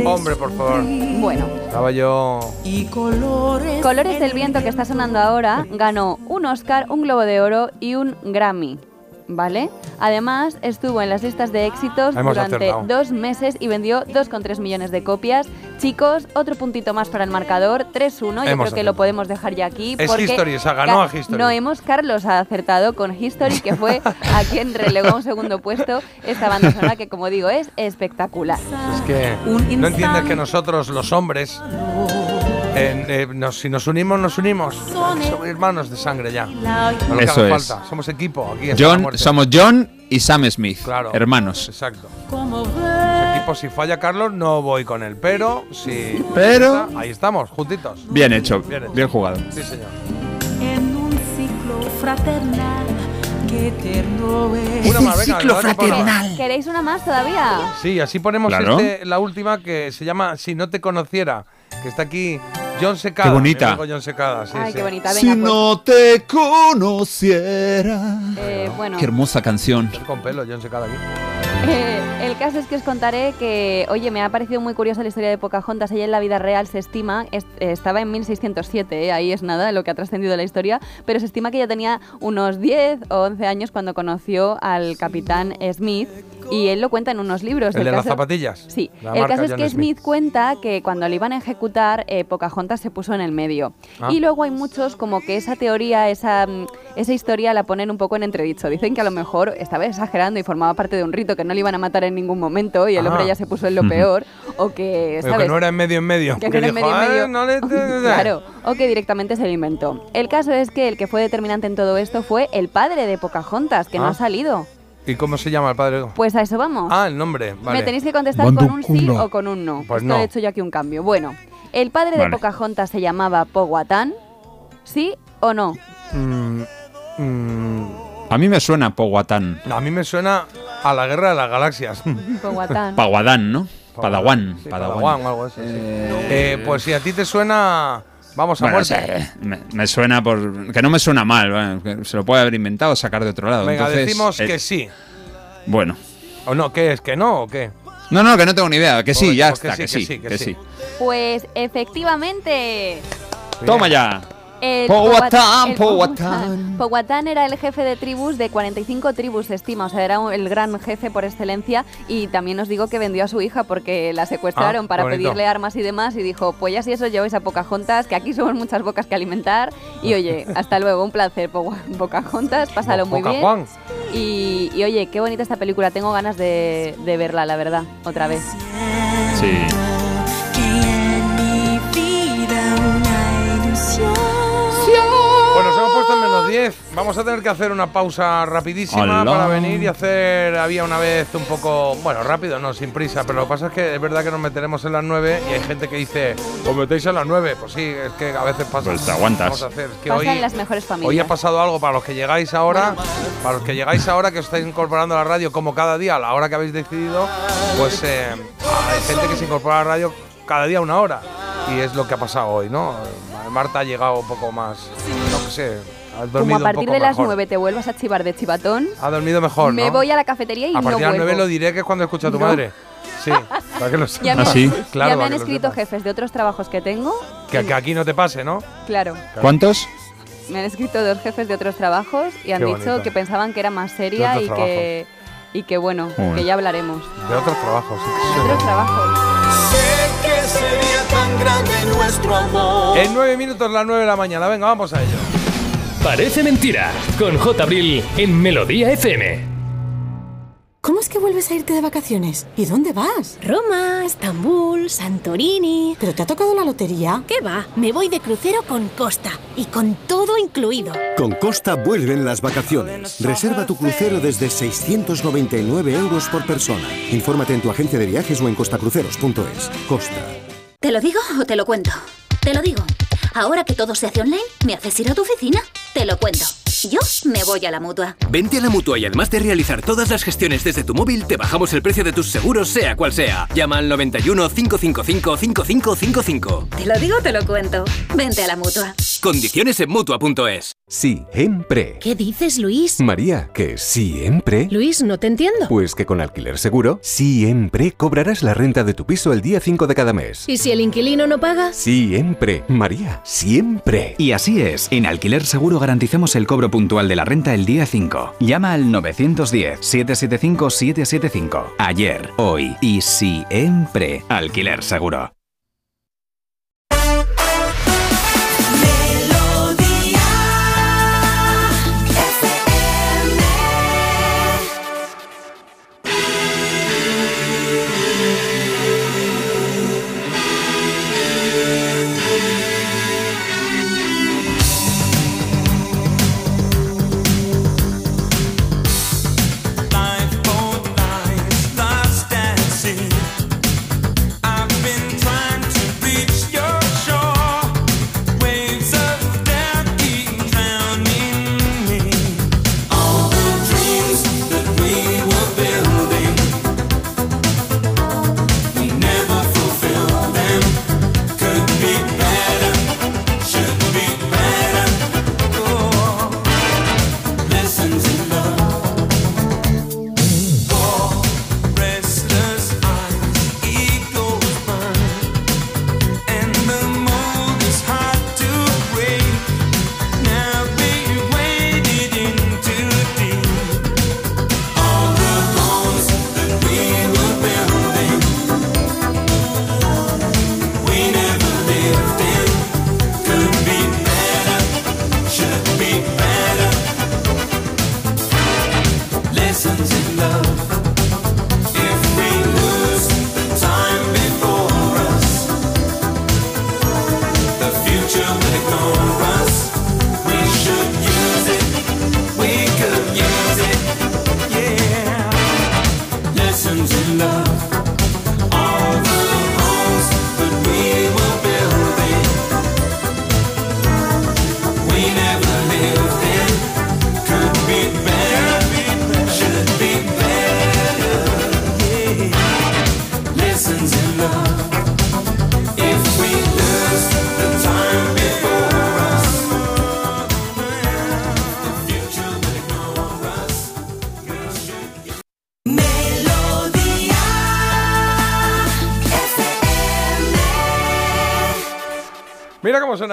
Hombre, por favor. Bueno. Estaba yo. Y colores. Colores del viento que está sonando ahora ganó un Oscar, un Globo de Oro y un Grammy. ¿Vale? Además, estuvo en las listas de éxitos Hemos durante acertado. dos meses y vendió 2,3 millones de copias. Chicos, otro puntito más para el marcador, 3-1. Yo Hemos creo que lo podemos dejar ya aquí. Es porque History, o sea, ganó a History. No hemos, Carlos ha acertado con History, que fue (laughs) a quien relegó un segundo puesto esta banda sonora que, como digo, es espectacular. Es que no entiendes que nosotros, los hombres, eh, nos- si nos unimos, nos unimos. Somos hermanos de sangre ya. No lo que Eso haga es. falta. Somos equipo. Aquí está la John, muerte. somos John y Sam Smith, Claro. hermanos. Exacto. Ese equipo, si falla Carlos, no voy con él. Pero si. Pero- Ahí estamos, juntitos. Bien hecho, Bien hecho. bien jugado. Sí, señor. En un ciclo fraternal qué eterno es. Una más, venga. ¿Queréis una más todavía? Sí, así ponemos Claro. este, la última que se llama Si no te conociera, que está aquí John Secada. Qué bonita. John Secada, sí, Ay, sí. qué bonita. Si Venga, pues, no te conociera. eh, bueno. Qué hermosa canción. Con pelo, John Secada aquí. Eh, el caso es que os contaré que, oye, me ha parecido muy curiosa la historia de Pocahontas. Ella en la vida real se estima, est- estaba en 1607, eh, ahí es nada lo que ha trascendido la historia, pero se estima que ella tenía unos 10 o 11 años cuando conoció al capitán Smith y él lo cuenta en unos libros. El de las zapatillas. Sí, La el caso es que Smith. Smith cuenta que cuando le iban a ejecutar, eh, Pocahontas se puso en el medio. Ah. Y luego hay muchos como que esa teoría, esa, mm, esa historia la ponen un poco en entredicho. Dicen que a lo mejor estaba exagerando y formaba parte de un rito, que no le iban a matar en ningún momento y el Ah. hombre ya se puso en lo (laughs) peor. O que, Pero ¿sabes? que no era en medio en medio. Que no era en medio en "Ah, medio". no le- (laughs) Claro, o que directamente se lo inventó. El caso es que el que fue determinante en todo esto fue el padre de Pocahontas, que no Ah. ha salido. ¿Y cómo se llama el padre? Pues a eso vamos. Ah, el nombre, vale. Me tenéis que contestar con un sí o con un no. Pues Esto no. he hecho yo aquí un cambio. Bueno, ¿el padre de. Pocahontas se llamaba Powhatan? ¿Sí o no? Mm, mm, A mí me suena Powhatan. a mí me suena a la guerra de las galaxias. (laughs) Powhatan. Paguadán, ¿no? Padawan. Sí, Padawan. Padawan o algo así. sí. Eh, pues si a ti te suena, vamos a Bueno, muerte. sí, me, me suena por. Que no me suena mal, bueno, que se lo puede haber inventado o sacar de otro lado. Venga, Entonces, decimos eh, que sí. Bueno. ¿O no? ¿Qué es? ¿Que no o qué? No, no, que no tengo ni idea. Que sí, Pues- ya pues que está, sí, que que sí, sí, que que sí. sí. Pues efectivamente. Toma ya. El Powhatan, Powhatan. Powhatan era el jefe de tribus de 45 tribus, se estima. O sea, era el gran jefe por excelencia. Y también os digo que vendió a su hija porque la secuestraron Ah, para bonito. pedirle armas y demás. Y dijo: Pues ya si eso lleváis a Pocahontas, que aquí somos muchas bocas que alimentar. Y oye, hasta luego, un placer, Po- Pocahontas. Pásalo muy Poca bien. Juan. Y, y oye, qué bonita esta película. Tengo ganas de, de verla, la verdad, otra vez. Sí. 10. Vamos a tener que hacer una pausa rapidísima Hola. para venir y hacer. Había una vez un poco. Bueno, rápido, no, sin prisa. Pero lo que pasa es que es verdad que nos meteremos en las 9 y hay gente que dice, ¿os metéis en las 9? Pues sí, es que a veces pasa. Pues te aguantas. Vamos a hacer. Es que Pasan hoy, las mejores familias. hoy ha pasado algo para los que llegáis ahora. Para los que llegáis ahora, que os estáis incorporando a la radio como cada día, a la hora que habéis decidido, pues eh, hay gente que se incorpora a la radio cada día una hora. Y es lo que ha pasado hoy, ¿no? Marta ha llegado un poco más. No sé. Ha dormido Como a un partir poco de las mejor. 9 te vuelvas a chivar de chivatón, Ha dormido mejor, ¿no? me voy a la cafetería y a no partir de las vuelvo. 9 lo diré que es cuando escucha a tu No. madre. Sí, para que lo (laughs) Ya me, sepas. ¿Ah, sí? Claro, ya me han escrito sepas. jefes de otros trabajos que tengo. Que, que aquí no te pase, ¿no? Claro, ¿Cuántos? me han escrito dos jefes de otros trabajos y han Qué dicho bonito. que pensaban que era más seria De y otros que, y que bueno, Joder. que ya hablaremos. De otros trabajos. sí De sí. otros trabajos. Sé que sería tan grande nuestro amor. En 9 minutos, las 9 de la mañana. Venga, vamos a ello. Parece mentira. Con J. Abril en Melodía FM. ¿Cómo es que vuelves a irte de vacaciones? ¿Y dónde vas? Roma, Estambul, Santorini. ¿Pero te ha tocado la lotería? ¿Qué va? Me voy de crucero con Costa y con todo incluido. Con Costa vuelven las vacaciones. Reserva tu crucero desde 699 euros por persona. Infórmate en tu agencia de viajes o en costacruceros.es. Costa. ¿Te lo digo o te lo cuento? Te lo digo. Ahora que todo se hace online, ¿me haces ir a tu oficina? Te lo cuento. Yo me voy a la mutua. Vente a la mutua y además de realizar todas las gestiones desde tu móvil, te bajamos el precio de tus seguros, sea cual sea. Llama al 91 555 5555. Te lo digo, te lo cuento. Vente a la mutua. Condiciones en mutua.es. Siempre. ¿Qué dices, Luis? María, que siempre. Luis, no te entiendo. Pues que con Alquiler Seguro, siempre cobrarás la renta de tu piso el día 5 de cada mes. ¿Y si el inquilino no paga? Siempre. María, siempre. Y así es, en Alquiler Seguro garantizamos el cobro puntual de la renta el día 5. Llama al 910-775-775. Ayer, hoy y siempre. Alquiler Seguro.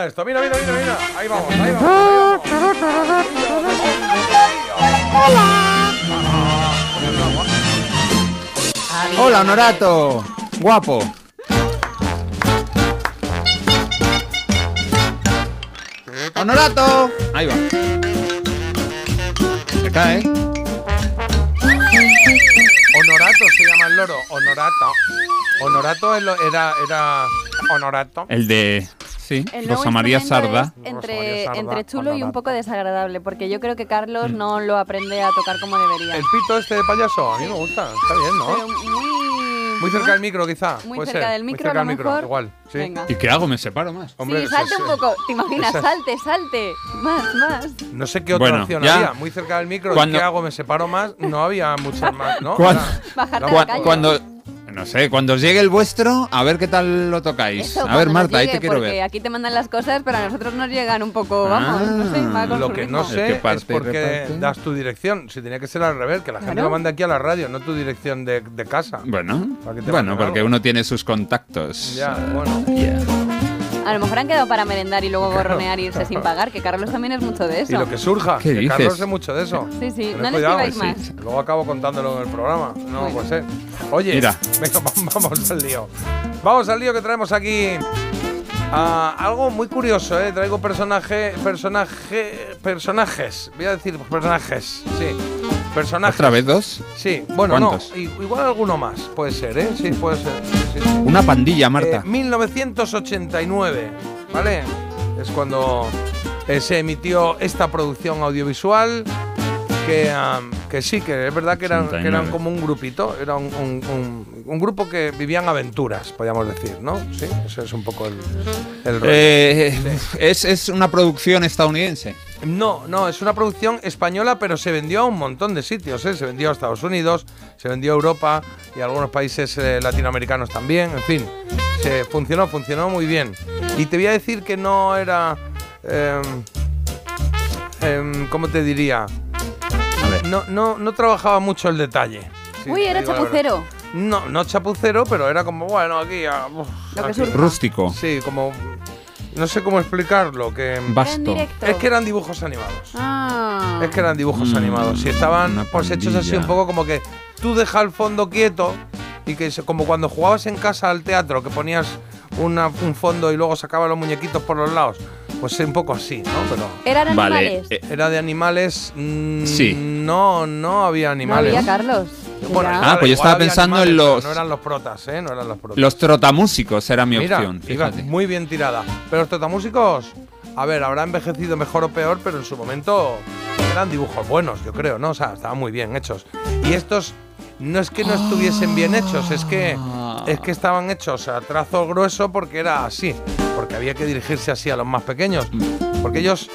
Esto. Mira, mira, mira, mira. Ahí vamos, ahí vamos. Hola, Honorato. Guapo. Honorato. Ahí va. Se cae. Honorato se llama el loro. Honorato. Honorato es lo- era, era. Honorato. El de. Sí, El Rosa María Sarda. es entre, entre chulo y un poco desagradable, porque yo creo que Carlos no lo aprende a tocar como debería. El pito este de payaso, a mí me gusta. Está bien, ¿no? Pero muy, Muy cerca del micro, quizá. Muy Puede cerca ser. del Muy micro, cerca a lo del micro, mejor. igual. Sí. Venga. ¿Y qué hago? ¿Me separo más? Hombre, sí, salte un es- poco. ¿Te imaginas? esa- Salte, salte. Más, más. No sé qué otra Bueno, opción ya. había. Muy cerca del micro. Cuando- ¿Qué hago? ¿Me separo más? No había muchas más, ¿no? Cuando, Era- Bajarte la a la guapa. calle. cuando, no sé, cuando os llegue el vuestro, a ver qué tal lo tocáis. Eso, a ver, Marta, ahí llegue, te quiero ver. aquí te mandan las cosas, pero a nosotros nos llegan un poco, vamos, no sé, va con Lo que no sé que es parte y por qué reparte. das tu dirección. Si tenía que ser al revés, que la gente Claro. lo mande aquí a la radio, no tu dirección de, de casa. Bueno, Para que te bueno, porque algo. uno tiene sus contactos. Ya, bueno. A lo mejor han quedado para merendar y luego gorronear y irse sin pagar, que Carlos también es mucho de eso. Y lo que surja. ¿Qué que dices? Carlos sé mucho de eso. Sí, sí, no le cuidado. escribáis más. Luego acabo contándolo en el programa. No, pues eh. Oye, Mira. (laughs) venga, va- vamos al lío. Vamos al lío que traemos aquí. Ah, algo muy curioso, ¿eh? Traigo personaje, personaje, personajes. Voy a decir personajes, sí. Personajes. ¿Otra vez dos? Sí, bueno, ¿Cuántos? no. Igual alguno más, puede ser, ¿eh? Sí, puede ser. sí, sí. Una pandilla, Marta. Eh, 1989, ¿vale? Es cuando eh, se emitió esta producción audiovisual que, que sí, que es verdad que eran, que eran 89. como un grupito, era un, un- un- un grupo que vivían aventuras, podríamos decir, ¿no? Sí, ese es un poco el, el rollo. Eh, es, es una producción estadounidense. No, no, es una producción española, pero se vendió a un montón de sitios. ¿eh? Se vendió a Estados Unidos, se vendió a Europa y a algunos países eh, latinoamericanos también. En fin, se funcionó, funcionó muy bien. Y te voy a decir que no era. em, em, ¿Cómo te diría? No, no, no trabajaba mucho el detalle. Uy, era chapucero. No, no chapucero, pero era como, bueno, aquí. ah, uf, Lo que aquí. surja. Rústico. Sí, como. No sé cómo explicarlo. Que, directo. es que eran dibujos animados. Ah. Es que eran dibujos Mm, animados y estaban pues hechos así un poco como que tú dejas el fondo quieto y que se- como cuando jugabas en casa al teatro que ponías una- un fondo y luego sacabas los muñequitos por los lados. Pues un poco así, ¿no? Pero ¿Eran Vale. animales? eh, era de animales. mm, Sí. No, no había no animales. había Carlos. Bueno, Ah, pues yo estaba pensando en animales, los- No eran los protas, ¿eh? No eran los protas. los trotamúsicos era mi Mira, opción. iba Fíjate. muy bien tirada. Pero los totamúsicos, a ver, habrá envejecido mejor o peor, pero en su momento eran dibujos buenos, yo creo, ¿no? O sea, estaban muy bien hechos. Y estos no es que no estuviesen bien hechos, es que es que estaban hechos a trazo grueso porque era así, porque había que dirigirse así a los más pequeños, porque ellos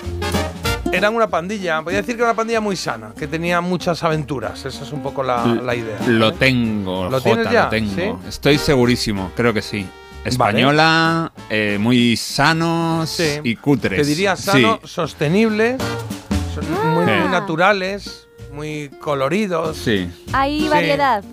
eran una pandilla, voy a decir que era una pandilla muy sana, que tenía muchas aventuras, esa es un poco la, la idea. Lo tengo, ¿Lo Jota, tienes ya? lo tengo. ¿Sí? Estoy segurísimo, creo que sí. Española, eh, muy sanos Sí. y cutres. Te diría sano, Sí, son muy, muy Ah. naturales, muy coloridos. sí. Hay Sí. variedad.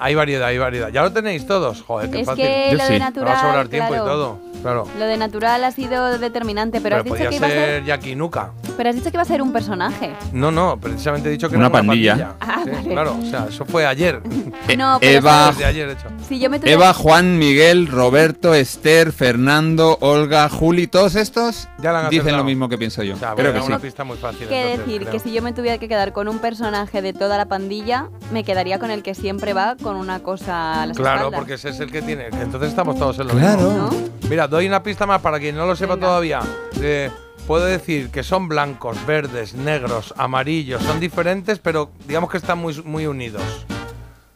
Hay variedad, hay variedad. Ya lo tenéis todos. Joder, qué Es fácil. que Yo lo sí. de Me va a a natural. sobrar tiempo claro, y todo. Claro. Lo de natural ha sido determinante, pero, Pero, has dicho podía que iba a ser. ser Jackie Nuka. Pero has dicho que iba a ser un personaje. No, no, precisamente he dicho que Una era una pandilla. Ah, Sí, vale. Claro, o sea, eso fue ayer. (laughs) No, pero Eva, ayer, hecho. Si yo me tuviera Eva, Juan, Miguel, Roberto, Esther, Fernando, Olga, Juli, todos estos Ya la han dicen acertado. lo mismo que pienso yo. O sea, creo bueno, que una sí. pista muy fácil. que entonces, decir creo. que si yo me tuviera que quedar con un personaje de toda la pandilla, me quedaría con el que siempre va con una cosa a las Claro, espaldas. porque ese es el que tiene. Entonces estamos todos en lo Claro. mismo. ¿No? Mira, doy una pista más para quien no lo sepa Venga. todavía. Eh, puedo decir que son blancos, verdes, negros, amarillos. Son diferentes, pero digamos que están muy, muy unidos.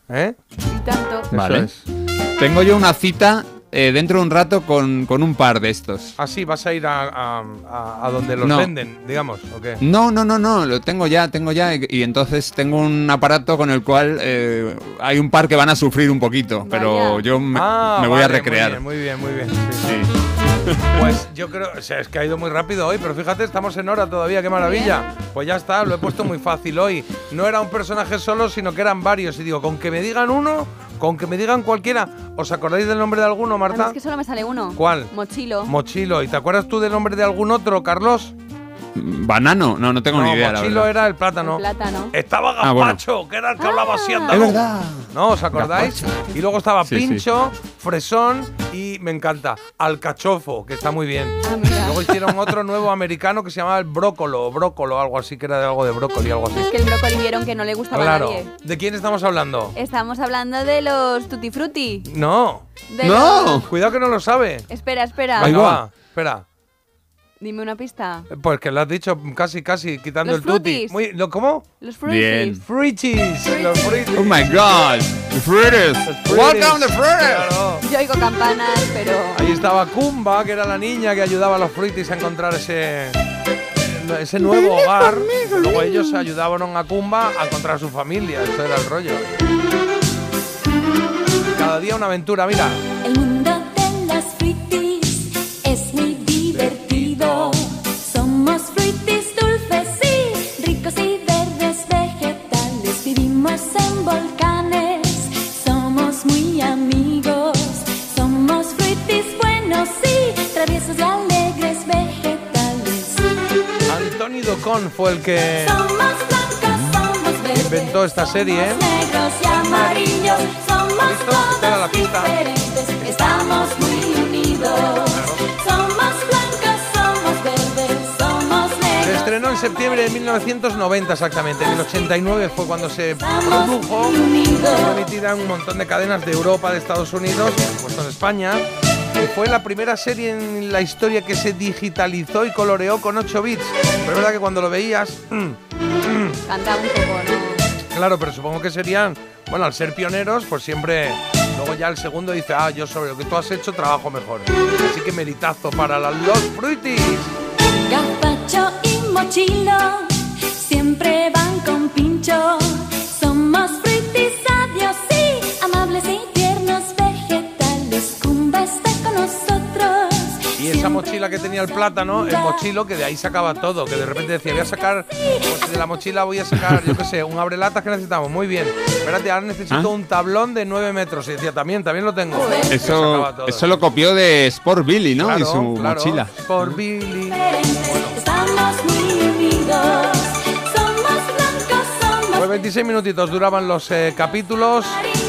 ¿Eh? Vale. es. Tengo yo una cita eh, dentro de un rato con, con un par de estos. Así, vas a ir a, a- a- a donde los No. venden, digamos, ¿o qué? No, no, no, no, lo tengo ya, tengo ya. Y, y entonces tengo un aparato con el cual eh, hay un par que van a sufrir un poquito, pero yo me, Ah, me voy a vale, recrear. Muy bien, muy bien, muy bien. Sí, sí. Pues yo creo, o sea, es que ha ido muy rápido hoy, pero fíjate, estamos en hora todavía, qué maravilla. Pues ya está, lo he puesto muy fácil hoy. No era un personaje solo, sino que eran varios. Y digo, con que me digan uno, con que me digan cualquiera. ¿Os acordáis del nombre de alguno, Marta? es que solo me sale uno. ¿Cuál? Mochilo. Mochilo. ¿Y te acuerdas tú del nombre de algún otro, Carlos? ¿Banano? No, no tengo no, ni idea, la Mochilo verdad. era el plátano. Plátano. Estaba Ah, bueno. Gazpacho, que era el que hablaba así Ah. Es verdad. ¿No os acordáis? Y luego estaba Sí, sí. Pincho, Fresón y me encanta, Alcachofo, que está muy bien. Ah, Luego hicieron otro nuevo americano que se llamaba el Brócolo, Brócolo, algo así, que era de algo de brócoli, algo así. Es que el brócoli vieron que no le gustaba Claro. a nadie. ¿De quién estamos hablando? Estamos hablando de los Tutti Frutti. No. De los- Cuidado que no lo sabe. Espera, espera. Venga, va. Espera. Dime una pista. Pues que lo has dicho casi, casi, quitando Los el tutti. Muy, ¿lo, ¿Cómo? Los Bien. Fruities. Los fruities. Oh my god, the fruiters. Welcome the fruiters. Claro. Yo oigo campanas, pero. Ahí estaba Kumba, que era la niña que ayudaba a los fruitis a encontrar ese, ese nuevo hogar. Luego ellos ayudaban a Kumba a encontrar a su familia. Esto era el rollo. Cada día una aventura, mira. El mundo de las fruitis Fue el que inventó esta serie. era la pista. estamos muy unidos. Estrenó en septiembre de 1990 exactamente. En el 89 fue cuando se produjo. Fue emitida en un montón de cadenas de Europa, de Estados Unidos, por supuesto en España. Fue la primera serie en la historia que se digitalizó y coloreó con 8 bits. Pero es verdad que cuando lo veías, Canta un poco, ¿no? claro, pero supongo que serían, bueno, al ser pioneros, pues siempre. Luego ya el segundo dice, ah, yo sobre lo que tú has hecho trabajo mejor. Así que meritazo para la- los fruitis. Gazpacho y mochilo siempre van con pincho. Y esa mochila que tenía el plátano, el mochilo, que de ahí sacaba todo, que de repente decía, voy a sacar, pues de la mochila voy a sacar, yo qué sé, un abrelatas que necesitamos, muy bien. Espérate, ahora necesito ¿Ah? un tablón de 9 metros. Y decía, también, también lo tengo. Y Eso, eso lo copió de Sport Billy, ¿no? y Claro, su claro. mochila. Por Billy. Estamos muy unidos. Somos blancos, somos Pues 26 minutitos duraban los eh, capítulos y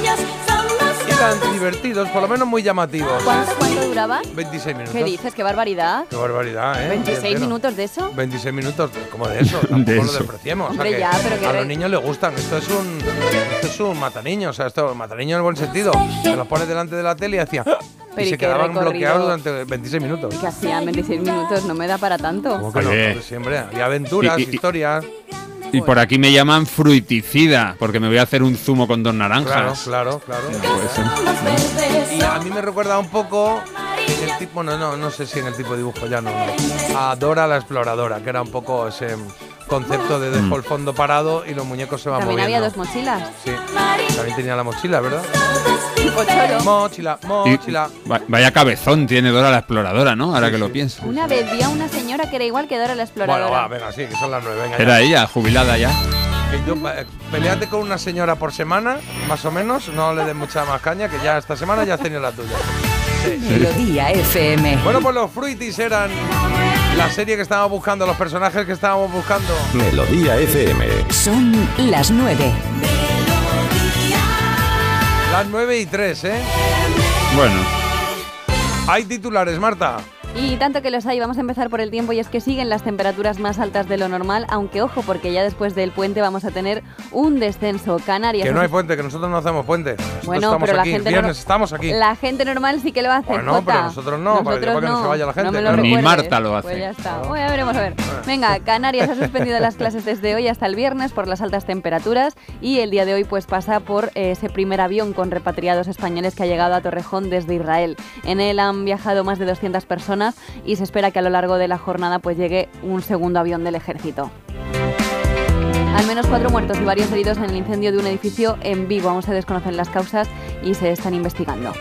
tan divertidos, por lo menos muy llamativos. ¿Cuánto, cuánto duraba? 26 minutos. ¿Qué dices? ¡Qué barbaridad! Qué barbaridad, ¿eh? 26 Entero. minutos de eso. 26 minutos, como de eso, tampoco lo eso. despreciemos. o sea Hombre, ya, pero que a los niños les gustan. Esto es un esto es un mataniño, o sea, esto mataniño en el buen sentido. Te los pones delante de la tele y hacía. Pero y ¿y se qué quedaban recorrido? bloqueados durante 26 minutos. Que hacían 26 minutos, no me da para tanto. ¿Cómo que no? Siempre había aventuras, Y- y- y- historias. Y por aquí me llaman fruiticida, porque me voy a hacer un zumo con dos Claro, naranjas. claro, claro. ser. Y a mí me recuerda un poco en el tipo, no, no, no sé si en el tipo de dibujo ya no, no. A Dora la exploradora, que era un poco ese concepto de dejo el fondo parado y los muñecos se van También moviendo. había dos mochilas. Sí, también tenía la mochila, ¿verdad? Mochila, Y- mochila. va- vaya cabezón tiene Dora la exploradora, ¿no? Ahora que lo pienso. Una vez vi a una señora que era igual que Dora la exploradora. Bueno, va, venga, sí, que son las nueve. Venga, Era ya. ella, jubilada ya. Que yo, eh, peleate con una señora por semana, más o menos, no le des mucha más caña, que ya esta semana ya has tenido la tuya. Melodía FM. Bueno, pues los Fruities eran la serie que estábamos buscando, los personajes que estábamos buscando. Melodía FM. Son las 9. Las 9 y 3, ¿eh? Bueno, Hay titulares, Marta. Y tanto que los hay, vamos a empezar por el tiempo y es que siguen las temperaturas más altas de lo normal, aunque ojo, porque ya después del puente vamos a tener un descenso. Canarias. Que no hay puente, que nosotros no hacemos puente. Nosotros Bueno, estamos pero la gente viernes no- estamos aquí. La gente normal sí que lo hace. Bueno, Jota. pero nosotros no, para- para que no se vaya la gente, me lo claro. Ni. Marta lo hace. Pues ya está. Bueno, veremos a ver. Venga, Canarias ha suspendido las clases desde hoy hasta el viernes por las altas temperaturas y el día de hoy pues pasa por ese primer avión con repatriados españoles que ha llegado a Torrejón desde Israel. En él han viajado más de 200 personas y se espera que a lo largo de la jornada pues llegue un segundo avión del ejército. Al menos cuatro muertos y varios heridos en el incendio de un edificio en Vigo. Aún se desconocen las causas y se están investigando.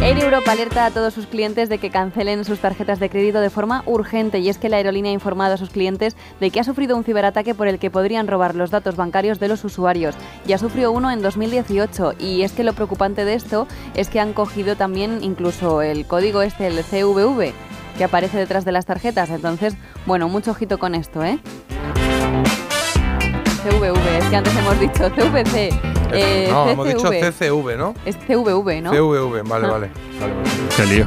Air Europa alerta a todos sus clientes de que cancelen sus tarjetas de crédito de forma urgente y es que la aerolínea ha informado a sus clientes de que ha sufrido un ciberataque por el que podrían robar los datos bancarios de los usuarios. Ya sufrió uno en 2018 y es que lo preocupante de esto es que han cogido también incluso el código este, el CVV, que aparece detrás de las tarjetas. Entonces, bueno, mucho ojito con esto, ¿eh? CVV, es que antes hemos dicho CVC. eh, no, hemos dicho CCV. CCV, ¿no? Es CVV, ¿no? CVV, vale, Ah. vale. vale, vale. Qué lío.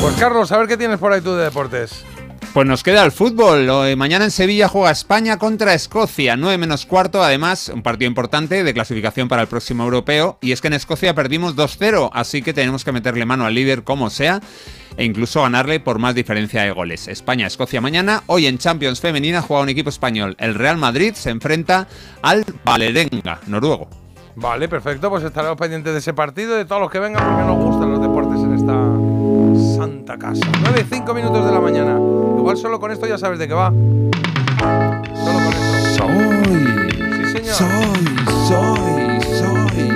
Pues Carlos, a ver qué tienes por ahí tú de deportes. Pues nos queda el fútbol. Mañana en Sevilla juega España contra Escocia, 9 menos cuarto. Además, un partido importante de clasificación para el próximo europeo. Y es que en Escocia perdimos 2-0, así que tenemos que meterle mano al líder como sea e incluso ganarle por más diferencia de goles. España-Escocia mañana. Hoy en Champions Femenina juega un equipo español. El Real Madrid se enfrenta al Valerenga, noruego. Vale, perfecto, pues estaremos pendientes de ese partido y de todos los que vengan porque nos gustan los deportes en esta santa casa. 9 y 5 minutos de la mañana. Igual solo con esto ya sabes de qué va. Solo con esto. Soy. Sí, señor. Soy, soy, soy.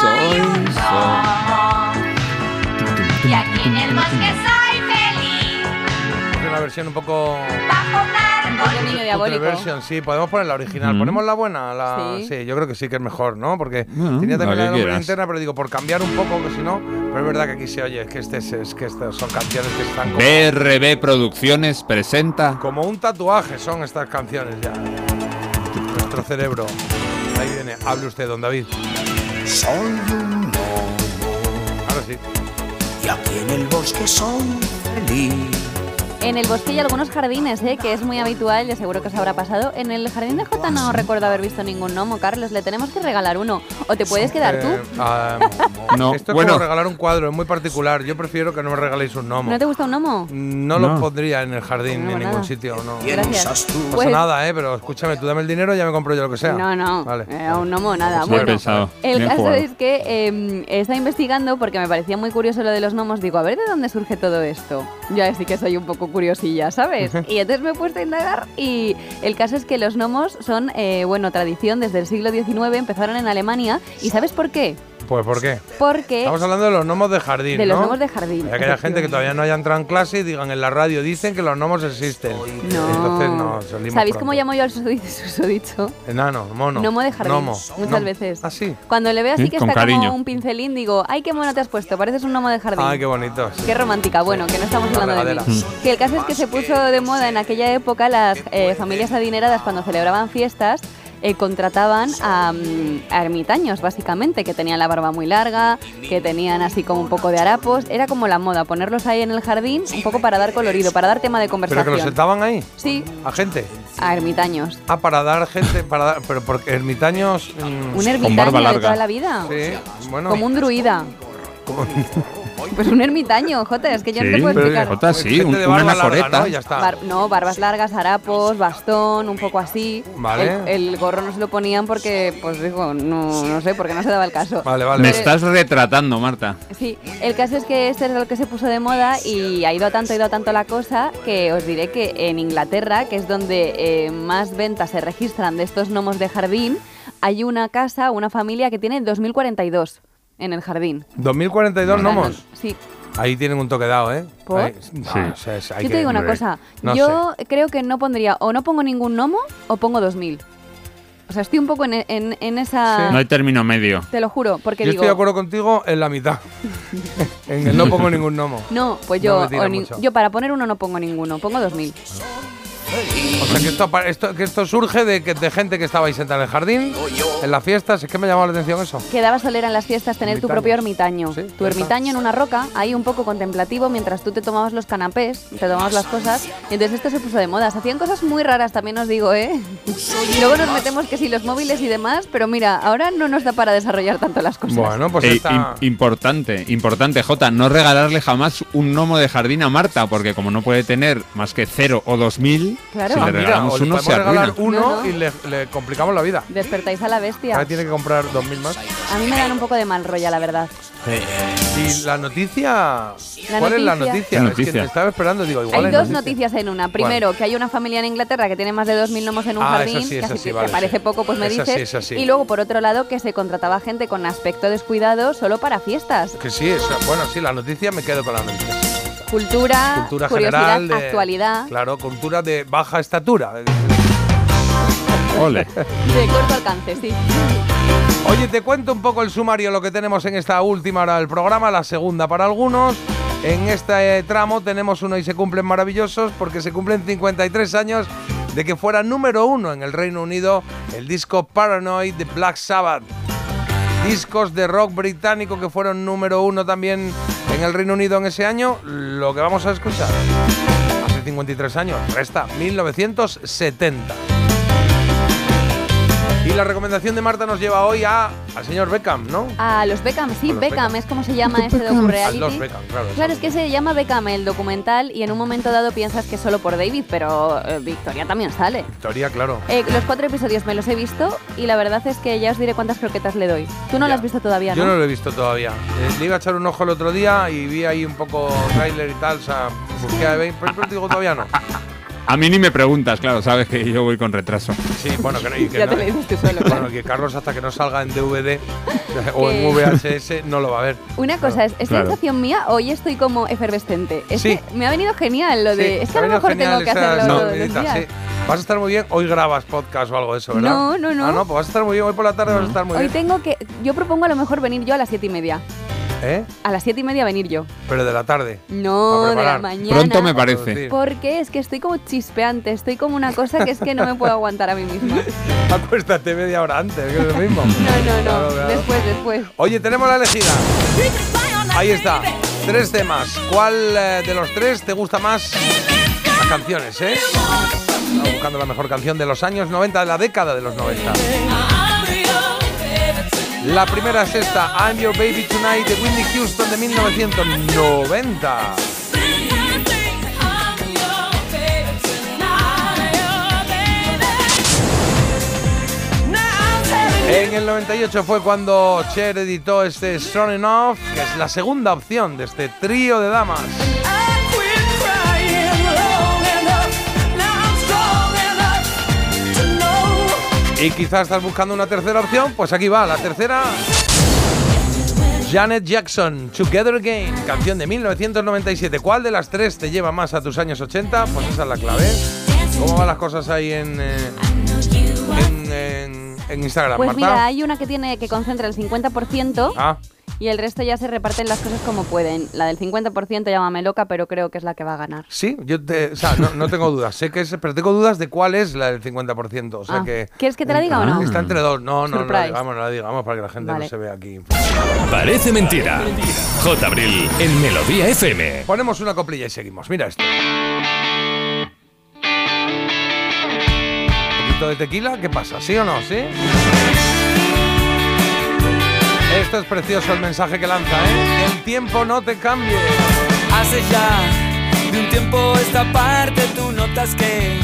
Soy, soy. Y aquí en el bosque soy feliz. Es una versión un poco... Diabólico. Versión, sí, podemos poner la original. Mm. ¿Ponemos la buena? La... Sí. yo creo que sí que es mejor, ¿no? Porque Bueno, tenía también la de interna, pero digo, por cambiar un poco, que si no... Pero es verdad que aquí se oye, es que, este es, que estas son canciones que están como, BRB Producciones presenta como un tatuaje, son estas canciones ya. Nuestro cerebro. Ahí viene. Hable usted, don David. Soy un lobo Ahora sí. y aquí en el bosque soy feliz. En el bosque hay algunos jardines, ¿eh? que es muy habitual, y seguro que os habrá pasado. En el jardín de Jota no recuerdo haber visto ningún gnomo, Carlos. Le tenemos que regalar uno. O te puedes quedar tú. Eh, ah, (laughs) No, esto es bueno. como regalar un cuadro, es muy particular. Yo prefiero que no me regaléis un gnomo. ¿No te gusta un gnomo? No lo No. pondría en el jardín ni en No, ningún nada. sitio, no. Gracias. No pasa Pues- nada, ¿eh? Pero escúchame, tú dame el dinero y ya me compro yo lo que sea. No, no. Vale. eh, un gnomo, nada. Bien bueno, pensado. el Bien caso jugado. es que eh, estaba investigando porque me parecía muy curioso lo de los gnomos. Digo, a ver de dónde surge todo esto. Ya sí que soy un poco curiosilla, ¿sabes? y entonces me he puesto a indagar y el caso es que los gnomos son, eh, bueno, tradición desde el siglo XIX, empezaron en Alemania. ¿Y sabes por qué? Pues ¿por qué? Porque Estamos hablando de los gnomos de jardín, de los ¿no? gnomos de jardín. Hay aquella gente que todavía no haya entrado en clase y digan en la radio, dicen que los gnomos existen. No. Entonces no, salimos ¿Sabéis pronto. cómo llamo yo al susodicho? (laughs) Enano, mono. Gnomo de jardín. Gnomo. Muchas Gnomo. veces. ¿Ah, sí? Cuando le veo así Sí, que con está cariño. como un pincelín, digo, ay, qué mono te has puesto, pareces un gnomo de jardín. Ay, qué bonito. sí. Qué romántica, bueno, que no estamos Una hablando de mí. regadera. Que el caso es que se puso de moda en aquella época las eh, familias adineradas cuando celebraban fiestas. Eh, contrataban a, mm, a ermitaños, básicamente, que tenían la barba muy larga, que tenían así como un poco de harapos. Era como la moda, ponerlos ahí en el jardín, un poco para dar colorido, para dar tema de Pero que conversación. los sentaban ahí, Sí, a gente. a ermitaños. Ah, para dar gente, para dar, pero porque ermitaños. mm, Un ermitaño barba de toda la vida. Sí, bueno. Como un druida. (laughs) (laughs) Pues un ermitaño, Jota, es que yo no te Sí, puedo pero explicar. Jota, sí, un- de una barba larga, anacoreta. ¿no? Ya está. Bar- no, barbas largas, harapos, bastón, un poco así. Vale. El, el gorro no se lo ponían porque, pues digo, no, no sé, porque no se daba el caso. Vale, vale. Me estás retratando, Marta. Sí, el caso es que este es lo que se puso de moda y ha ido a tanto, ha ido a tanto la cosa que os diré que en Inglaterra, que es donde eh, más ventas se registran de estos gnomos de jardín, hay una casa, una familia que tiene 2042 en el jardín. 2042 O sea, gnomos. no- sí. Ahí tienen un toque dado, ¿eh? ¿Por? Ahí- no, o sea, es- hay Yo que- te digo una hombre, cosa, no yo creo que no pondría, o no pongo ningún gnomo o pongo 2000. O sea, estoy un poco en, en- en esa... No hay término medio. Te lo juro, porque Yo digo... estoy de acuerdo contigo en la mitad. (laughs) en el no pongo ningún gnomo. (laughs) No, pues No yo, me tira o ni- mucho. yo para poner uno no pongo ninguno, pongo 2000. O sea que esto, esto, que esto surge de, que- de gente que estaba ahí sentada en el jardín, en las fiestas. Es que me ha llamado la atención eso. Quedaba solera en las fiestas tener tu propio ermitaño. tu ermitaño en una roca, ahí un poco contemplativo, mientras tú te tomabas los canapés, te tomabas las cosas. Y entonces esto se puso de moda. Se hacían cosas muy raras, también os digo, ¿eh? Y luego nos metemos que si los móviles y demás, pero mira, ahora no nos da para desarrollar tanto las cosas. Bueno, pues Ey, está. im- importante, importante, Jota, no regalarle jamás un gnomo de jardín a Marta, porque como no puede tener más que cero o dos mil, Claro. si Ah, le mira, regalamos o le uno se regalar arruina. uno No, no. y le, le complicamos la vida. Despertáis a la bestia. Ahora tiene que comprar dos mil más. A mí me dan un poco de mal rollo, la verdad. Y la noticia. La ¿Cuál es la noticia- noticia? La Es que noticia. te estaba esperando, digo, igual Hay hay dos noticia. noticias en una. Primero, que hay una familia en Inglaterra que tiene más de 2.000 gnomos en un Ah, esa jardín, sí, que esa así sí, que vale, te parece sí. poco, pues me Esa sí, dices. esa sí. Y luego, por otro lado, que se contrataba gente con aspecto descuidado solo para fiestas. Que sí, eso- bueno, sí, la noticia me quedo con la noticia. Cultura, Cultura curiosidad, general. de- actualidad, Claro, cultura de baja estatura. Ole. de corto alcance, sí. Oye, te cuento un poco el sumario, lo que tenemos en esta última hora del programa, la segunda para algunos. En este tramo tenemos uno y se cumplen maravillosos porque se cumplen 53 años de que fuera número uno en el Reino Unido el disco Paranoid de Black Sabbath. Discos de rock británico que fueron número uno también en el Reino Unido en ese año, lo que vamos a escuchar. Hace 53 años, resta 1970. Y la recomendación de Marta nos lleva hoy a, al señor Beckham, ¿no? A los Beckham, sí, los Beckham, Beckham. es como se llama (laughs) ese A docu-reality. los Beckham, claro. Claro, es que se llama Beckham el documental y en un momento dado piensas que es solo por David, pero eh, Victoria también sale. Victoria, claro. Eh, los cuatro episodios me los he visto y la verdad es que ya os diré cuántas croquetas le doy. Tú no lo has visto todavía, Yo ¿no? no lo he visto todavía. Eh, le iba a echar un ojo el otro día y vi ahí un poco trailer y tal, o sea, busqué a ver, pero, pero digo todavía no. A mí ni me preguntas, claro, sabes que yo voy con retraso. Sí, bueno, que no. y que Ya no- te lo dices tú solo, Bueno, claro. que Carlos hasta que no salga en DVD (laughs) o en VHS no lo va a ver. Una cosa, es, es Claro. sensación mía, hoy estoy como efervescente. Es Sí. que me ha venido genial lo de. Sí, es que a ha lo venido mejor tengo genial que hacerlo dormiditas, días. sí. Vas a estar muy bien. Hoy grabas podcast o algo de eso, ¿verdad? No, no, no. Ah, no, pues vas a estar muy bien. Hoy por la tarde vas a estar muy Hoy bien. tengo que. Yo propongo a lo mejor venir yo a las siete y media. ¿Eh? A las siete y media venir yo. Pero de la tarde. No, de la mañana. Pronto me parece. Porque es que estoy como chispeante, estoy como una cosa que es que no me puedo aguantar a mí misma. (laughs) Acuéstate media hora antes, que es lo mismo. (laughs) No, no, no. claro. Después, después. Oye, tenemos la elegida. Ahí está. Tres temas. ¿Cuál eh, de los tres te gusta más? Las canciones, ¿eh? Estamos buscando la mejor canción de los años 90, de la década de los 90. La primera es esta, I'm Your Baby Tonight, de Whitney Houston de 1990. En el 98 fue cuando Cher editó este Strong Enough, que es la segunda opción de este trío de damas. Y quizás estás buscando una tercera opción, pues aquí va, la tercera. Janet Jackson, Together Again, canción de 1997. ¿Cuál de las tres te lleva más a tus años 80? Pues esa es la clave. ¿Cómo van las cosas ahí en, eh, en, en- en Instagram, Pues Marta? mira, hay una que tiene que concentra el 50% Ah, y el resto ya se reparten las cosas como pueden. La del 50% llámame loca, pero creo que es la que va a ganar. sí, yo te, o sea, no, no tengo dudas. Sé que es, pero tengo dudas de cuál es la del 50%. O sea Ah, que. ¿quieres que te la diga o no? Está entre dos. No, no, no digamos, no la digamos para que la gente Vale. no se vea aquí. Parece mentira. J. Abril en Melodía FM. Ponemos una coplilla y seguimos. Mira esto. Un poquito de tequila, ¿qué pasa? ¿Sí o no? ¿Sí? Esto es precioso el mensaje que lanza, ¿eh? El tiempo no te cambie. Hace ya de un tiempo esta parte tú notas que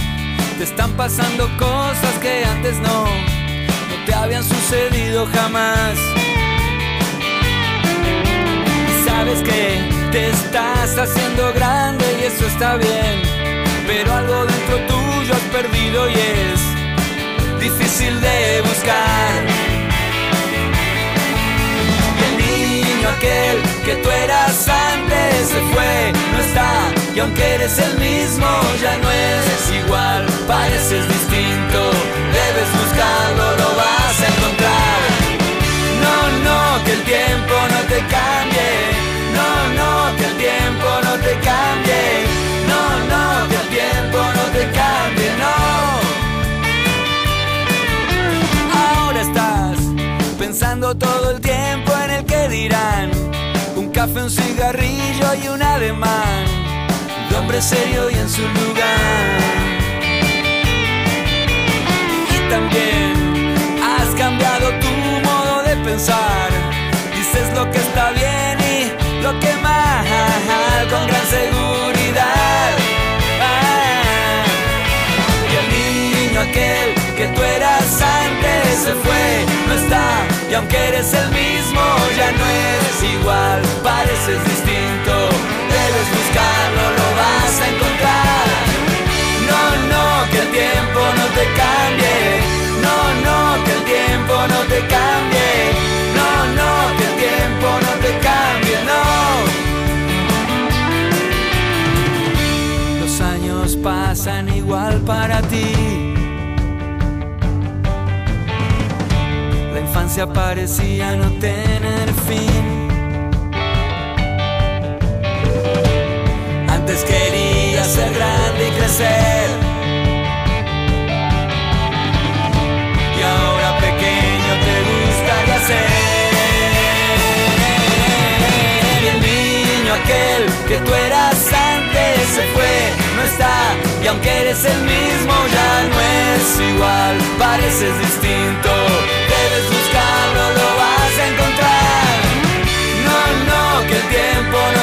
te están pasando cosas que antes no, no te habían sucedido jamás. Sabes que te estás haciendo grande y eso está bien, pero algo dentro tuyo has perdido y es difícil de buscar. aquel que tú eras antes se fue, no está, y aunque eres el mismo, ya no eres igual, pareces distinto, debes buscarlo, lo vas a encontrar. No, no, que el tiempo no te cambie, no, no, que el tiempo no te cambie, no, no, que el tiempo no te cambie, no. Ahora estás pensando todo el tiempo un café, un cigarrillo y un ademán de hombre serio y en su lugar. Y también has cambiado tu modo de pensar. Dices lo que está bien y lo que mal, con gran seguridad. Ah. Y el niño aquel antes se fue, no está. Y aunque eres el mismo, ya no eres igual. Pareces distinto, debes buscarlo, lo vas a encontrar. No, no, que el tiempo no te cambie. No, no, que el tiempo no te cambie. No, no, que el tiempo no te cambie, no. Los años pasan igual para ti. Parecía no tener fin. Antes quería ser grande y crecer. Y ahora pequeño te gustaría ser. Y el niño aquel que tú eras antes se fue, no está. Y aunque eres el mismo, ya no es igual. Pareces distinto, debes buscarlo, lo vas a encontrar. No, no, que el tiempo no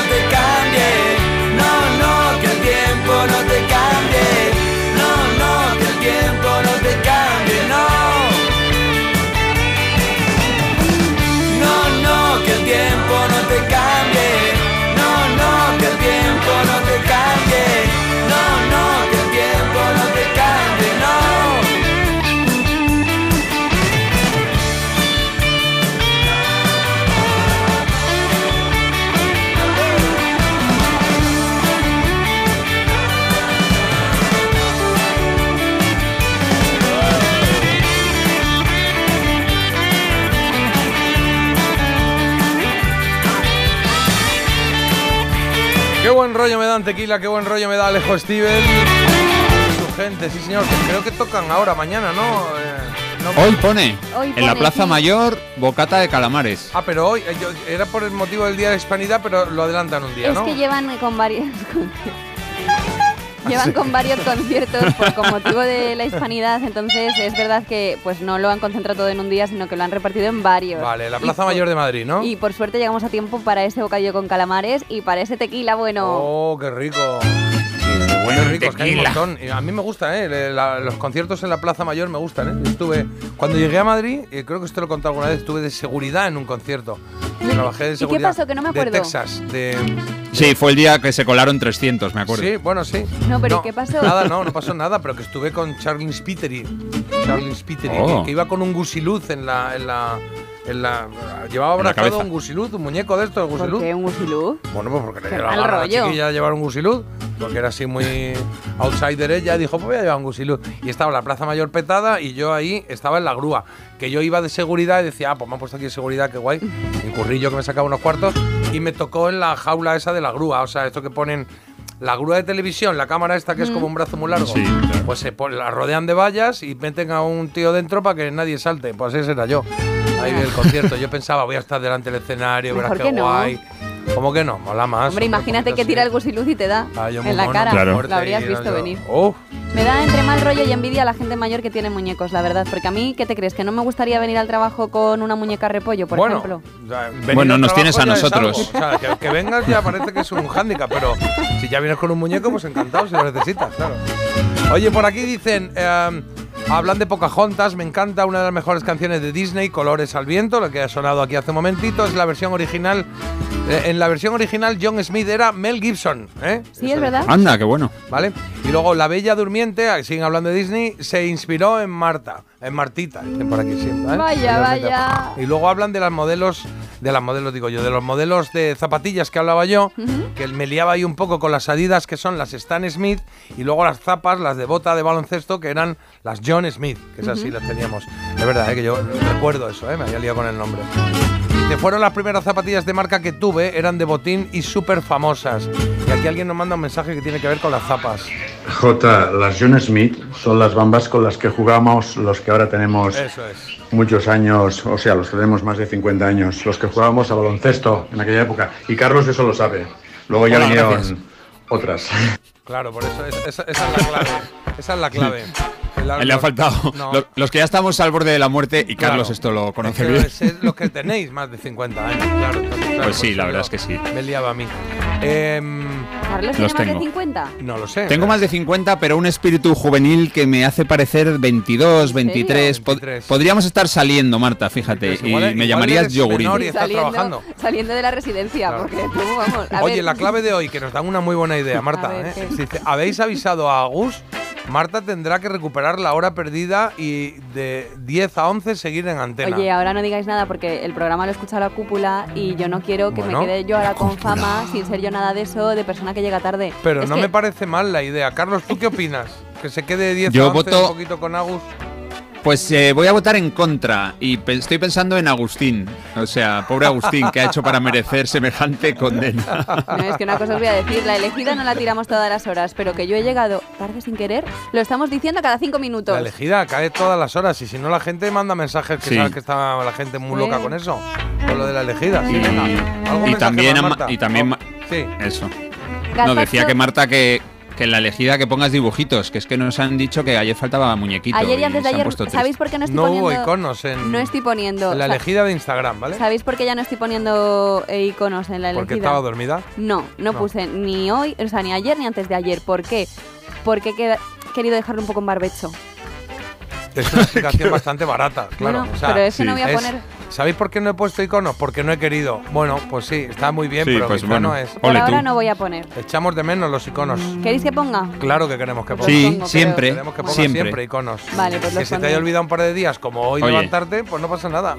rollo me dan Tequila, qué buen rollo me da Alejo Stivel. Su gente, sí señor, que creo que tocan ahora, mañana, ¿no? Eh, no- Hoy pone, Hoy en la pone, Plaza sí. Mayor, bocata de calamares. Ah, pero hoy, eh, yo- era por el motivo del Día de la Hispanidad, pero lo adelantan un día, Es ¿no? que llevan con varios (laughs) llevan con varios conciertos por con motivo de la hispanidad, entonces es verdad que pues no lo han concentrado todo en un día, sino que lo han repartido en varios. Vale, la Plaza Mayor de Madrid, ¿no? Y por suerte llegamos a tiempo para ese bocadillo con calamares y para ese tequila, bueno. Oh, qué rico. Bueno Qué el rico, es que hay un montón. A mí me gusta, ¿eh? La- los conciertos en la Plaza Mayor me gustan, ¿eh? Yo estuve, cuando llegué a Madrid, y creo que esto lo he contado alguna vez, estuve de seguridad en un concierto. Trabajé de ¿Y qué seguridad. pasó? Que no me De acuerdo. Texas, de... Sí, fue el día que se colaron 300, me acuerdo. Sí, bueno, sí. No, pero ¿y qué pasó? Nada, no, no pasó nada, pero que estuve con Charlie Spiteri. Charlie Spiteri, Oh. que, que iba con un gusiluz en la. En la, en la llevaba En abrazado un gusiluz, un muñeco de estos, ¿Por gusiluz. qué un gusilú? Bueno, pues porque le dio la gana a chiquilla llevar un gusiluz, porque era así muy outsider ella, dijo, pues voy a llevar un gusiluz. Y estaba la Plaza Mayor petada y yo ahí estaba en la grúa, que yo iba de seguridad y decía, ah, pues me han puesto aquí de seguridad, qué guay. Un currillo que me sacaba unos cuartos y me tocó en la jaula esa de la grúa, o sea, esto que ponen la grúa de televisión, la cámara esta que es como un brazo muy largo, Sí, claro. pues se la rodean de vallas y meten a un tío dentro para que nadie salte. Pues ese era yo. Ahí vi el concierto. Yo pensaba, voy a estar delante del escenario, verás qué no. guay. ¿Cómo que no? Mola más. Hombre, imagínate que tira el gusiluz y te da Ah, yo en la mono, cara. Claro. Lo habrías visto yo- venir. Me da entre mal rollo y envidia a la gente mayor que tiene muñecos, la verdad. Porque a mí, ¿qué te crees? ¿Que no me gustaría venir al trabajo con una muñeca repollo, por bueno, ejemplo? Bueno, nos tienes a nosotros. O sea, que, que vengas ya parece que es un hándicap, pero si ya vienes con un muñeco, pues encantado si lo necesitas, claro. Oye, por aquí dicen, eh, hablan de Pocahontas, me encanta una de las mejores canciones de Disney, Colores al viento, la que ha sonado aquí hace un momentito, es la versión original. eh, en la versión original, John Smith era Mel Gibson, ¿eh? Sí, es verdad. Anda, qué bueno. ¿Vale? Y luego La Bella Durmiente, ah, siguen hablando de Disney, se inspiró en Marta, en Martita, dicen por aquí siempre. ¿eh? Vaya, Realmente. vaya. Y luego hablan de las modelos, de las modelos digo yo, de los modelos de zapatillas que hablaba yo, que me liaba ahí un poco con las Adidas que son las Stan Smith y luego las zapas, las de bota de baloncesto que eran las John Smith, que esas sí las teníamos. Es verdad, ¿eh? que yo recuerdo eso, ¿eh? me había liado con el nombre. Que fueron las primeras zapatillas de marca que tuve, eran de botín y súper famosas. Y aquí alguien nos manda un mensaje que tiene que ver con las zapas. J, las John Smith son las bambas con las que jugamos los que ahora tenemos Eso es. muchos años, o sea, los que tenemos más de 50 años, los que jugábamos a baloncesto en aquella época. Y Carlos eso lo sabe. Luego ya Hola, vinieron gracias. otras. Claro, por eso es- esa, esa es la clave. Esa es la clave. El le ha faltado. (laughs) No. Los, los que ya estamos al borde de la muerte, y Claro. Carlos esto lo conoce bien. es- es lo que tenéis más de 50 años, claro. Pues sí, la eso verdad es que sí. Me liaba a mí. Em, ¿Carlos tiene Los más de tengo. 50? no lo sé. Tengo más de 50, pero un espíritu juvenil que me hace parecer 22, 23. Pod- 23. podríamos estar saliendo, Marta, fíjate, y igual- me igual llamarías eres yogurín. menor y estás saliendo, trabajando. saliendo de la residencia, porque tú, vamos. a Oye, ver. la clave de hoy, que nos dan una muy buena idea, Marta. ver, ¿eh? ¿qué? Dice, ¿habéis avisado a Agus? Marta tendrá que recuperar la hora perdida y de 10 a 11 seguir en antena. Oye, ahora no digáis nada porque el programa lo escucha la cúpula y yo no quiero que Bueno, me quede yo ahora con fama sin ser yo nada de eso de persona que llega tarde. Pero Es no que- me parece mal la idea. Carlos, ¿tú qué (laughs) opinas? ¿Que se quede de 10 Yo a 11 voto- un poquito con Agus? Pues eh, voy a votar en contra y pe- estoy pensando en Agustín. O sea, pobre Agustín, que ha hecho para merecer semejante condena? No, es que una cosa os voy a decir, la elegida no la tiramos todas las horas, pero que yo he llegado tarde sin querer, lo estamos diciendo cada cinco minutos. La elegida cae todas las horas y si no la gente manda mensajes que Sí. sabes que está la gente muy loca con eso. Con lo de la elegida. Sí, Y, venga. ¿Algún y mensaje también, y también Oh, Ma- Sí. eso. Gazpacho- No, decía que Marta que, que en la elegida que pongas dibujitos, que es que nos han dicho que ayer faltaba muñequito. Ayer y antes de ayer. ¿sabéis por qué no estoy No hubo poniendo iconos en, No estoy poniendo en la elegida de Instagram, ¿vale? ¿Sabéis por qué ya no estoy poniendo eh, iconos en la elegida? Porque estaba dormida. No, no, No. puse ni hoy, o sea, ni ayer ni antes de ayer. ¿Por qué? Porque he querido dejarlo un poco en barbecho. Es una (laughs) explicación bastante barata, claro. Bueno, o sea, pero es que no voy a es- poner- ¿Sabéis por qué no he puesto iconos? Porque no he querido. Bueno, pues sí, está muy bien, Sí, pero pues bueno. no es. Por ahora no voy a poner. Echamos de menos los iconos. ¿Queréis que ponga? Claro que queremos que pongas. Sí, pongo, siempre, Queremos que pongas siempre. siempre iconos. Vale, pues que si te haya olvidado un par de días, como hoy Oye. levantarte, pues no pasa nada.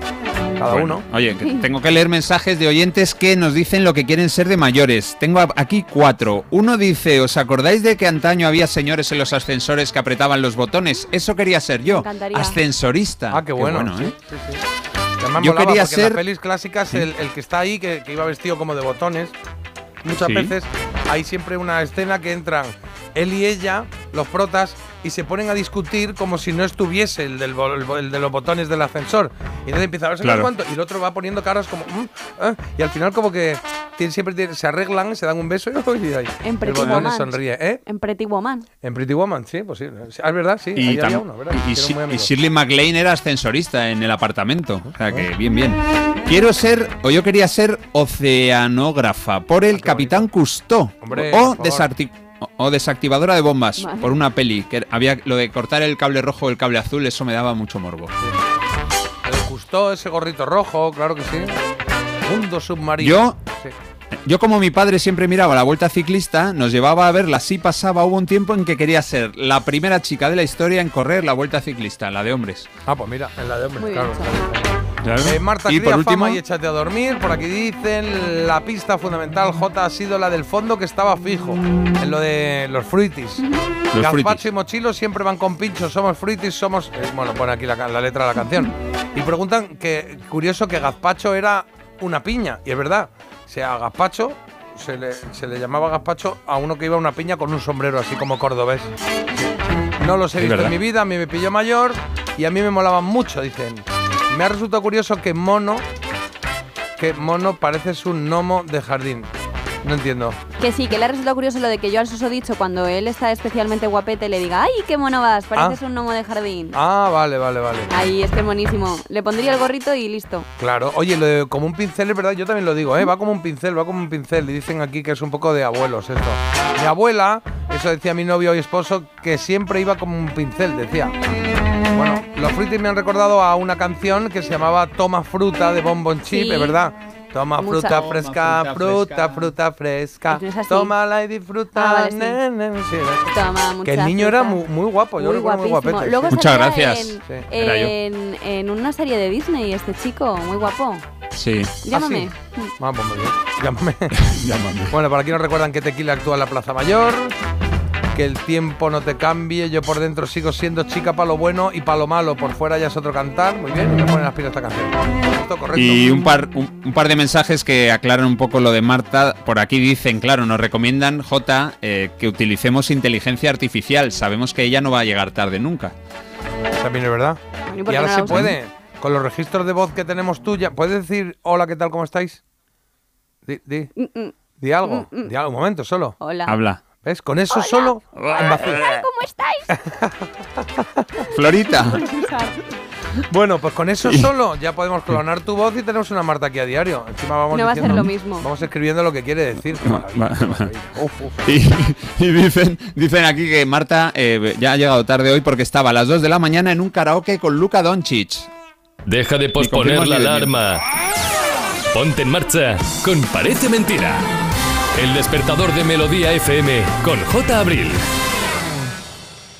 Cada Bueno, uno. Oye, que tengo que leer mensajes de oyentes que nos dicen lo que quieren ser de mayores. Tengo aquí cuatro. Uno dice, ¿os acordáis de que antaño había señores en los ascensores que apretaban los botones? Eso quería ser yo. encantaría. Ascensorista. Ah, qué bueno. ¿eh? sí, sí, sí. Además Yo quería porque en ser- las pelis clásicas el, el que está ahí, que, que iba vestido como de botones, muchas Sí. veces hay siempre una escena que entran él y ella, los protas, y se ponen a discutir como si no estuviese el, del, el el de los botones del ascensor. Y entonces empieza a ver Claro. cuánto, y el otro va poniendo caras como... "Mm, ah", y al final como que tienen- siempre tienen- se arreglan, se dan un beso (laughs) y, y ahí, En el Pretty botón Woman. sonríe. ¿Eh? En Pretty Woman. En Pretty Woman, sí, pues sí. Sí, Es verdad, sí. Y, ahí había uno, ¿verdad? y-. Shirley MacLaine era ascensorista en el apartamento. O sea que bien, bien. Quiero ser, o yo quería ser oceanógrafa por el Capitán Cousteau. Hombre, o, por favor. desarti- o- desactivadora de bombas Vale. por una peli. Que había lo de cortar el cable rojo o el cable azul, eso me daba mucho morbo. Le gustó ese gorrito rojo, claro que sí. Mundo submarino. Yo- Sí. Yo como mi padre siempre miraba la vuelta ciclista, nos llevaba a verla así pasaba. Hubo un tiempo en que quería ser la primera chica de la historia en correr la vuelta ciclista, la de hombres. Ah, pues mira, en la de hombres, Muy bien claro. Eh, Marta, y cría por último, fama y échate a dormir. Por aquí dicen la pista fundamental J ha sido la del fondo que estaba fijo. En lo de los fruitis. Los Gazpacho fruitis. y mochilo siempre van con pinchos. Somos fruitis, somos. eh, bueno, pone aquí la, letra de la canción. Y preguntan que, curioso, que gazpacho era una piña. Y es verdad. O sea, gazpacho. Se le, se le llamaba gazpacho a uno que iba a una piña con un sombrero así como cordobés. No los he Es visto en mi vida, a mí me pilló mayor y a mí me molaban mucho, dicen. Me ha resultado curioso que mono, que mono pareces un gnomo de jardín. No entiendo. Que sí, que le ha resultado curioso lo de que yo al susodicho, cuando él está especialmente guapete, le diga, ¡ay, qué mono vas! Pareces un gnomo de jardín. Ah, vale, vale, vale. Ahí, es que es buenísimo. Le pondría el gorrito y listo. Claro. Oye, lo de como un pincel es verdad, yo también lo digo, ¿eh? Va como un pincel, va como un pincel. Y dicen aquí que es un poco de abuelos esto. Mi abuela, eso decía mi novio y esposo, que siempre iba como un pincel, decía. Bueno, los fruitis me han recordado a una canción que se llamaba Toma fruta de Bonbon Chip, Sí. ¿es verdad? Toma fruta Toma fresca, fruta fruta, fresca. fruta fresca. No. Tómala y disfruta. Ah, vale, sí. ne, ne, ne, sí, ¿ves? Toma Que el niño era muy, muy guapo, yo muy lo recuerdo muy guapete. Luego. Muchas gracias. En, Sí, era yo. en, en una serie de Disney, este chico, muy guapo. Sí. Llámame. Ah, muy bien. (laughs) Llámame. (laughs) Llámame. Bueno, para aquí nos recuerdan que Tequila actúa en la Plaza Mayor. Que el tiempo no te cambie. Yo por dentro sigo siendo chica para lo bueno y para lo malo. Por fuera ya es otro cantar. Muy bien, y me ponen las pilas esta canción. Correcto. Y un par, un, un par de mensajes que aclaran un poco lo de Marta. Por aquí dicen, claro, nos recomiendan, J, eh, que utilicemos inteligencia artificial. Sabemos que ella no va a llegar tarde nunca. También es verdad. ¿y ahora se usan? puede. Con los registros de voz que tenemos tú, ya. ¿Puedes decir hola, qué tal, cómo estáis? Di, di, Mm, di algo. Di algo, un momento solo. Hola. Habla. ¿Ves? Con eso solo. ¿Cómo estáis? (laughs) Florita. Bueno, pues con eso solo ya podemos clonar tu voz y tenemos una Marta aquí a diario. Encima vamos No va a ser lo mismo. Vamos escribiendo lo que quiere decir. (laughs) Uf, uf. Y, y dicen, dicen aquí que Marta eh, ya ha llegado tarde hoy porque estaba a las 2 de la mañana en un karaoke con Luka Doncic. Deja de posponer la alarma. Ponte en marcha con Parece Mentira. El despertador de Melodía FM con J. Abril.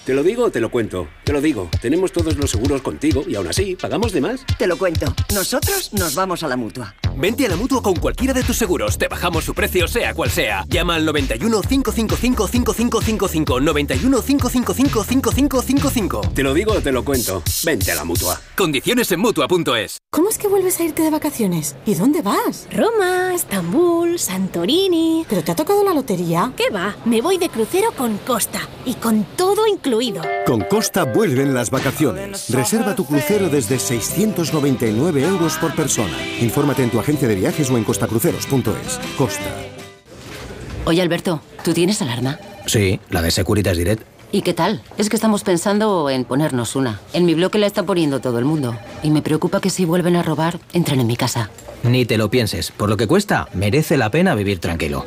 ¿Te lo digo o te lo cuento? Te lo digo. Tenemos todos los seguros contigo y aún así, ¿pagamos de más? Te lo cuento. Nosotros nos vamos a la mutua. Vente a la mutua con cualquiera de tus seguros. Te bajamos su precio, sea cual sea. Llama al 91 555 5555. 91 555 5555. Te lo digo o te lo cuento. Vente a la mutua. Condiciones en mutua.es. ¿Cómo es que vuelves a irte de vacaciones? ¿Y dónde vas? Roma, Estambul, Santorini. ¿Pero te ha tocado la lotería? ¿Qué va? Me voy de crucero con Costa y con todo incluido. Con Costa vuelven las vacaciones. Reserva tu crucero desde 699 euros por persona. Infórmate en tu agencia de viajes o en costacruceros.es. Costa. Oye, Alberto, ¿tú tienes alarma? Sí, la de Securitas Direct. ¿Y qué tal? Es que estamos pensando en ponernos una. En mi bloque la está poniendo todo el mundo. Y me preocupa que si vuelven a robar, entren en mi casa. Ni te lo pienses. Por lo que cuesta, merece la pena vivir tranquilo.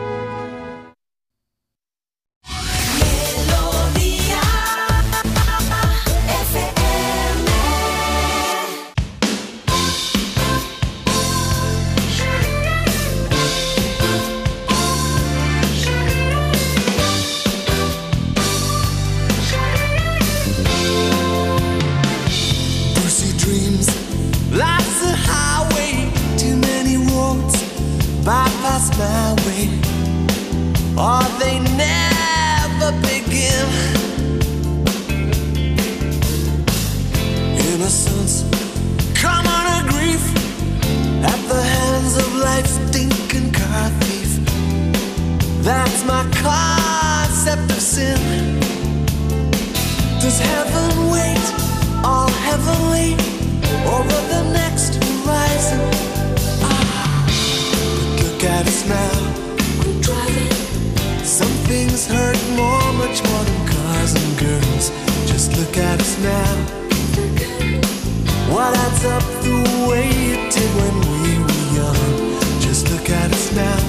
Up the way it did when we were young? Just look at us now.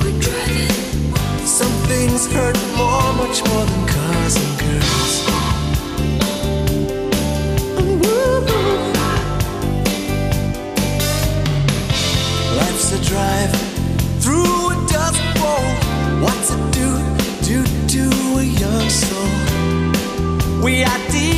We're driving. Some things hurt more, much more than cars and girls. Life's a drive through a dust bowl. What's it do, do, do a young soul? We are deeply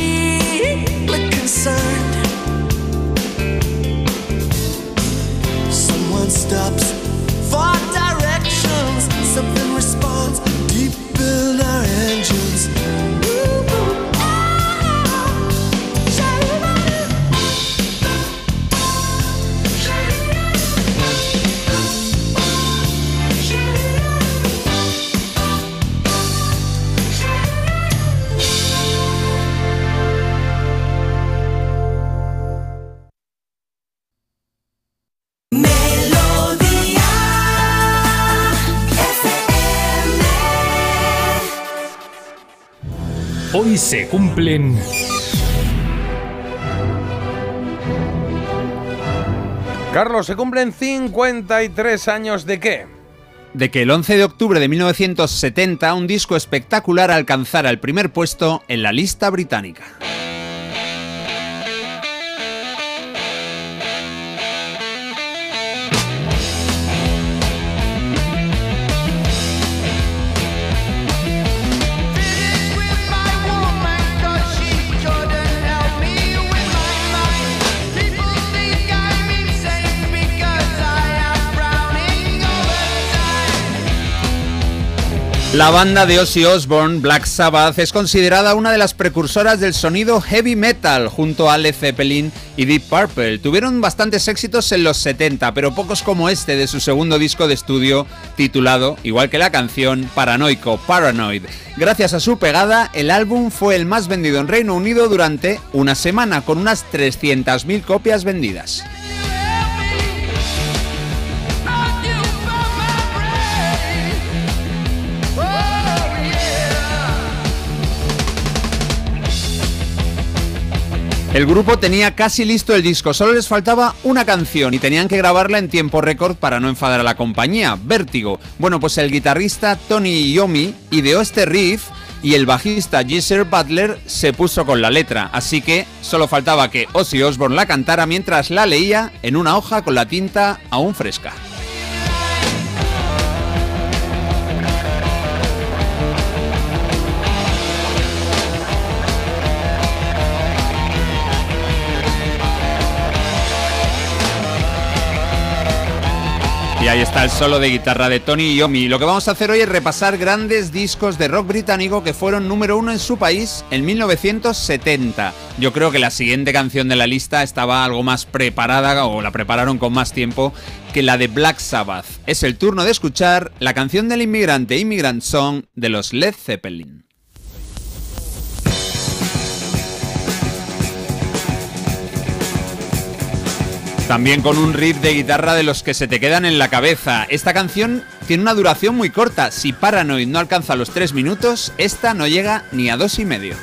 Hoy se cumplen Carlos, se cumplen 53 años de qué? De que el 11 de octubre de 1970 un disco espectacular alcanzara el primer puesto en la lista británica. La banda de Ozzy Osbourne, Black Sabbath, es considerada una de las precursoras del sonido heavy metal junto a Led Zeppelin y Deep Purple. Tuvieron bastantes éxitos en los 70, pero pocos como este de su segundo disco de estudio titulado, igual que la canción, Paranoico, Paranoid. Gracias a su pegada, el álbum fue el más vendido en Reino Unido durante una semana, con unas 300.000 copias vendidas. El grupo tenía casi listo el disco, solo les faltaba una canción y tenían que grabarla en tiempo récord para no enfadar a la compañía, Vértigo. Bueno, pues el guitarrista Tony Yomi ideó este riff y el bajista Geezer Butler se puso con la letra, así que solo faltaba que Ozzy Osbourne la cantara mientras la leía en una hoja con la tinta aún fresca. Y ahí está el solo de guitarra de Tony Yomi. Lo que vamos a hacer hoy es repasar grandes discos de rock británico que fueron número uno en su país en 1970. Yo creo que la siguiente canción de la lista estaba algo más preparada o la prepararon con más tiempo que la de Black Sabbath. Es el turno de escuchar la canción del inmigrante Immigrant Song de los Led Zeppelin. También con un riff de guitarra de los que se te quedan en la cabeza. Esta canción tiene una duración muy corta. Si Paranoid no alcanza los 3 minutos, esta no llega ni a dos y medio.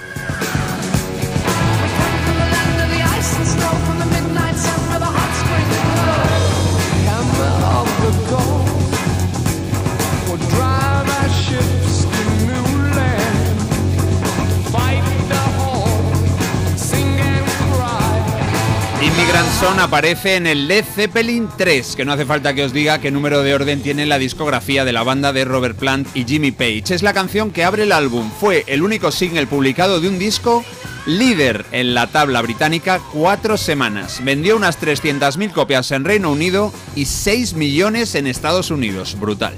Aparece en el Led Zeppelin 3, que no hace falta que os diga qué número de orden tiene la discografía de la banda de Robert Plant y Jimmy Page. Es la canción que abre el álbum. Fue el único single publicado de un disco líder en la tabla británica cuatro semanas. Vendió unas 300.000 copias en Reino Unido y 6 millones en Estados Unidos. Brutal.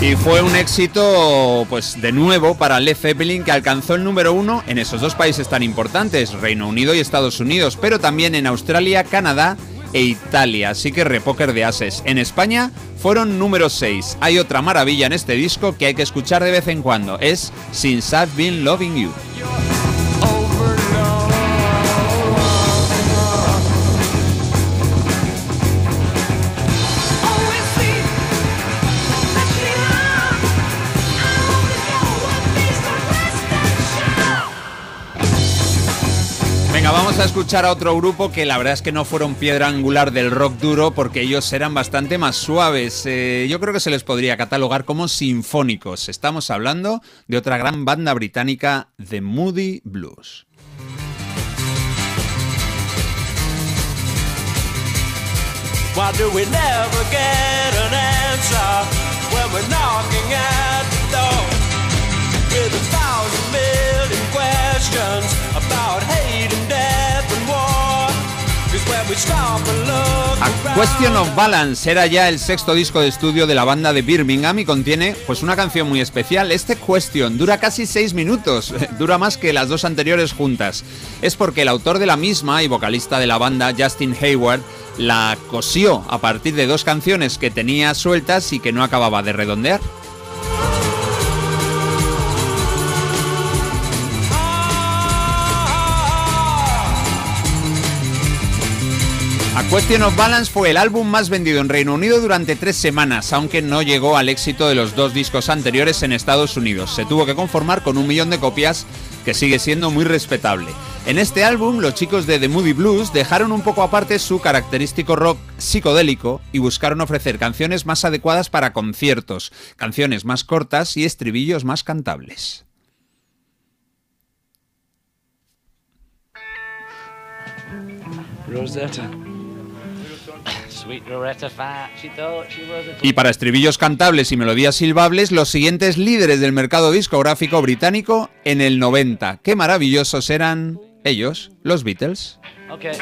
Y fue un éxito, pues de nuevo, para Led Zeppelin, que alcanzó el número uno en esos dos países tan importantes, Reino Unido y Estados Unidos, pero también en Australia, Canadá e Italia. Así que repóker de ases. En España fueron número 6. Hay otra maravilla en este disco que hay que escuchar de vez en cuando. Es Since I've Been Loving You. A escuchar a otro grupo que la verdad es que no fueron piedra angular del rock duro porque ellos eran bastante más suaves. Eh, yo creo que se les podría catalogar como sinfónicos. Estamos hablando de otra gran banda británica, The Moody Blues. Why do we never get an answer when we're knocking at the door? With a thousand million questions about A Question of Balance era ya el sexto disco de estudio de la banda de Birmingham y contiene pues una canción muy especial. Este Question dura casi seis minutos, (laughs) dura más que las dos anteriores juntas. Es porque el autor de la misma y vocalista de la banda, Justin Hayward, la cosió a partir de dos canciones que tenía sueltas y que no acababa de redondear. Question of Balance fue el álbum más vendido en Reino Unido durante tres semanas, aunque no llegó al éxito de los dos discos anteriores en Estados Unidos. Se tuvo que conformar con un millón de copias, que sigue siendo muy respetable. En este álbum, los chicos de The Moody Blues dejaron un poco aparte su característico rock psicodélico y buscaron ofrecer canciones más adecuadas para conciertos, canciones más cortas y estribillos más cantables. Rosetta. Y para estribillos cantables y melodías silbables, los siguientes líderes del mercado discográfico británico en el 90. Qué maravillosos eran ellos, los Beatles. Okay.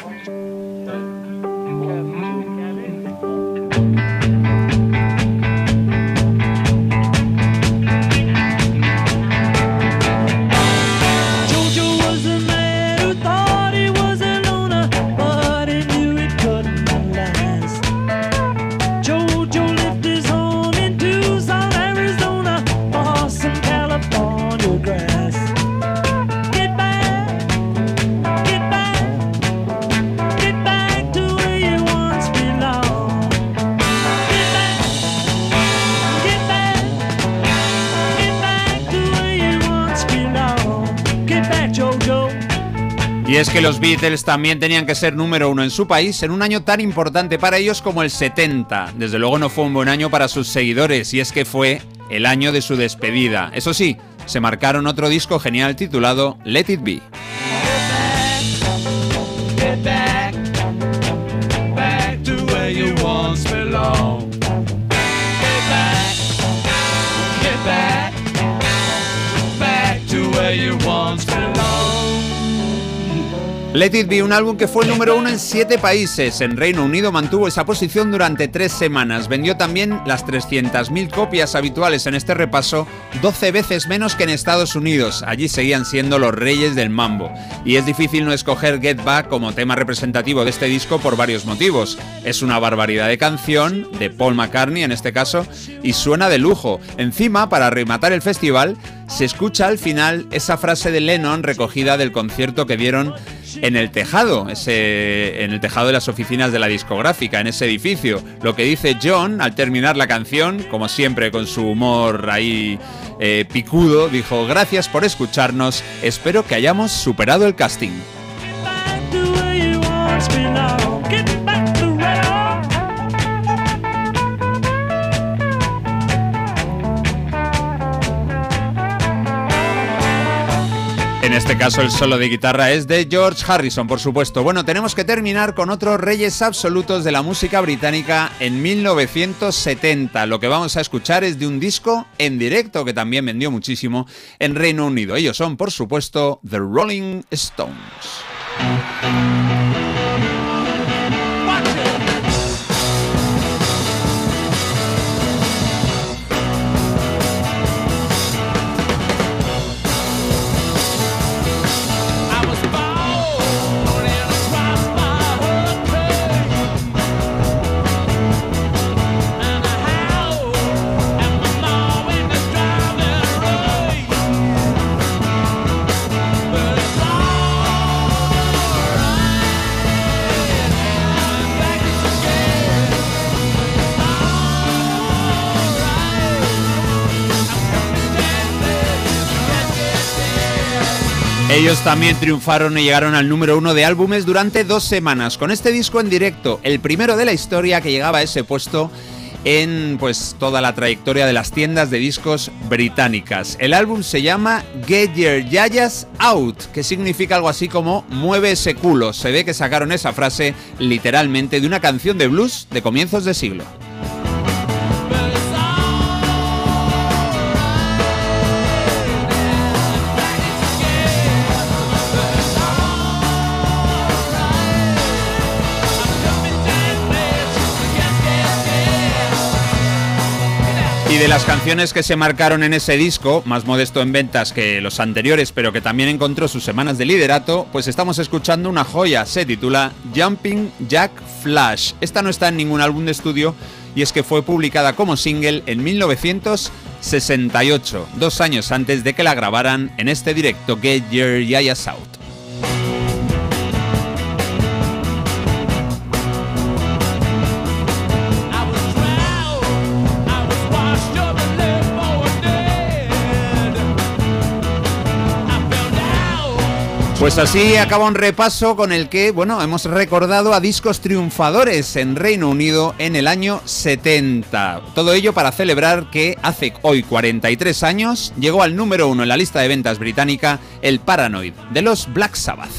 Y es que los Beatles también tenían que ser número uno en su país en un año tan importante para ellos como el 70. Desde luego no fue un buen año para sus seguidores y es que fue el año de su despedida. Eso sí, se marcaron otro disco genial titulado Let It Be. You once belonged. Let It Be, un álbum que fue número uno en siete países. En Reino Unido mantuvo esa posición durante tres semanas. Vendió también las 300.000 copias habituales en este repaso, 12 veces menos que en Estados Unidos. Allí seguían siendo los reyes del mambo. Y es difícil no escoger Get Back como tema representativo de este disco por varios motivos. Es una barbaridad de canción, de Paul McCartney en este caso, y suena de lujo. Encima, para rematar el festival, se escucha al final esa frase de Lennon recogida del concierto que dieron en el tejado, ese, en el tejado de las oficinas de la discográfica, en ese edificio. Lo que dice John al terminar la canción, como siempre con su humor ahí eh, picudo, dijo, gracias por escucharnos, espero que hayamos superado el casting. Este caso el solo de guitarra es de George Harrison, por supuesto. Bueno, tenemos que terminar con otros reyes absolutos de la música británica en 1970. Lo que vamos a escuchar es de un disco en directo que también vendió muchísimo en Reino Unido. Ellos son, por supuesto, The Rolling Stones. Ellos también triunfaron y llegaron al número uno de álbumes durante dos semanas, con este disco en directo, el primero de la historia que llegaba a ese puesto en pues toda la trayectoria de las tiendas de discos británicas. El álbum se llama Get Your Yayas Out, que significa algo así como mueve ese culo. Se ve que sacaron esa frase literalmente de una canción de blues de comienzos de siglo. Y de las canciones que se marcaron en ese disco, más modesto en ventas que los anteriores, pero que también encontró sus semanas de liderato, pues estamos escuchando una joya, se titula Jumping Jack Flash. Esta no está en ningún álbum de estudio y es que fue publicada como single en 1968, dos años antes de que la grabaran en este directo Get Your Yayas Out. Pues así acaba un repaso con el que, bueno, hemos recordado a discos triunfadores en Reino Unido en el año 70. Todo ello para celebrar que hace hoy 43 años llegó al número uno en la lista de ventas británica el Paranoid de los Black Sabbath.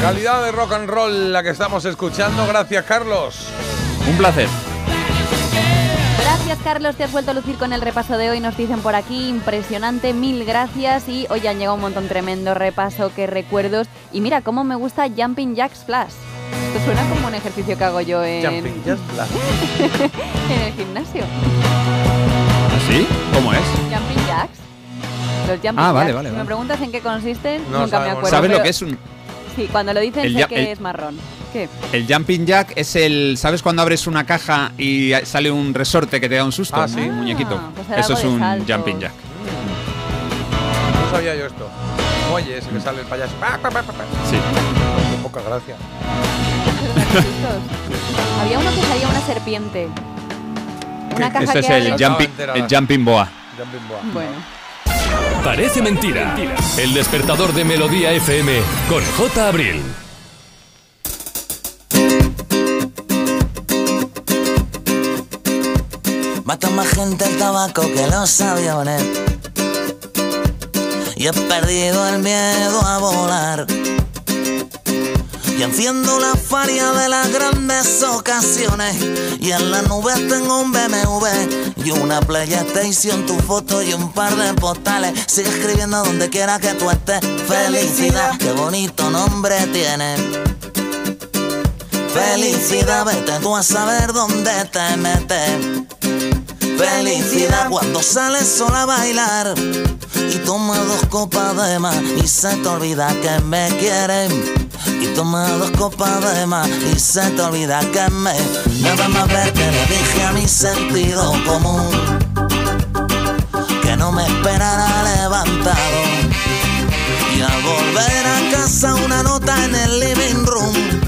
Calidad de rock and roll la que estamos escuchando. Gracias, Carlos. Un placer. Gracias, Carlos. Te has vuelto a lucir con el repaso de hoy. Nos dicen por aquí, impresionante, mil gracias. Y hoy han llegado un montón tremendo repaso, qué recuerdos. Y mira cómo me gusta Jumping Jacks Flash. Esto suena como un ejercicio que hago yo en, Jumping Jacks Flash. (laughs) en el gimnasio. ¿Sí? ¿Cómo es? Jumping Jacks. Los Jumping Ah, vale, Jacks. vale, Si me preguntas en qué consisten, No nunca me sabemos. acuerdo. ¿Sabes lo que es un, Sí, cuando lo dicen El sé ya- que el- es marrón. ¿Qué? El jumping jack es el. ¿Sabes cuando abres una caja y sale un resorte que te da un susto? Ah, sí. Un muñequito. pues Eso es un jumping jack. No sabía yo esto. Oye, ese que sale el payaso. Pa, pa, pa, pa, pa. Sí. Qué poca gracia. (laughs) Había uno que salía una serpiente. Una caja Este es el jumping, el jumping boa. Jumping boa. Bueno. Parece mentira. El despertador de Melodía FM con J. Abril. Mata más gente el tabaco que los aviones. Y he perdido el miedo a volar. Y enciendo la faria de las grandes ocasiones. Y en la nube tengo un BMW y una PlayStation, tu foto y un par de postales. Sigue escribiendo donde quiera que tú estés. Felicidad, qué bonito nombre tiene. Felicidad, vete tú a saber dónde te metes. Felicidad cuando sales sola a bailar y toma dos copas de más y se te olvida que me quieren. Y toma dos copas de más y se te olvida que me. Nada más ver que le dije a mi sentido común que no me esperara levantado. Y al volver a casa una nota en el living room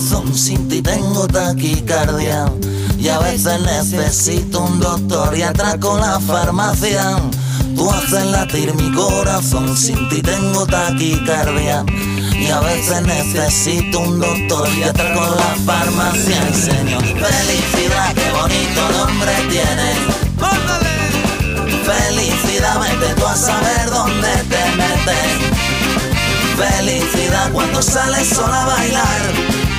Sin ti tengo taquicardia. Y a veces necesito un doctor y atraco la farmacia. Tú haces latir mi corazón, sin ti tengo taquicardia. Y a veces necesito un doctor y atraco la farmacia. Y señor, felicidad, qué bonito nombre tienes. Felicidad, vete tú a saber dónde te metes. Felicidad cuando sales sola a bailar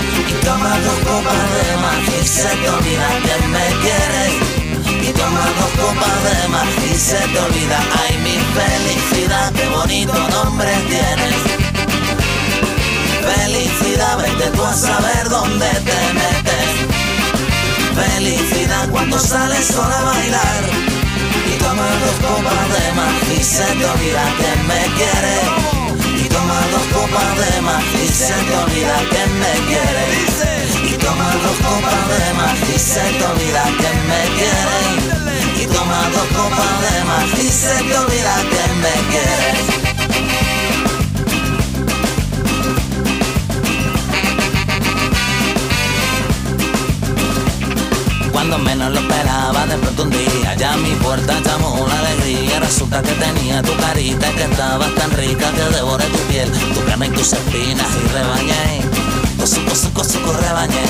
y tomas dos copas de más y se te olvida que me quieres. Y tomas dos copas de más y se te olvida, ay mi felicidad, qué bonito nombre tienes. Felicidad, vete tú a saber dónde te metes. Felicidad cuando sales sola a bailar y tomas dos copas de más y se te olvida que me quieres. Y toma dos copas de más y se te olvida que me quieres. Y toma dos copas de más y se te olvida que me quieres. Y toma dos copas de más y se te olvida que me quieres. Cuando menos lo esperaba, de pronto un día ya a mi puerta llamó la alegría. Resulta que tenía tu carita que estabas tan rica que devoré tu piel, tu carne y tus espinas y rebañé. Cosu, cosu, cosu, rebañé.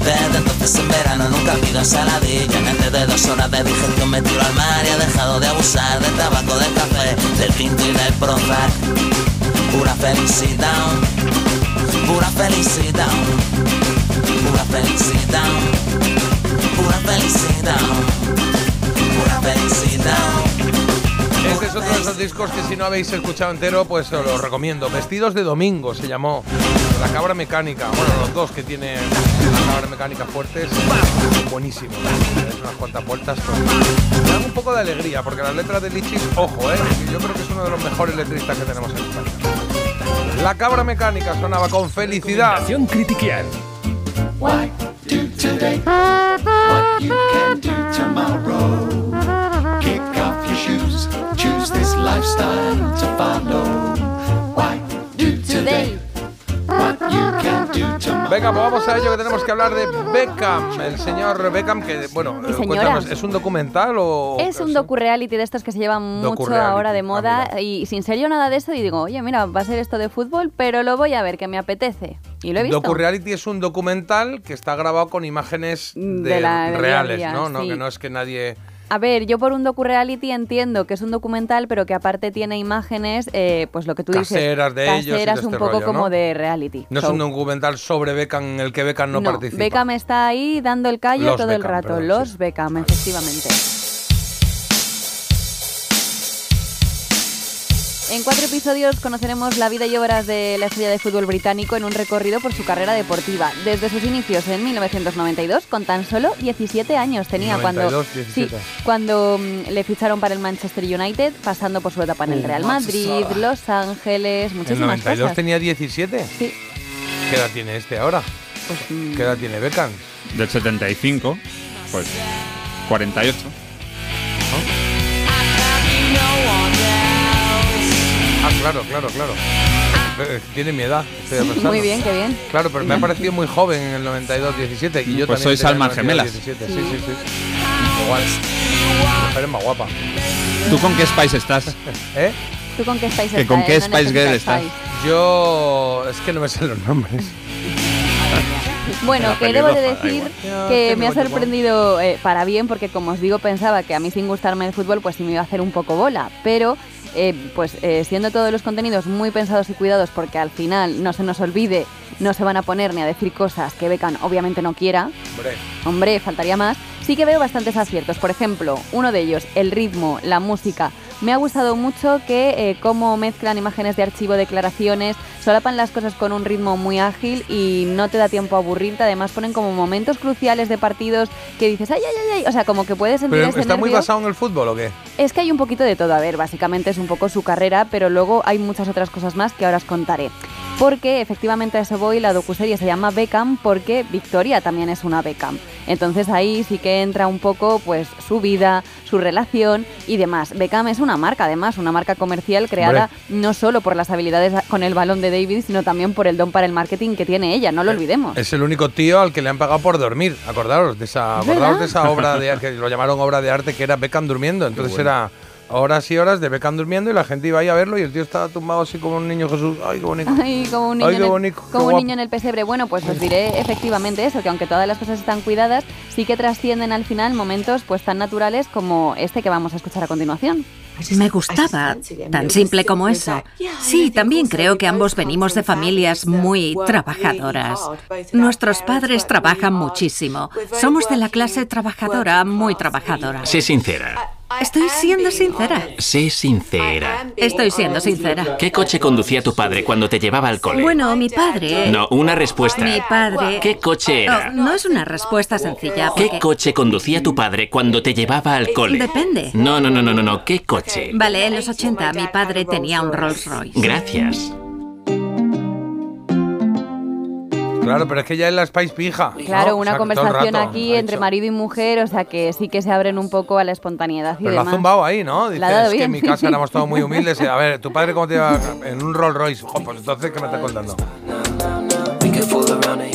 Desde entonces en verano nunca pido ensaladilla Antes de dos horas de digestión me tiro al mar Y he dejado de abusar del tabaco, del café Del tinto y del Prozac Pura felicidad Pura felicidad Pura felicidad Pura felicidad Pura felicidad Este es otro de esos discos que si no habéis escuchado entero, pues os lo recomiendo. Vestidos de domingo se llamó. La cabra mecánica. Bueno, los dos que tiene la cabra mecánica fuertes. Buenísimo. Es unas cuantas vueltas. Me dan un poco de alegría, porque las letras de Lichis, ojo, eh. Yo creo que es uno de los mejores letristas que tenemos en España. La cabra mecánica sonaba con felicidad. Recomendación Critiquian. Why do today what you can do tomorrow? Kick off your shoes, choose this lifestyle to follow. Why do today what you? Venga, pues vamos a ello que tenemos que hablar de Beckham, el señor Beckham, que, bueno, eh, cuéntanos, ¿es un documental o...? Es un docu-reality de estos que se llevan mucho ahora de ah, moda y sin ser yo nada de esto y digo, oye, mira, va a ser esto de fútbol, pero lo voy a ver, que me apetece. Y lo he visto. Docu-reality es un documental que está grabado con imágenes de, De la- del reales, ¿no? no. Que no es que nadie... A ver, yo por un docu-reality entiendo que es un documental, pero que aparte tiene imágenes, eh, pues lo que tú Caseras dices, de ellos caseras este un poco rollo, como ¿no? de reality. No es un documental sobre Beckham en el que Beckham no, participa. Beckham está ahí dando el callo Los todo el rato. perdón, Los Beckham, efectivamente. En cuatro episodios conoceremos la vida y obras de la estrella de fútbol británico en un recorrido por su carrera deportiva. Desde sus inicios en 1992, con tan solo 17 años tenía 92, cuando, 17. sí, cuando mm, le ficharon para el Manchester United, pasando por su etapa en el Uh, Real Madrid. Los Ángeles, ¿En muchísimas 92 cosas. tenía 17? Sí. ¿Qué edad tiene este ahora? Pues, mm, ¿Qué edad tiene Beckham? Del 75, pues 48. Ah, claro, claro, claro. Eh, Tiene mi edad. estoy pensando. Muy bien, qué bien. Claro, pero me ha parecido muy joven en el 92, 17. Y yo Pues también sois tenía almas 92, gemelas. 17, Sí, sí, sí. Igual. Mi mujer es más guapa. ¿Tú con qué Spice estás? (laughs) ¿Eh? ¿Tú con qué Spice ¿Que con qué eh? Spice Girl necesitas estás? Spice. Yo. Es que no me sé los nombres. (laughs) Bueno, La que debo de pelirroja, da decir igual. que me ha tengo sorprendido eh, para bien, porque como os digo, pensaba que a mí sin gustarme el fútbol, pues sí me iba a hacer un poco bola. Pero, eh, pues eh, siendo todos los contenidos muy pensados y cuidados, porque al final, no se nos olvide, no se van a poner ni a decir cosas que Beckham obviamente no quiera. Hombre. Hombre, faltaría más. Sí que veo bastantes aciertos. Por ejemplo, uno de ellos, el ritmo, la música. Me ha gustado mucho que eh, cómo mezclan imágenes de archivo, declaraciones, solapan las cosas con un ritmo muy ágil y no te da tiempo a aburrirte. Además ponen como momentos cruciales de partidos que dices, ay, ay, ay, ay. O sea, como que puedes sentir ¿Pero ese está muy basado en el fútbol o qué? Es que hay un poquito de todo. A ver, básicamente es un poco su carrera, pero luego hay muchas otras cosas más que ahora os contaré. Porque efectivamente a eso voy, la docuserie se llama Beckham porque Victoria también es una Beckham. Entonces ahí sí que entra un poco pues su vida, su relación y demás. Beckham es una marca, además, una marca comercial creada no solo por las habilidades con el balón de David, sino también por el don para el marketing que tiene ella, no lo olvidemos. Es el único tío al que le han pagado por dormir. Acordaros de esa, ¿Es acordaros de esa obra de que lo llamaron obra de arte que era Beckham durmiendo. Entonces bueno. era horas y horas de Beckham durmiendo y la gente iba ahí a verlo y el tío estaba tumbado así como un niño Jesús. Ay, qué bonito. Ay, como un niño, Ay, en qué el- bonito, qué como un niño en el pesebre. Bueno, pues os diré efectivamente eso, que aunque todas las cosas están cuidadas, sí que trascienden al final momentos pues tan naturales como este que vamos a escuchar a continuación. Me gustaba, tan simple como eso. Sí, también creo que ambos venimos de familias muy trabajadoras. Nuestros padres trabajan muchísimo. Somos de la clase trabajadora, muy trabajadora. Sé sincera. Estoy siendo sincera. Sé sincera. Estoy siendo sincera. ¿Qué coche conducía tu padre cuando te llevaba al cole? Bueno, mi padre... No, una respuesta. Mi padre... ¿Qué coche era? Oh, no es una respuesta sencilla. ¿Qué porque- coche conducía tu padre cuando te llevaba al cole? Depende. No, no, no, no, no, no. ¿Qué coche? Vale, en los 80 mi padre tenía un Rolls Royce. Gracias. Claro, pero es que ya es la Spice pija. Claro, ¿no? O una sea, conversación rato aquí ha entre marido y mujer, o sea que sí que se abren un poco a la espontaneidad y Pero lo ha demás. zumbado ahí, ¿no? Dice, La ha dado es que en mi casa éramos todos muy (laughs) humildes. y, A ver, ¿tu padre cómo te lleva en un Rolls Royce? Jo, pues entonces, ¿qué me estás contando?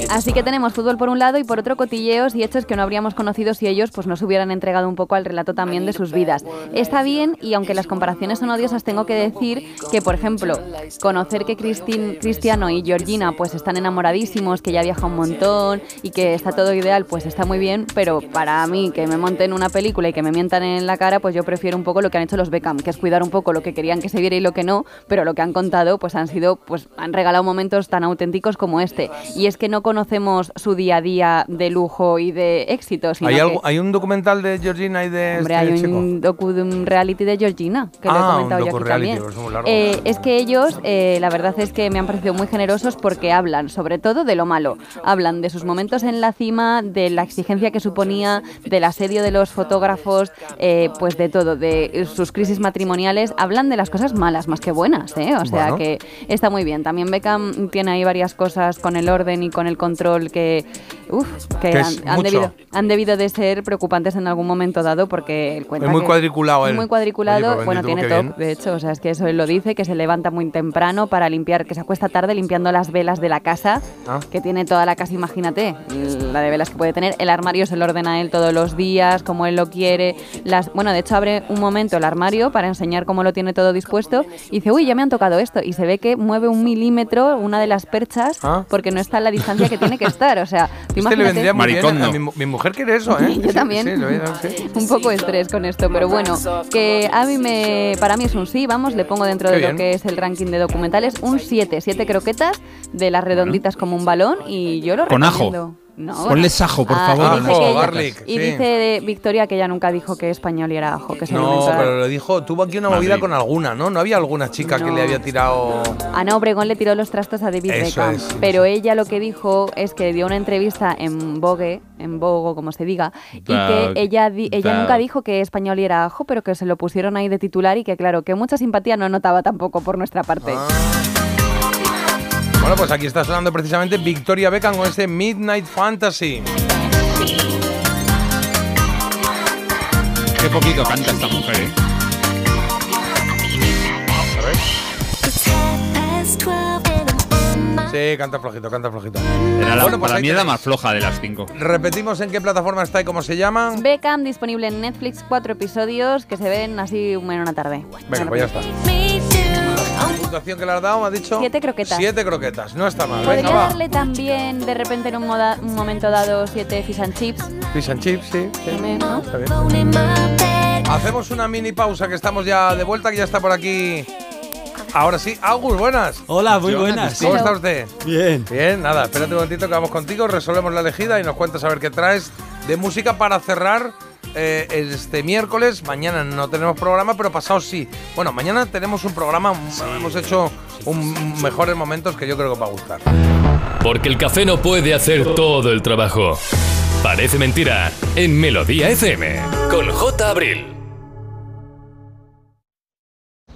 Así que tenemos fútbol por un lado y por otro cotilleos y hechos que no habríamos conocido si ellos pues nos hubieran entregado un poco al relato también de sus vidas. Está bien y aunque las comparaciones son odiosas tengo que decir que por ejemplo conocer que Cristin- Cristiano y Georgina pues están enamoradísimos, que ya viaja un montón y que está todo ideal pues está muy bien, pero para mí que me monten una película y que me mientan en la cara pues yo prefiero un poco lo que han hecho los Beckham, que es cuidar un poco lo que querían que se viera y lo que no, pero lo que han contado pues han sido pues han regalado momentos tan auténticos como este y es que no conocemos su día a día de lujo y de éxito, sino ¿Hay, que, algo, ¿Hay un documental de Georgina y de hombre, este hay chico? un docu un reality de Georgina, que lo he Ah, comentado yo aquí también. pues. Eh, es que ellos, eh, la verdad es que me han parecido muy generosos porque hablan sobre todo de lo malo. Hablan de sus momentos en la cima, de la exigencia que suponía, del asedio de los fotógrafos, eh, pues de todo, de sus crisis matrimoniales. Hablan de las cosas malas más que buenas, ¿eh? O sea Bueno. que está muy bien. También Beckham tiene ahí varias cosas con el orden y con el control que, uf, que Que han, han debido, han debido de ser preocupantes en algún momento dado porque él cuenta Es muy que- cuadriculado él. Muy cuadriculado. Oye, pues bueno, tiene TOC, de hecho, o sea, es que eso él lo dice, que se levanta muy temprano para limpiar, que se acuesta tarde limpiando las velas de la casa, Ah. que tiene toda la casa, imagínate, la de velas que puede tener. El armario se lo ordena él todos los días, como él lo quiere. Las, bueno, de hecho abre un momento el armario para enseñar cómo lo tiene todo dispuesto y dice, uy, ya me han tocado esto. Y se ve que mueve un milímetro una de las perchas Ah. porque no está en la distancia que tiene que estar. O sea, tú Este le vendría muy bien. a Mi, mi mujer quiere eso, ¿eh? (laughs) Yo Sí, también. sí, a- sí. un poco estrés con esto, pero bueno, que a mí me, para mí es un sí, vamos, le pongo dentro Qué de bien. lo que es el ranking de documentales un 7, 7 croquetas de las redonditas como un balón y yo lo Con ajo. No, Ponle sajo, por Ah, favor. ella- patatas. Y dice Victoria que ella nunca dijo que español y era ajo, que se No, pero lo dijo, tuvo aquí una movida con alguna, ¿no? No había alguna chica que le había tirado. Ana Obregón le tiró los trastos a David Eso Beckham, es, sí, pero ella lo que dijo es que dio una entrevista en Vogue, en Vogue, como se diga, y que ella, di- ella nunca dijo que español y era ajo, pero que se lo pusieron ahí de titular y que claro, que mucha simpatía no notaba tampoco por nuestra parte. Ah. Bueno, pues aquí está sonando precisamente Victoria Beckham con este Midnight Fantasy. Qué poquito canta esta mujer, ¿eh? Sí, canta flojito, canta flojito. Era la, Bueno, pues para mí es la más floja de las cinco. Repetimos en qué plataforma está y cómo se llama. Beckham disponible en Netflix, cuatro episodios que se ven así en una tarde. Venga, pues ya está. Puntuación que le has dado? ¿Me has dicho? Siete croquetas. Siete croquetas, no está mal. Podría Venga, va. darle también de repente en un, moda- un momento dado siete fish and chips. Fish and chips, sí. sí. También, ¿no? Está bien. Hacemos una mini pausa que estamos ya de vuelta, que ya está por aquí. Ahora sí, Agus, buenas. Hola, muy buenas. ¿Cómo está usted? Bien. Bien, nada, espérate un momentito que vamos contigo, resolvemos la elegida y nos cuentas a ver qué traes de música para cerrar eh, este miércoles. Mañana no tenemos programa, pero pasado sí. Bueno, mañana tenemos un programa, hemos hecho un mejores momentos que yo creo que os va a gustar. Porque el café no puede hacer todo el trabajo. Parece mentira en Melodía FM con J. Abril.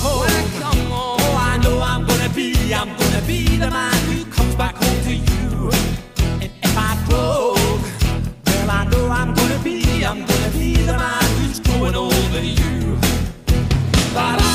oh, I know I'm gonna be, I'm gonna be the man who comes back home to you. And if I drove, well, I know I'm gonna be, I'm gonna be the man who's growing over you. But I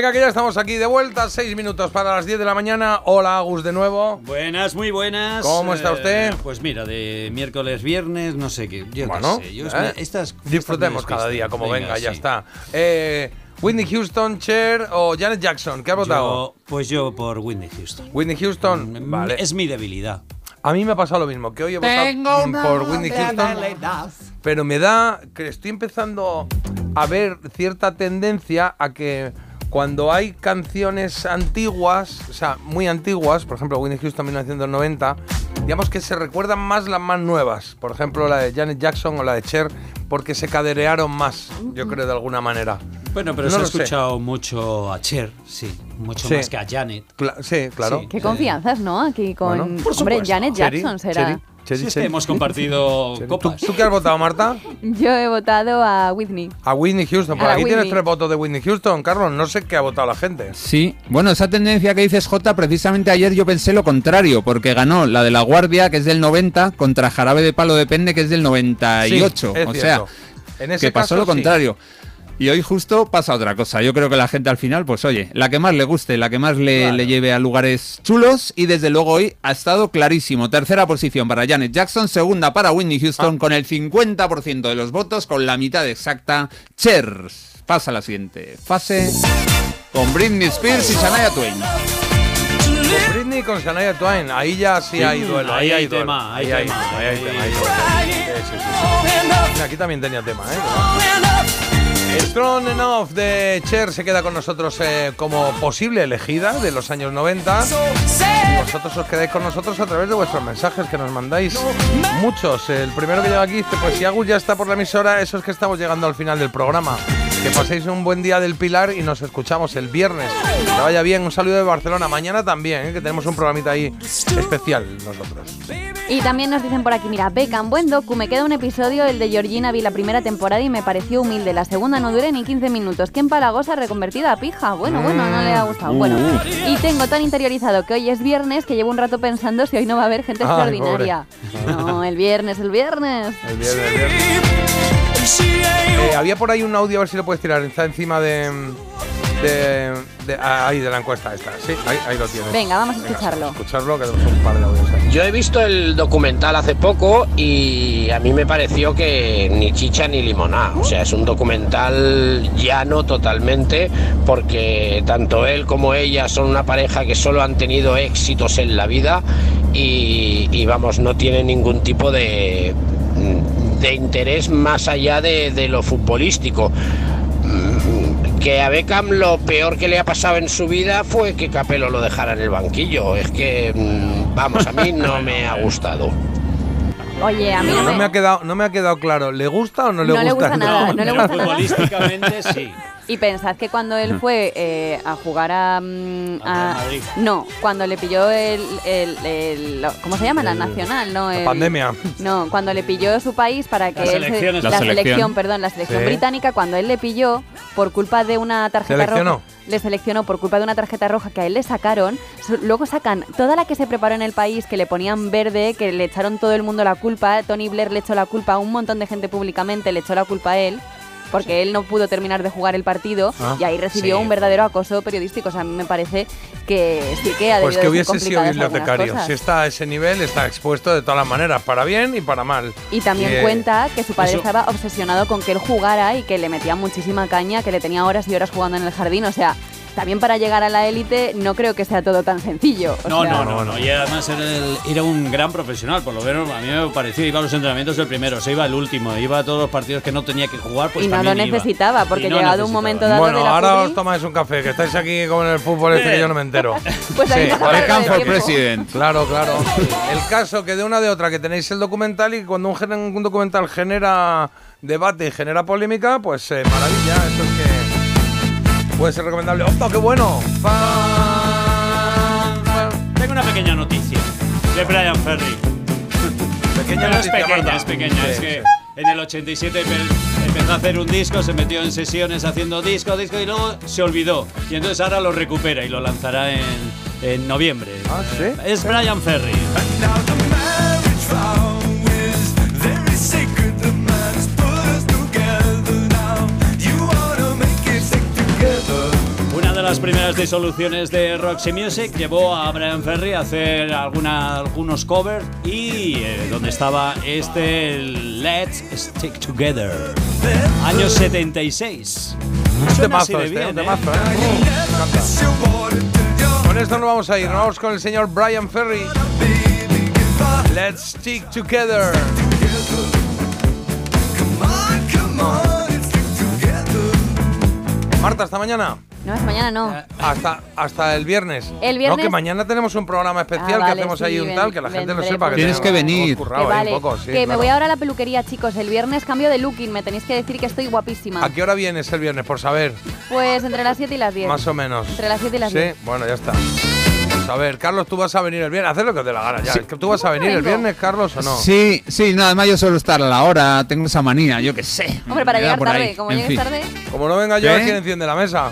Venga, que ya estamos aquí de vuelta, seis minutos para las 10 de la mañana. Hola, Agus, de nuevo. Buenas, muy buenas. ¿Cómo está Eh, usted? pues mira, de miércoles, viernes, no sé qué. Yo qué Bueno, sé, yo- ¿eh? estas, disfrutemos estas cada día como venga, ya sí. está. Eh, Whitney Houston, Cher o Janet Jackson, ¿qué has votado? Yo- pues yo por Whitney Houston. Whitney Houston, vale. Es mi debilidad. A mí me ha pasado lo mismo, que hoy he votado mm, por Whitney Houston, pero me da que estoy empezando a ver cierta tendencia a que cuando hay canciones antiguas, o sea, muy antiguas, por ejemplo, Whitney Houston 1990, digamos que se recuerdan más las más nuevas, por ejemplo, la de Janet Jackson o la de Cher, porque se caderearon más, yo creo, de alguna manera. Bueno, pero No se ha sé. escuchado mucho a Cher, sí. Mucho Sí. más que a Janet. Cla- sí, claro. Qué confianzas, ¿no? Aquí con. Bueno, por Hombre. Janet Cheri, Jackson será. Cheri, Cheri, Cheri. hemos compartido (laughs) ¿Tú, copas. tú qué has votado, Marta? Yo he votado a Whitney. A Whitney Houston. Por A aquí tienes tres votos de Whitney Houston, Carlos. No sé qué ha votado la gente. Sí, bueno, esa tendencia que dices, J, precisamente ayer yo pensé lo contrario, porque ganó la de La Guardia, que es del 90, contra Jarabe de Palo Depende, que es del 98. Sí, es o sea. En ese que pasó caso, lo sí. Y hoy justo pasa otra cosa. Yo creo que la gente al final, pues oye, la que más le guste, la que más le, le lleve a lugares chulos y desde luego hoy ha estado clarísimo. Tercera posición para Janet Jackson, segunda para Whitney Ah. Houston con el 50% de los votos, con la mitad exacta. Cher pasa a la siguiente fase con Britney Spears y Shania Twain. Con Britney y con Shania Twain. Ahí ya sí, Sí, hay duelo. ahí Ahí, hay hay duelo. tema, ahí hay tema, ahí hay tema. Aquí también tenía tema, ¿eh? Strong Enough de Cher se queda con nosotros eh, como posible elegida de los años 90. Y vosotros os quedáis con nosotros a través de vuestros mensajes que nos mandáis muchos. El primero que llega aquí dice, pues si Agus ya está por la emisora, eso es que estamos llegando al final del programa. Que paséis un buen día del Pilar y nos escuchamos el viernes. Que vaya bien, un saludo de Barcelona. Mañana también, ¿eh? que tenemos un programita ahí especial nosotros. Y también nos dicen por aquí, mira, Beckham, buen docu, me queda un episodio, el de Georgina, vi la primera temporada y me pareció humilde. La segunda no duré ni 15 minutos. ¿Qué empalagosa reconvertida a pija? Bueno, bueno, no le ha gustado. Bueno, y tengo tan interiorizado que hoy es viernes que llevo un rato pensando si hoy no va a haber gente Ay, extraordinaria. No, el viernes, el viernes. El viernes, el viernes. Eh, había por ahí un audio, a ver si lo puedes tirar. Está encima de. de, de- ah, ahí, de la encuesta esta. Sí, ahí, ahí lo tienes. Venga, vamos a escucharlo. Escucharlo, que tenemos un par de audios ahí. Yo he visto el documental hace poco y a mí me pareció que ni chicha ni limonada. O sea, es un documental llano totalmente porque tanto él como ella son una pareja que solo han tenido éxitos en la vida y, vamos, no tienen ningún tipo de, de interés más allá de, lo futbolístico. Que a Beckham lo peor que le ha pasado en su vida fue que Capello lo dejara en el banquillo. Es que, mm, vamos, a mí no me ha gustado. Oye, a mí no No me, me ha quedado, no me ha quedado claro. ¿Le gusta o no le No le gusta? gusta nada, no le gusta nada. Futbolísticamente sí. Y pensad que cuando él fue eh, a jugar a, mm, A. No, cuando le pilló el... el- ¿Cómo se llama? La nacional, ¿no? La pandemia. No, cuando le pilló su país para que La él se- selección, la, la selección, selección. perdón, la selección Sí. británica, cuando él le pilló por culpa de una tarjeta ¿Seleccionó? roja. Le seleccionó por culpa de una tarjeta roja que a él le sacaron. Luego sacan toda la que se preparó en el país, que le ponían verde, que le echaron todo el mundo la culpa. Tony Blair le echó la culpa a un montón de gente públicamente, le echó la culpa a él. Porque él no pudo terminar de jugar el partido Ah, y ahí recibió sí. un verdadero acoso periodístico. O sea, a mí me parece que sí que ha Pues que de ser hubiese sido complicadas algunas bibliotecario. Si está a ese nivel, está expuesto de todas las maneras, para bien y para mal. Y también Eh, cuenta que su padre eso- estaba obsesionado con que él jugara y que le metía muchísima caña, que le tenía horas y horas jugando en el jardín. O sea, también para llegar a la élite no creo que sea todo tan sencillo. O No, sea, no, no, no. Y además era, el- era un gran profesional, por lo menos a mí me pareció. Iba a los entrenamientos el primero, se iba el último, iba a todos los partidos que no tenía que jugar, pues y no lo necesitaba, porque no llegado un momento dado Bueno, de la ahora os tomáis un café, que estáis aquí (laughs) con el fútbol este que yo no me entero. (laughs) pues ahí Sí, tiempo. president. Claro, claro. (laughs) El caso que de una de otra que tenéis el documental y cuando un, un documental genera debate y genera polémica, pues eh, maravilla, eso es que puede ser recomendable. ¡Opa, qué bueno! Fan, fan. Tengo una pequeña noticia de Brian Ferry. Pequeña Pero es pequeña, Marta. es pequeña. Sí, es que sí. en el 87 empe- empezó a hacer un disco, se metió en sesiones haciendo disco, disco y luego se olvidó. Y entonces ahora lo recupera y lo lanzará en, en noviembre. Ah, ¿sí? Es Brian Ferry. Las primeras disoluciones de Roxy Music llevó a Brian Ferry a hacer alguna- algunos covers y eh, donde estaba este Let's Stick Together. Año 76. Un temazo este, bien, un ¿eh? temazo, ¿eh? Encanta. Con esto nos vamos a ir, nos vamos con el señor Brian Ferry. Let's stick together. Marta, hasta mañana. No, es mañana no. Hasta, hasta el viernes. El No, viernes- que mañana tenemos un programa especial Ah, que hacemos sí, ahí un ven- tal, que la gente lo vendré, sepa. Que Tienes tenemos- que venir. currado Que vale, un poco, sí, que me voy ahora a la peluquería, chicos. El viernes cambio de looking. Me tenéis que decir que estoy guapísima. ¿A qué hora vienes el viernes? Por saber, Pues entre las 7 y las 10. más o menos. Entre las 7 y las Sí, 10. bueno, ya está. Pues a ver, Carlos, tú vas a venir el viernes. Haz lo que te dé la gana ya. Sí. Es que ¿Tú vas a venir el viernes, Carlos, o no? Sí, sí, nada más yo suelo estar a la hora, tengo esa manía, yo qué sé. Hombre, para llegar tarde. ahí. Como En llegues fin. tarde. Como no venga yo, ¿Qué? ¿quién enciende la mesa?